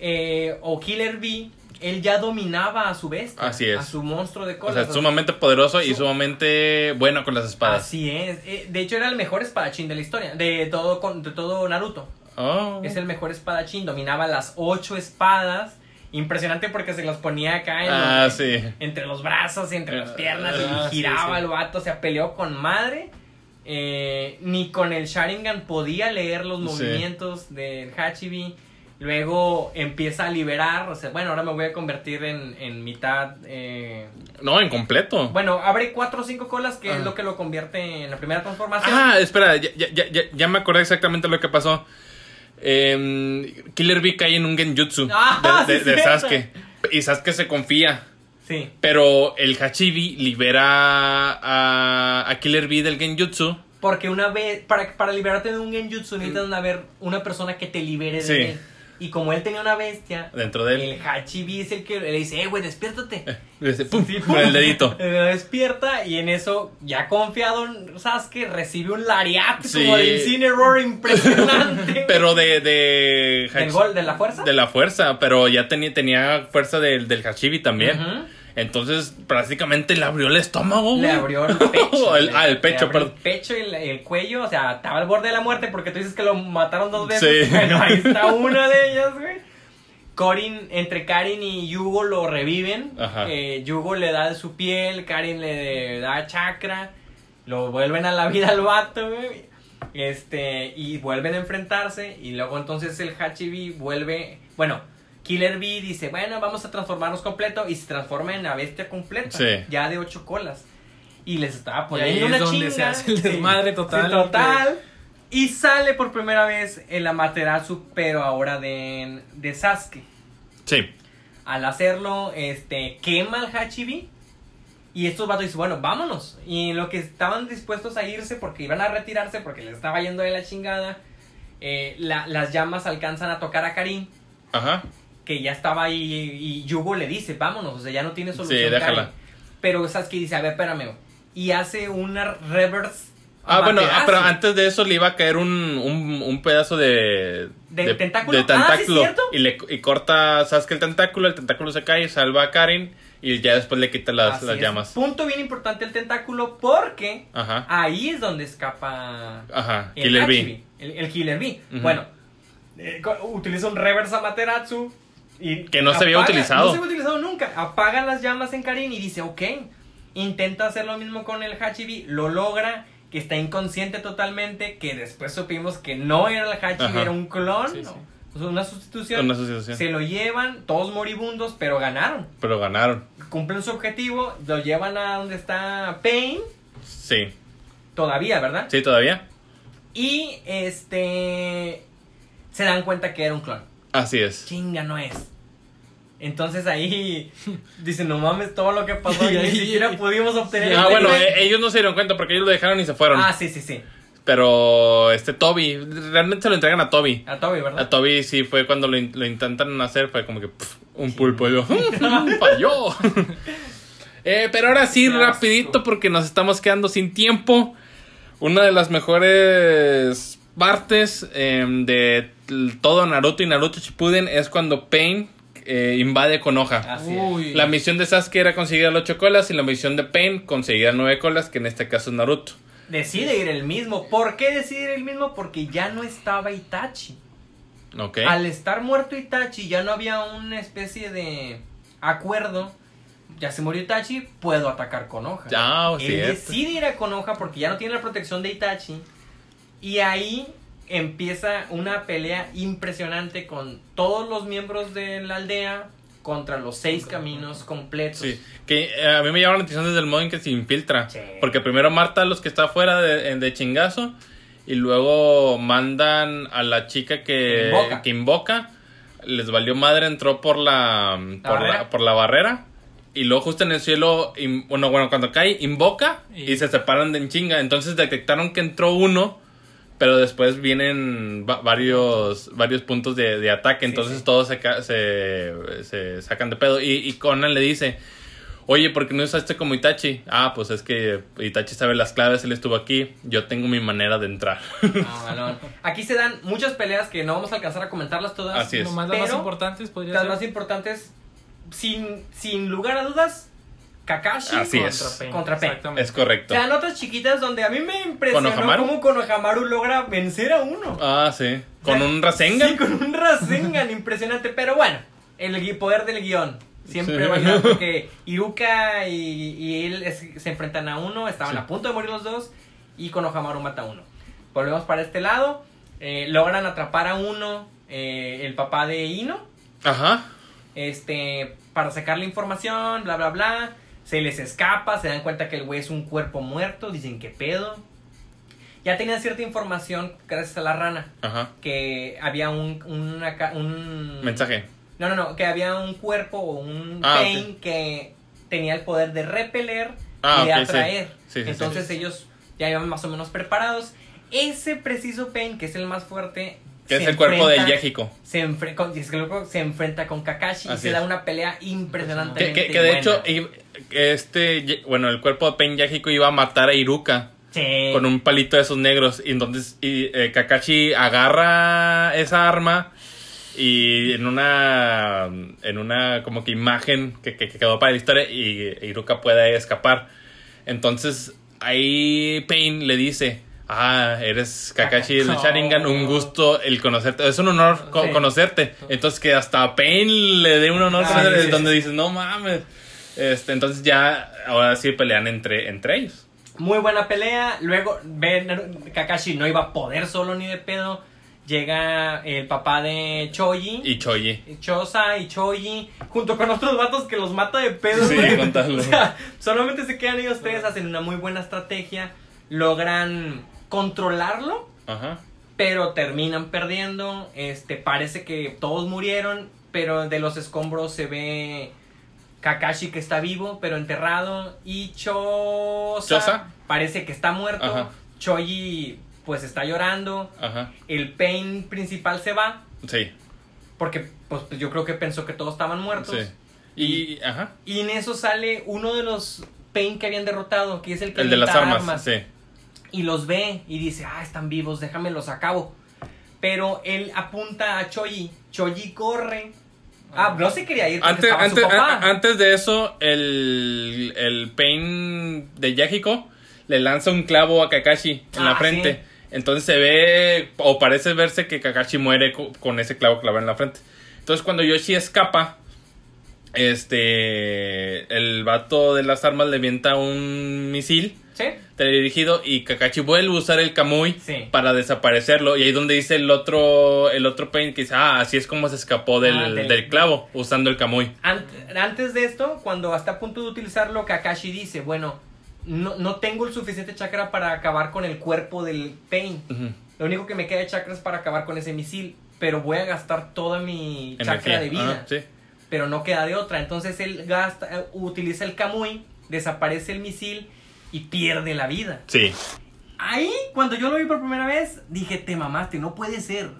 eh, o Killer B, él ya dominaba a su bestia. Así es. A su monstruo de O colas. sea, es sumamente poderoso y Su- sumamente bueno con las espadas. Así es. Eh, De hecho, era el mejor espadachín de la historia. De todo, con- de todo Naruto. Oh. Es el mejor espadachín. Dominaba las ocho espadas. Impresionante porque se las ponía acá en Ah, los- sí. entre los brazos y entre las piernas Ah, y sí, giraba sí. el vato, o sea, peleó con madre. Eh, ni con el Sharingan podía leer los movimientos del Hachibi. Luego empieza a liberar, o sea, bueno, ahora me voy a convertir en, en mitad. eh, No, en completo. bueno, abre cuatro o cinco colas, que es Ajá. lo que lo convierte en la primera transformación. Ah, espera, ya, ya, ya, ya- me acordé exactamente lo que pasó. Em, Killer Bee cae en un genjutsu Ah, de, de- sí, de cierto. Sasuke. Y Sasuke se confía. Sí. Pero el Hachibi libera a, a Killer Bee del genjutsu. Porque una vez, para, para liberarte de un genjutsu necesitas haber una persona que te libere de Sí. él. Y como él tenía una bestia, Dentro de él. el Hachibi es el que le dice, eh, güey, despiértate. Le dice, pum, Sí, con el dedito. Eh, despierta y en eso, ya confiado Sasuke, recibe un lariat Sí. como de Incineroar impresionante. Pero de. de ¿Del gol, de la fuerza? De la fuerza, pero ya tenía, tenía fuerza del, del Hachibi también. Ujú. Entonces, prácticamente le abrió el estómago, güey. Le abrió el pecho. El- ah, el le pecho, abrió perdón. El pecho y el, el cuello, o sea, estaba al borde de la muerte porque tú dices que lo mataron dos veces. Sí. Bueno, ahí está una de ellas, güey. Corin, entre Karin y Yugo lo reviven. Ajá. Eh, Yugo le da de su piel, Karin le da chakra. Lo vuelven a la vida al vato, güey. Este, y vuelven a enfrentarse. Y luego entonces el Hachibi vuelve. Bueno, Killer Bee dice: Bueno, vamos a transformarnos completo. Y se transforma en la bestia completa. Sí. Ya de ocho colas. Y les estaba Y ahí poniendo es una donde chinga. se hace el Sí. desmadre total. Sí, total. Y sale por primera vez el Amaterasu, pero ahora de, de Sasuke. Sí. Al hacerlo, este, quema al Hachibi. Y estos vatos dicen, bueno, vámonos. Y en lo que estaban dispuestos a irse porque iban a retirarse porque les estaba yendo de la chingada, eh, la- las llamas alcanzan a tocar a Karin, Ajá. Que ya estaba ahí. Y Yugo le dice, vámonos, o sea, ya no tiene solución. Sí, déjala. Karin. Pero Sasuke dice, a ver, espérame. Y hace una reverse. Ah, bueno, ah, pero antes de eso le iba a caer un, un, un pedazo de... ¿De tentáculo? de Ah, ¿sí es tentáculo. cierto? y, le, y corta Sasuke el tentáculo, el tentáculo se cae, salva a Karen y ya después le quita las, las llamas. Punto bien importante el tentáculo porque Ajá. ahí es donde escapa Ajá. el Killer Hachibi, Bee. El, el Killer Bee. Ujú. Bueno, eh, utiliza un reverse Amaterasu. Y Que no se había utilizado. No se había utilizado nunca. Apaga las llamas en Karin y dice, ok. Intenta hacer lo mismo con el Hachibi. Lo logra. Que está inconsciente totalmente. Que después supimos que no era el Hachibi, Ajá. era un clon. Sí, ¿no? sí. O sea, una sustitución. Una sustitución. Se lo llevan, todos moribundos, pero ganaron. Pero ganaron. Cumplen su objetivo, lo llevan a donde está Pain. Sí. Todavía, ¿verdad? Sí, todavía. Y este. Se dan cuenta que era un clon. Así es. Chinga, no es. Entonces ahí dicen, no mames todo lo que pasó y, ni siquiera pudimos obtener Ah, el bueno, nivel". eh, ellos no se dieron cuenta porque ellos lo dejaron y se fueron. Ah, sí, sí, sí. Pero este Toby, realmente se lo entregan a Toby. A Toby, ¿verdad? A Toby sí fue cuando lo, in- lo intentan hacer, fue como que un pulpo. Y yo, falló. Eh, pero ahora sí, Qué rapidito, porque nos estamos quedando sin tiempo. Una de las mejores partes em, de todo Naruto y Naruto Shippuden es cuando Pain eh, invade es. Uy. La misión de Sasuke era conseguir las ocho colas y la misión de Pain conseguir nueve colas, que en este caso es Naruto. Decide ir el mismo. ¿Por qué decide ir el mismo? Porque ya no estaba Itachi. ¿Ok? Al estar muerto Itachi, ya no había una especie de acuerdo. Ya se murió Itachi, puedo atacar Konoha. Ah, Él cierto. decide ir a Konoha porque ya no tiene la protección de Itachi. Y ahí empieza una pelea impresionante con todos los miembros de la aldea contra los seis caminos completos. Sí, que eh, a mí me llama la atención desde el modo en que se infiltra. Sí. Porque primero mata a los que está afuera de, de chingazo y luego mandan a la chica que Invoca. que invoca. Les valió madre, entró por la, por barrera. la, por la barrera. Y luego justo en el cielo, in- bueno, bueno, cuando cae, invoca y, Y- se separan de en chinga. Entonces detectaron que entró uno, pero después vienen va- varios, varios puntos de, de ataque. Sí, Entonces sí. todos se, ca- se, se sacan de pedo. Y, y Conan le dice, oye, ¿por qué no usaste como Itachi? Ah, pues es que Itachi sabe las claves, él estuvo aquí. Yo tengo mi manera de entrar. Ah, balón. Aquí se dan muchas peleas que no vamos a alcanzar a comentarlas todas. Así es. Nomás las más importantes podría Las ser más importantes, sin, sin lugar a dudas, Kakashi Así contra es. Pain. Contra Pain. Exactamente. es correcto. Se dan otras chiquitas donde a mí me impresionó ¿Konohamaru? cómo Konohamaru logra vencer a uno. Ah, sí. Con O sea, un Rasengan. Sí, con un Rasengan impresionante. Pero bueno, el poder del guion. Siempre Sí. va a ayudar porque Iruka y, y él es- se enfrentan a uno, estaban Sí. a punto de morir los dos y Konohamaru mata a uno. Volvemos para este lado, eh, logran atrapar a uno, eh, el papá de Ino, Ajá. este, para sacar la información, bla, bla, bla. Se les escapa, se dan cuenta que el güey es un cuerpo muerto, dicen que pedo. Ya tenían cierta información gracias a la rana Ajá. que había un, una un Mensaje. No, no, no, que había un cuerpo o un Ah, pain que tenía el poder de repeler Ah, y de atraer. Sí, sí, sí. Entonces ellos ya iban más o menos preparados. Ese preciso pain, que es el más fuerte, Que es se el cuerpo del enfrenta- Yéjico. Se, enfre- con- se enfrenta con Kakashi y se es. da una pelea impresionantemente Que, que, que de buena. hecho, este, bueno, el cuerpo de Pain Yájico iba a matar a Iruka Sí. con un palito de esos negros. Y entonces y, eh, Kakashi agarra esa arma y en una, en una como que imagen que, que- que quedó para la historia y Iruka puede escapar. Entonces ahí Pain le dice, ah, eres Kakashi del. Sharingan, un gusto el conocerte. Es un honor co- Sí. conocerte. Entonces que hasta Pain le dé un honor Ah, donde dices, no mames. Este, entonces ya, ahora sí pelean entre, entre ellos. Muy buena pelea. Luego, ven, Kakashi no iba a poder solo ni de pedo. Llega el papá de Choji. Y Choji. Chosa y Choji, junto con otros vatos que los mata de pedo. Sí, O sea, solamente se quedan ellos tres, hacen una muy buena estrategia, logran controlarlo, Ajá. pero terminan perdiendo. Este, parece que todos murieron, pero de los escombros se ve Kakashi que está vivo, pero enterrado. Y Chosa, Chosa. parece que está muerto. Ajá. Choji pues está llorando. Ajá. El Pain principal se va. Sí. Porque pues, pues, yo creo que pensó que todos estaban muertos. Sí. Y, ajá. Y en eso sale uno de los Pain que habían derrotado, que es el que El de las avienta armas. Sí. Y los ve y dice, ah, están vivos, déjame los acabo. Pero él apunta a Choji. Choji corre. Ah, no se quería ir Antes, antes, su papá. a- antes de eso, el, el Pain de Yahiko le lanza un clavo a Kakashi en la Ah, frente. sí. Entonces se ve, o parece verse que Kakashi muere co- con ese clavo clavado en la frente. Entonces cuando Yoshi escapa, este, el vato de las armas le avienta un misil ¿Sí? teledirigido y Kakashi vuelve a usar el Kamui Sí. para desaparecerlo y ahí donde dice el otro el otro Pain que dice ah así es como se escapó del, Ah, del- del clavo usando el Kamui Ant- antes de esto, cuando está a punto de utilizarlo, Kakashi dice, bueno, no, no tengo el suficiente chakra para acabar con el cuerpo del Pain. Lo único que me queda de chakra es para acabar con ese misil. Pero voy a gastar toda mi chakra de vida. Sí. Pero no queda de otra. Entonces él gasta, eh, utiliza el Kamui, desaparece el misil y pierde la vida. Sí. Ahí, cuando yo lo vi por primera vez, dije, te mamaste, no puede ser.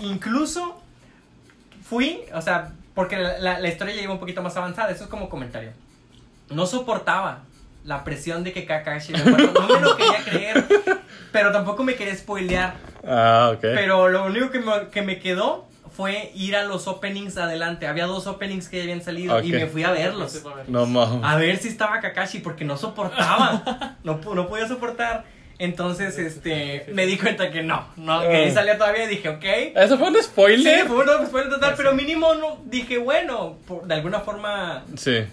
Incluso fui, o sea, porque la, la- la historia ya iba un poquito más avanzada, eso es como comentario. No soportaba la presión de que Kakashi. No me lo quería creer, pero tampoco me quería spoilear. Ah, ok. Pero lo único que me, que me quedó fue ir a los openings adelante. Había dos openings que ya habían salido y Ok. me fui a verlos. No mames. A ver si estaba Kakashi porque no soportaba. No, no podía soportar. Entonces, este, me di cuenta que no, no, que ahí salía todavía y dije, ok. ¿Eso fue un Sí, spoiler? fue una spoiler total, pero mínimo no, dije, bueno, por- de alguna forma Sí.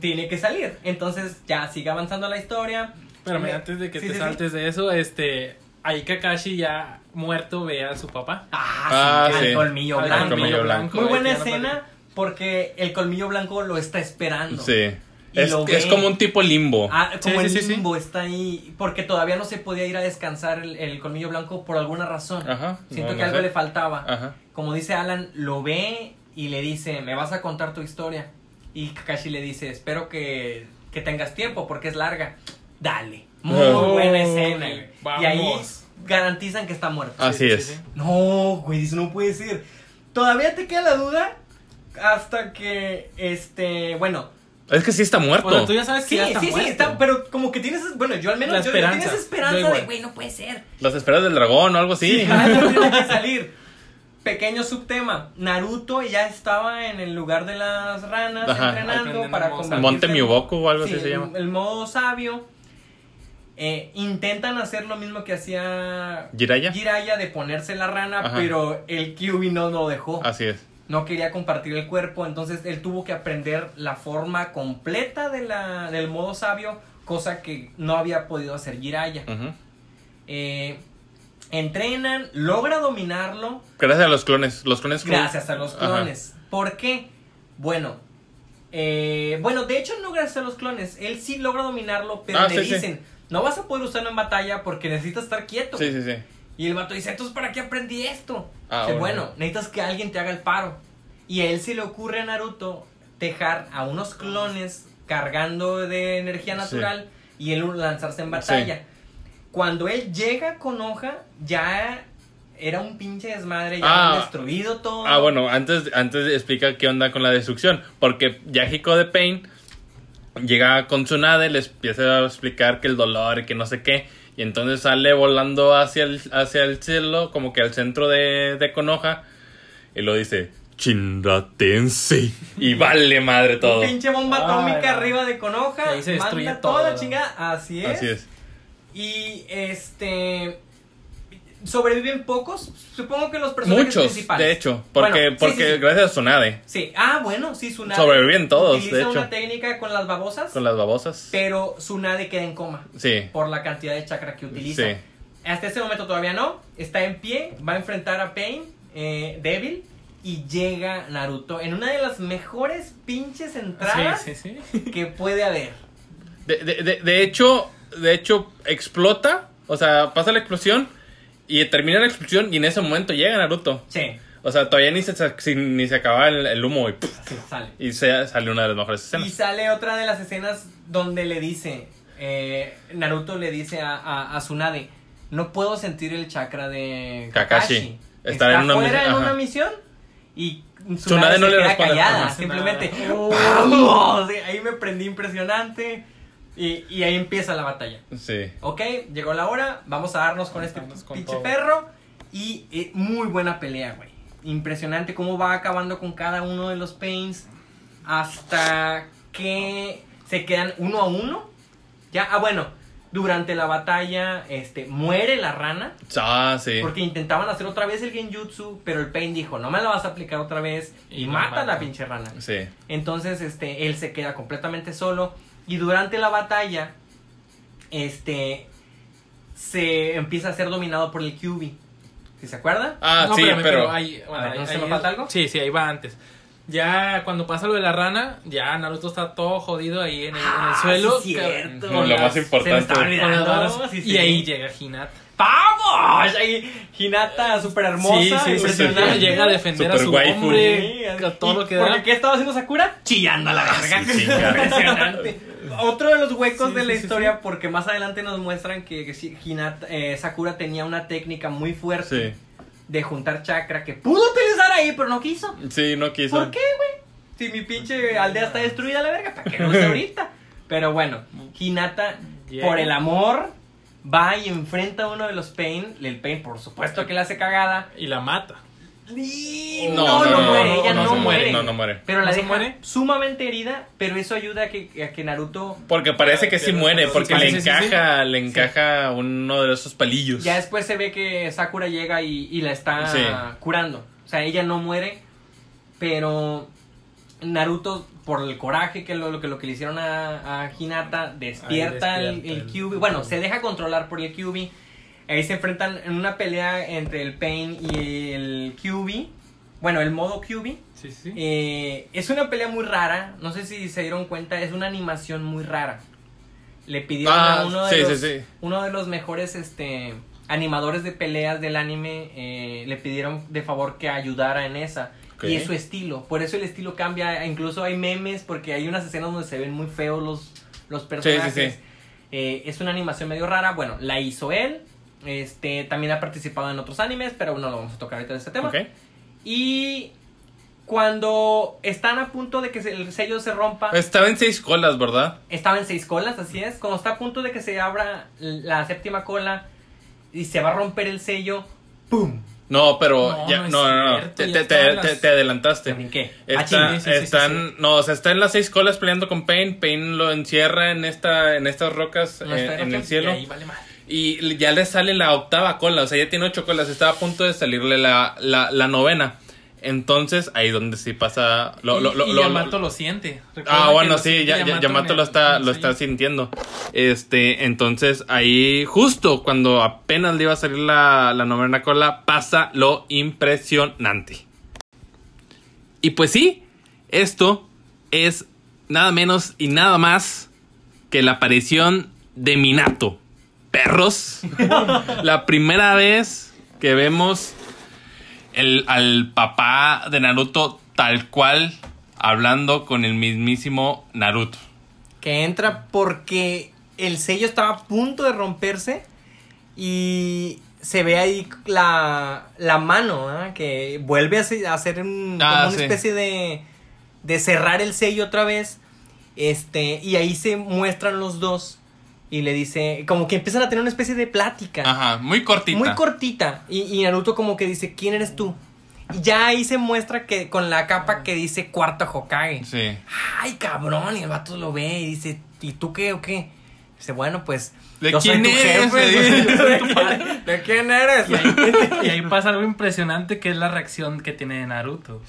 tiene que salir. Entonces, ya sigue avanzando la historia. Pero Me- antes de que sí, te sí, sí. saltes de eso, este, ahí Kakashi ya muerto ve a su papá. Ah, Ah, sí, sí. al colmillo Al blanco. colmillo blanco. Muy buena escena porque el colmillo blanco lo está esperando. Sí. Es, es como un tipo limbo. Ah, como Sí, el sí, sí, sí. limbo está ahí. Porque todavía no se podía ir a descansar el, el colmillo blanco por alguna razón. Ajá. Siento no, que no algo sé. le faltaba. Ajá. Como dice Alan, lo ve y le dice, me vas a contar tu historia. Y Kakashi le dice, espero que, que tengas tiempo porque es larga. Dale. Muy Oh, buena escena. Y ahí vamos. Garantizan que está muerto. Así Sí, sí, es. sí, sí. No, güey, eso no puede ser. Todavía te queda la duda hasta que, este, bueno, Es que sí está muerto. Tú ya sabes que Sí, ya está sí, sí, está, pero como que tienes, bueno, yo al menos La yo, esperanza, tienes esperanza de, güey, no puede ser. Las esperas del dragón o algo así. Sí, algo tiene que salir. Pequeño subtema, Naruto ya estaba en el lugar de las ranas Ajá. entrenando Aprendiendo para convertirse Monte Miyoboku o algo Sí, así se el- llama. El modo sabio. Eh, intentan hacer lo mismo que hacía ¿Jiraiya? Jiraiya de ponerse la rana, Ajá. pero el Kyuubi no lo dejó. Así es. No quería compartir el cuerpo, entonces él tuvo que aprender la forma completa de la, del modo sabio, cosa que no había podido hacer Jiraiya. Ujú. Eh, entrenan, logra dominarlo Gracias a los clones. Los clones gracias a los Ajá. clones. ¿Por qué? Bueno, eh, bueno, de hecho no gracias a los clones, él sí logra dominarlo, pero Ah, le sí, sí. No vas a poder usarlo en batalla porque necesitas estar quieto. Sí, sí, sí. Y el vato dice, entonces ¿para qué aprendí esto? Ah, Dice, bueno. bueno, necesitas que alguien te haga el paro. Y a él se le ocurre a Naruto dejar a unos clones cargando de energía Sí. natural y él lanzarse en batalla. Cuando él llega con hoja, ya era un pinche desmadre, ya Ah. habían destruido todo. Ah, bueno, antes, antes explica qué onda con la destrucción. Porque Yahiko de Pain llega con Tsunade, les empieza a explicar que el dolor y que no sé qué. Y entonces sale volando hacia el, hacia el cielo, como que al centro de, de Konoha. Y lo dice, Chindatense. Y vale madre todo. Un pinche bomba atómica arriba de Konoha. Y ahí se destruye manda todo. toda la chingada. Así es. Así es. Y este. Sobreviven pocos. Supongo que los personajes Muchos, principales. de hecho. Porque, Bueno, sí, porque sí, sí. gracias a Tsunade. Sí, ah, bueno, sí, Tsunade. Sobreviven todos, Utiliza de hecho. una técnica con las babosas, Con las babosas. pero Tsunade queda en coma Sí. por la cantidad de chakra que utiliza. Sí. Hasta ese momento todavía no. Está en pie, va a enfrentar a Pain, eh, débil, y llega Naruto en una de las mejores pinches entradas Sí, sí, sí. que puede haber. De, de, de, de hecho, de hecho, explota. O sea, pasa la explosión. Y termina la explosión. Y en ese momento llega Naruto. Sí, O sea, todavía ni se, ni se acaba el, el humo. Y, sale. y se, sale una de las mejores Y escenas. sale otra de las escenas donde le dice, eh, Naruto le dice a, a, a Tsunade, no puedo sentir el chakra de Kakashi. Kakashi. Está, Está en una fuera en una misión y Tsunade, Tsunade no se le queda responde. callada, Ajá. simplemente Oh. ¡Vamos! Y ahí me prendí impresionante y, y ahí empieza la batalla. Sí. Ok, llegó la hora, vamos a darnos con este con pinche todo. perro y eh, muy buena pelea, güey. Impresionante cómo va acabando con cada uno de los pains hasta que se quedan uno a uno. Ya, ah, bueno, durante la batalla este muere la rana Ah, sí. porque intentaban hacer otra vez el genjutsu, pero el pain dijo, "No me la vas a aplicar otra vez" y, mata a la pinche rana. Sí. Entonces, este, él se queda completamente solo. Y durante la batalla, este, se empieza a ser dominado por el QB. ¿Sí se acuerda? Ah, No, sí, pero. ahí, bueno, A ver, ahí- ¿no se ahí me falta algo? Sí, sí, ahí va antes. Ya cuando pasa lo de la rana, ya Naruto está todo jodido ahí en el, en el Ah, suelo. sí, cierto. con Lo más importante. olvidando. sí, y ahí llega Hinata. ¡Vamos! Ahí, Hinata, súper hermosa, Sí, sí, sí, impresionante. sí, llega a defender a su waifu. hombre, a todo lo que. ¿Qué estaba haciendo Sakura? Chillando a la verga. sí, chinga. Impresionante. Otro de los huecos Sí, de la sí, sí, historia, porque más adelante nos muestran que, que sí, Hinata, eh, Sakura tenía una técnica muy fuerte de juntar chakra que pudo utilizar ahí, pero no quiso. Sí, no quiso. ¿Por qué, güey? Si mi pinche aldea está destruida, la verga, ¿para qué lo use ahorita? Pero bueno, Hinata, por el amor, va y enfrenta a uno de los Pain. El Pain, por supuesto que le hace cagada. Y la mata. Y No, no, no, no, no, muere, no, ella no no, se muere, muere. no, no muere. Pero la ¿No se deja muere? sumamente herida, pero eso ayuda a que, a que Naruto Porque parece que sí muere, porque Sí, le sí, sí, encaja, le encaja uno de esos palillos. Ya después se ve que Sakura llega y, y la está Sí. curando. O sea, ella no muere, pero Naruto, por el coraje que lo, lo que, lo que le hicieron a, a Hinata, despierta, el, despierta el el- Kyuubi. Bueno, se deja controlar por el Kyuubi. Ahí se enfrentan en una pelea entre el Pain y el Kyuubi. Bueno, el modo Kyuubi. Sí, sí. Eh, es una pelea muy rara. No sé si se dieron cuenta. Es una animación muy rara. Le pidieron Ah, a uno de, sí, los, sí, sí. uno de los mejores este, animadores de peleas del anime. eh, le pidieron de favor que ayudara en esa. Y es su estilo. Por eso el estilo cambia. Incluso hay memes porque hay unas escenas donde se ven muy feos los, los personajes. sí, sí. Eh, es una animación medio rara. Bueno, la hizo él. Este, también ha participado en otros animes, pero no lo vamos a tocar ahorita de este tema. Y cuando están a punto de que el sello se rompa, Estaba en seis colas, ¿verdad? estaba en seis colas, así es. Cuando está a punto de que se abra la séptima cola y se va a romper el sello, ¡pum! No, pero No, ya, no no, te, te, te, las- te- te adelantaste. Está- Ah, sí, sí, están, sí. no, o sea, está en las seis colas peleando con Pain. Pain lo encierra en esta, en estas rocas eh, en en el cielo. Y ahí vale. Y ya le sale la octava cola, o sea, ya tiene ocho colas, está a punto de salirle la, la, la novena. Entonces, ahí donde sí pasa... Lo, lo, y, lo, y Yamato lo- siente. Recuerda Ah, bueno, sí, ya, ya- Yamato lo está, lo está sintiendo. Este, entonces ahí, justo cuando apenas le iba a salir la, la novena cola, pasa lo impresionante. Y pues sí, esto es nada menos y nada más que la aparición de Minato. Perros. la primera vez que vemos el, al papá de Naruto tal cual hablando con el mismísimo Naruto. Que entra porque el sello estaba a punto de romperse y se ve ahí la, la mano, ¿ah? que vuelve a hacer un, Ah, como una sí. especie de, de cerrar el sello otra vez. Este, y ahí se muestran los dos y le dice, como que empiezan a tener una especie de plática. Ajá, muy cortita. Muy cortita. Y, y Naruto como que dice, ¿quién eres tú? Y ya ahí se muestra que con la capa que dice cuarto Hokage. Sí. Ay, cabrón, y el vato lo ve y dice, ¿y tú qué o qué? Dice, bueno, pues. ¿De yo soy quién tu eres? jefe, Le dice. yo soy tu padre. ¿De quién eres? Y ahí, y ahí pasa algo impresionante que es la reacción que tiene Naruto.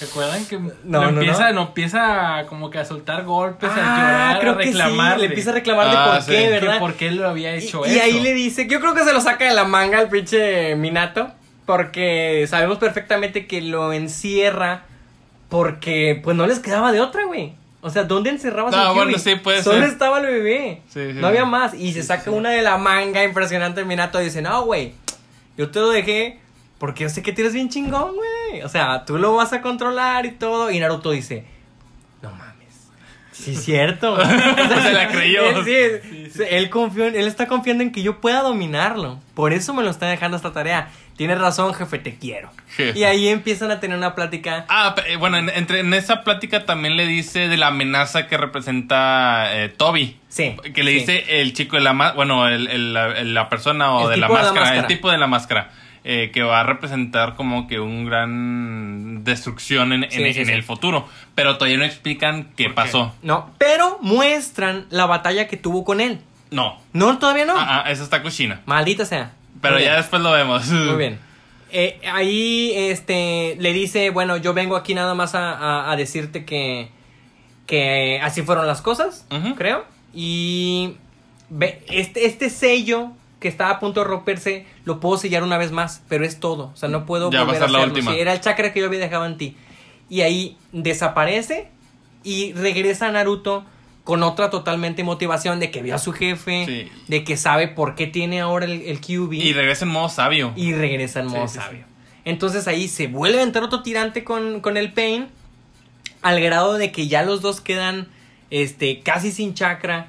¿Recuerdan que No, empieza, no. no empieza como que a soltar golpes, a Ah, llorar, creo a que sí, reclamar? le empieza a reclamar de Ah, por sí. qué, Que ¿verdad? por qué él lo había hecho y, eso. y ahí le dice, yo creo que se lo saca de la manga el pinche Minato, porque sabemos perfectamente que lo encierra porque pues no les quedaba de otra, güey. O sea, ¿dónde encerrabas No, al bueno, sí, puede Solo ser. estaba el bebé. Sí, sí, no había sí. más. Y se saca una de la manga impresionante Minato y dice, no, güey, yo te lo dejé porque yo sé que tienes bien chingón, güey. O sea, tú lo vas a controlar y todo. Y Naruto dice, no mames. Sí, es cierto. Se la creyó. Él, sí, Él, confió en- él está confiando en que yo pueda dominarlo. Por eso me lo está dejando esta tarea. Tienes razón, jefe, te quiero. Jefe. Y ahí empiezan a tener una plática. Ah, eh, bueno, en, entre, en esa plática también le dice de la amenaza que representa eh, Toby. Sí. Que le sí. dice el chico de la máscara, bueno, el, el- la, persona o El de la, de máscara. el tipo de la máscara, eh, que va a representar como que un gran destrucción en, en- Sí, sí, en sí. el futuro. Pero todavía no explican qué pasó. No, pero muestran la batalla que tuvo con él. No. No, todavía no. Ah, ah, esa está cochina. Maldita sea. Pero Muy ya bien. después lo vemos. Muy bien. Eh, ahí este le dice, bueno, yo vengo aquí nada más a, a- a decirte que, que así fueron las cosas, creo. Y ve, este, este sello que estaba a punto de romperse, lo puedo sellar una vez más, pero es todo. O sea, no puedo Ya va a volver a la hacerlo. era el chakra que yo había dejado en ti. Y ahí desaparece y regresa Naruto con otra totalmente motivación de que vio a su jefe, Sí. de que sabe por qué tiene ahora el, el QB Y regresa en modo sabio. y regresa en modo Sí, sí, sabio. Entonces ahí se vuelve a entrar otro tirante con, con el Pain. Al grado de que ya los dos quedan este, casi sin chakra.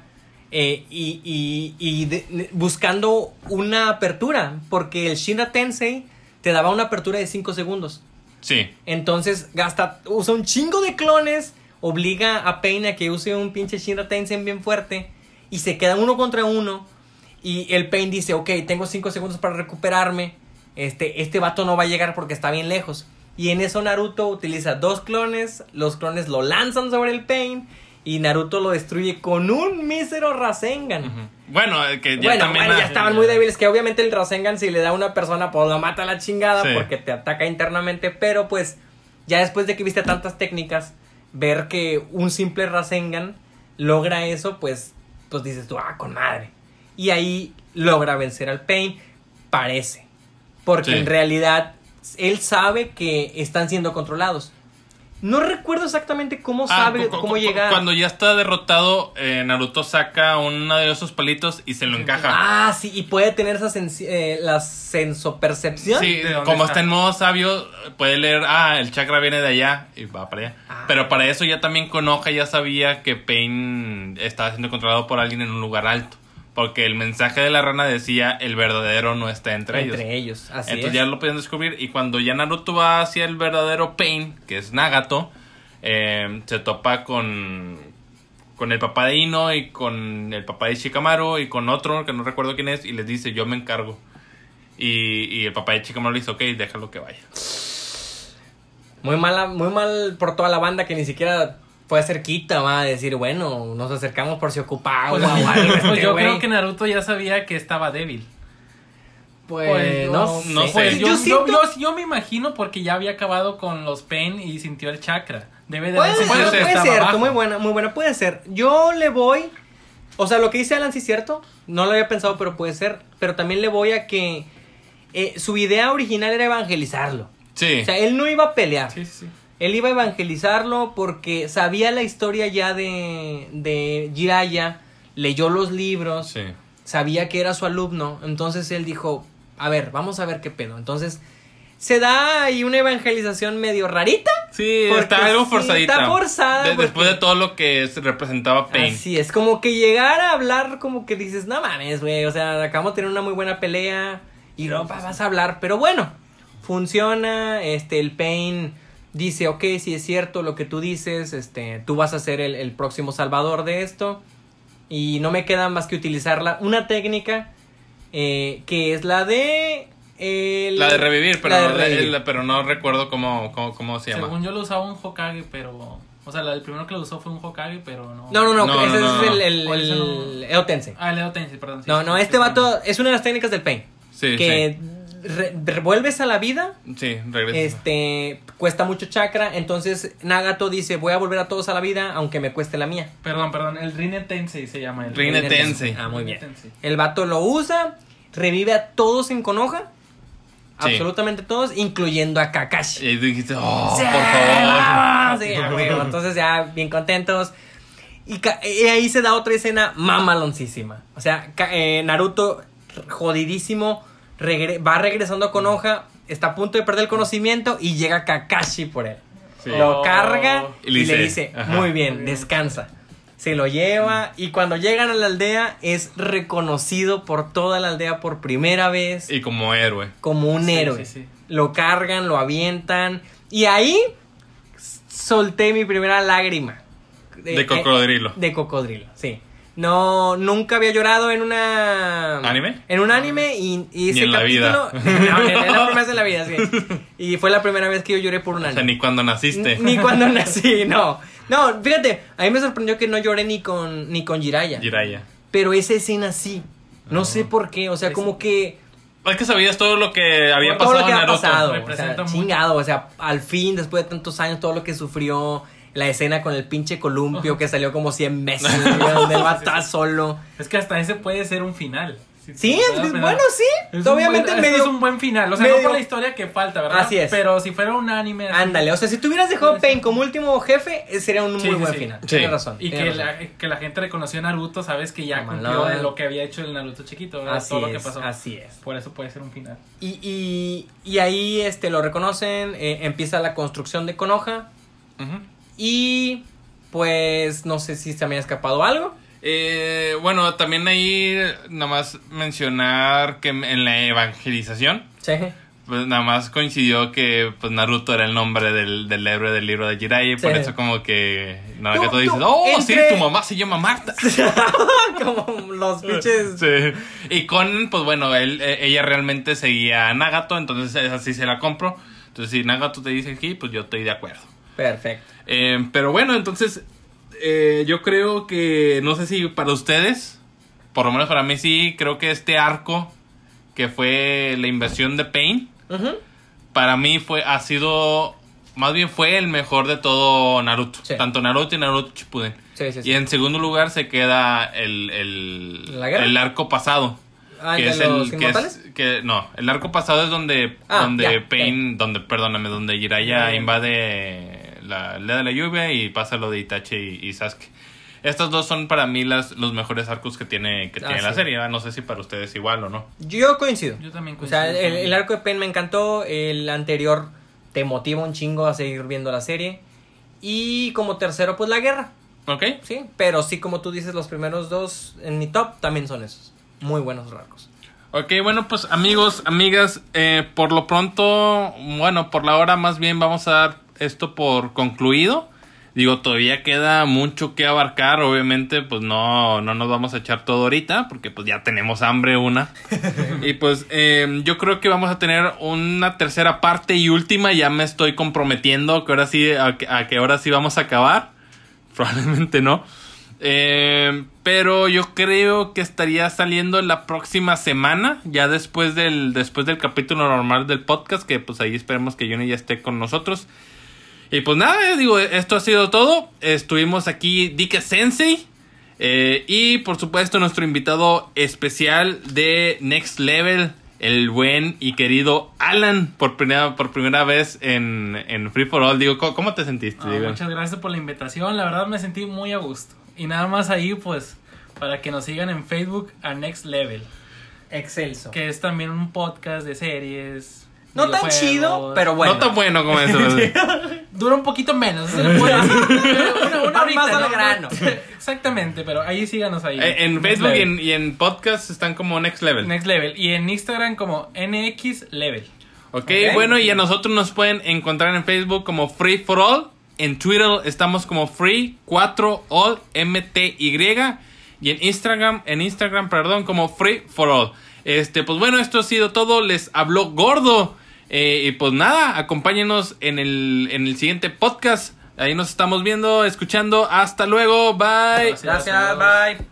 Eh, y y- y de- buscando una apertura. Porque el Shinra Tensei te daba una apertura de 5 segundos. Sí. Entonces gasta, usa un chingo de clones, obliga a Pain a que use un pinche Shinra Tensei bien fuerte y se queda uno contra uno Y el Pain dice, ok, tengo 5 segundos para recuperarme. Este, este vato no va a llegar porque está bien lejos. Y en eso Naruto utiliza dos clones. Los clones lo lanzan sobre el Pain. Y Naruto lo destruye con un mísero Rasengan. Ujú. Bueno, eh, que ya bueno, también. bueno, ya estaban muy débiles. Que obviamente el Rasengan, si le da a una persona, pues lo mata a la chingada Sí. porque te ataca internamente. Pero pues, ya después de que viste tantas técnicas, ver que un simple Rasengan logra eso, pues, pues dices tú, ah, con madre. Y ahí logra vencer al Pain, parece. Porque Sí. en realidad él sabe que están siendo controlados. No recuerdo exactamente cómo Ah, sabe, cu- cómo cu- llegar. Cuando ya está derrotado, eh, Naruto saca uno de esos palitos y se lo encaja. Ah, sí, y puede tener esa sensi- eh, la sensopercepción. Sí, ¿De dónde como está? está en modo sabio, puede leer, ah, el chakra viene de allá y va para allá. Ah. Pero para eso ya también con Hoja ya sabía que Pain estaba siendo controlado por alguien en un lugar alto. Porque el mensaje de la rana decía, el verdadero no está entre, ellos. Entre ellos, así Entonces es. ya lo podían descubrir. Y cuando ya Naruto va hacia el verdadero Pain, que es Nagato, eh, se topa con, con el papá de Ino y con el papá de Shikamaru y con otro que no recuerdo quién es y les dice yo me encargo. Y, y el papá de Shikamaru le dice ok, déjalo que vaya. Muy mala, muy mal por toda la banda que ni siquiera fue cerquita, va a decir, bueno, nos acercamos por si ocupa agua Pues, o algo. pues este yo creo que Naruto ya sabía que estaba débil. Pues, no, no sé. Pues yo, Yo yo, siento- yo, yo me imagino porque ya había acabado con los Pen y sintió el chakra. Debe de Puede, haber ser, sentido que puede ser, muy buena, muy buena, puede ser. Yo le voy, o sea, lo que dice Alan sí es cierto, no lo había pensado, pero puede ser, pero también le voy a que eh, su idea original era evangelizarlo. Sí. O sea, él no iba a pelear. Sí, sí, sí. Él iba a evangelizarlo porque sabía la historia ya de, de Jiraiya, leyó los libros, sí. sabía que era su alumno, entonces él dijo, a ver, vamos a ver qué pedo. Entonces, se da ahí una evangelización medio rarita. Sí, está algo sí, forzadita. está forzada, De- porque- Después de todo lo que se representaba Pain. Así es, como que llegar a hablar como que dices, no mames, güey, o sea, acabamos de tener una muy buena pelea y luego vas a hablar, pero bueno, funciona, este, el Pain dice, ok, si es cierto lo que tú dices, este, tú vas a ser el, el próximo salvador de esto y no me queda más que utilizarla, una técnica eh, que es la de... el- La de revivir, pero, la de no, revivir. el- pero no recuerdo cómo, cómo, cómo se llama. Según yo lo usaba un Hokage, pero... O sea, la- el primero que lo usó fue un Hokage, pero no... No, no, no, No, ese no, no, es no. el, el, el no- Eotense. Ah, Leo Tensei, perdón. sí, No, no, este sí. vato es una de las técnicas del Pain. Sí, que re- revuelves a la vida, sí. Sí, regresa. este, cuesta mucho chakra, entonces Nagato dice, voy a volver a todos a la vida, aunque me cueste la mía. Perdón, perdón, el Rine Tensei se llama. El Rine Rine Tensei. Ah, muy bien. Tensei. El vato lo usa, revive a todos en Konoha, Sí. absolutamente todos, incluyendo a Kakashi. Y ahí dijiste, oh, Sí, por favor. sí. Entonces ya bien contentos. Y, y ahí se da otra escena mamaloncísima. O sea, eh, Naruto jodidísimo regre- va regresando con hoja, está a punto de perder el conocimiento y llega Kakashi por él. Sí. Lo Oh. carga y, Y le le dice, muy bien, descansa. Se lo lleva y cuando llegan a la aldea es reconocido por toda la aldea por primera vez Y como héroe. como un Sí, héroe. sí, sí. Lo cargan, lo avientan. Y ahí solté mi primera lágrima. Eh, De cocodrilo. eh, de cocodrilo, sí. No, nunca había llorado en una... ¿Anime? En un anime y, y ese Ni en la capítulo... vida. no, es la primera vez en la vida, sí. Y fue la primera vez que yo lloré por un O sea, anime. ni cuando naciste. Ni cuando nací, no. No, fíjate, a mí me sorprendió que no lloré ni con, ni con Jiraiya. Jiraiya. Pero esa escena sí. No Ah. sé por qué, o sea, Es- como que... Es que sabías todo lo que había todo pasado lo que en Naruto. pasado, o sea, chingado, o sea, al fin, después de tantos años, todo lo que sufrió, la escena con el pinche columpio que salió como 100 veces, donde él va a estar solo. Es que hasta ese puede ser un final. Si Sí, es- es- bueno, sí, Es obviamente buen, medio- es un buen final. O sea, medio- no por la historia que falta, ¿verdad? Así es. Pero si fuera un anime. Ándale, o sea, si tú hubieras dejado. Pain como último jefe, eh, sería un Sí, muy sí, buen sí. final. Sí. Tienes razón. Y que la, razón. que la gente reconoció a Naruto, sabes que ya cumplió de lo que había hecho el Naruto chiquito, ¿verdad? Así Todo lo que es, pasó. así es. Por eso puede ser un final. Y, y, y ahí este, lo reconocen, eh, empieza la construcción de Konoha Ujú. Y pues no sé si se me ha escapado algo. Eh, bueno, también ahí nada más mencionar que en la evangelización, Sí. pues nada más coincidió que pues Naruto era el nombre del, del héroe del libro de Jiraiya. Por Sí. eso como que Tú- tú, dices, oh, entre- sí, tu mamá se llama Marta. Como los pinches. Sí. Y con, pues bueno, él, eh, ella realmente seguía a Nagato, entonces esa sí se la compro. Entonces si Nagato te dice aquí, pues yo estoy de acuerdo. Perfecto. Eh, pero bueno, entonces eh, yo creo que, no sé si para ustedes, por lo menos para mí sí, creo que este arco que fue la invasión de Pain, para mí fue, ha sido, más bien fue el mejor de todo Naruto. Sí. Tanto Naruto y Naruto Shippuden. Sí, sí, sí. Y en segundo lugar se queda el, el, el arco pasado. Ah, que ¿el es el que es, que no, el arco pasado es donde Ah, donde ya, Pain, donde perdóname, donde Jiraiya Ya. invade la aldea de la lluvia y pasa lo de Itachi y, y Sasuke. Estos dos son para mí las, los mejores arcos que tiene que Ah, tiene la serie. No sé si para ustedes igual o no. Yo coincido. Yo también O coincido. sea, el, con- el arco de Pen me encantó. El anterior te motiva un chingo a seguir viendo la serie. Y como tercero, pues la guerra. ¿Ok? Sí, pero sí, como tú dices, los primeros dos en mi top también son esos. Muy buenos arcos. Ok, bueno, pues amigos, amigas, eh, por lo pronto, bueno, por la hora más bien vamos a dar esto por concluido. Digo, todavía queda mucho que abarcar, obviamente, pues no, no nos vamos a echar todo ahorita, porque pues ya tenemos hambre una. y pues eh, yo creo que vamos a tener una tercera parte y última, ya me estoy comprometiendo que ahora sí, a que, a que ahora sí vamos a acabar. Probablemente no. Eh, pero yo creo que estaría saliendo la próxima semana, ya después del, después del capítulo normal del podcast, que pues ahí esperemos que Johnny ya esté con nosotros. Y pues nada, eh, digo, esto ha sido todo. Estuvimos aquí Dike Sensei. eh, y por supuesto nuestro invitado especial de Next Level, el buen y querido Alan, por primera, por primera vez en, en Free for All. Digo, ¿cómo, cómo te sentiste? Ah, muchas gracias por la invitación. La verdad me sentí muy a gusto. Y nada más ahí, pues, para que nos sigan en Facebook a Next Level, Excelso. que es también un podcast de series. No tan chido, pero bueno. No tan bueno como eso. Dura un poquito menos. se le puede decir. Una, una Va horita, más al ¿no? grano. Exactamente, pero ahí síganos ahí. Eh, en Facebook y en, y en podcast están como Next Level. Next Level. Y en Instagram como NX Level. ok, Ok. bueno, y a nosotros nos pueden encontrar en Facebook como Free for All. En Twitter estamos como Free 4 All MTY. Y en Instagram, en Instagram, perdón, como Free for All. Este, pues bueno, esto ha sido todo. Les habló gordo. Eh, y pues nada, acompáñenos en el, en el siguiente podcast. Ahí nos estamos viendo, escuchando. Hasta luego. Bye. Gracias. Gracias, bye.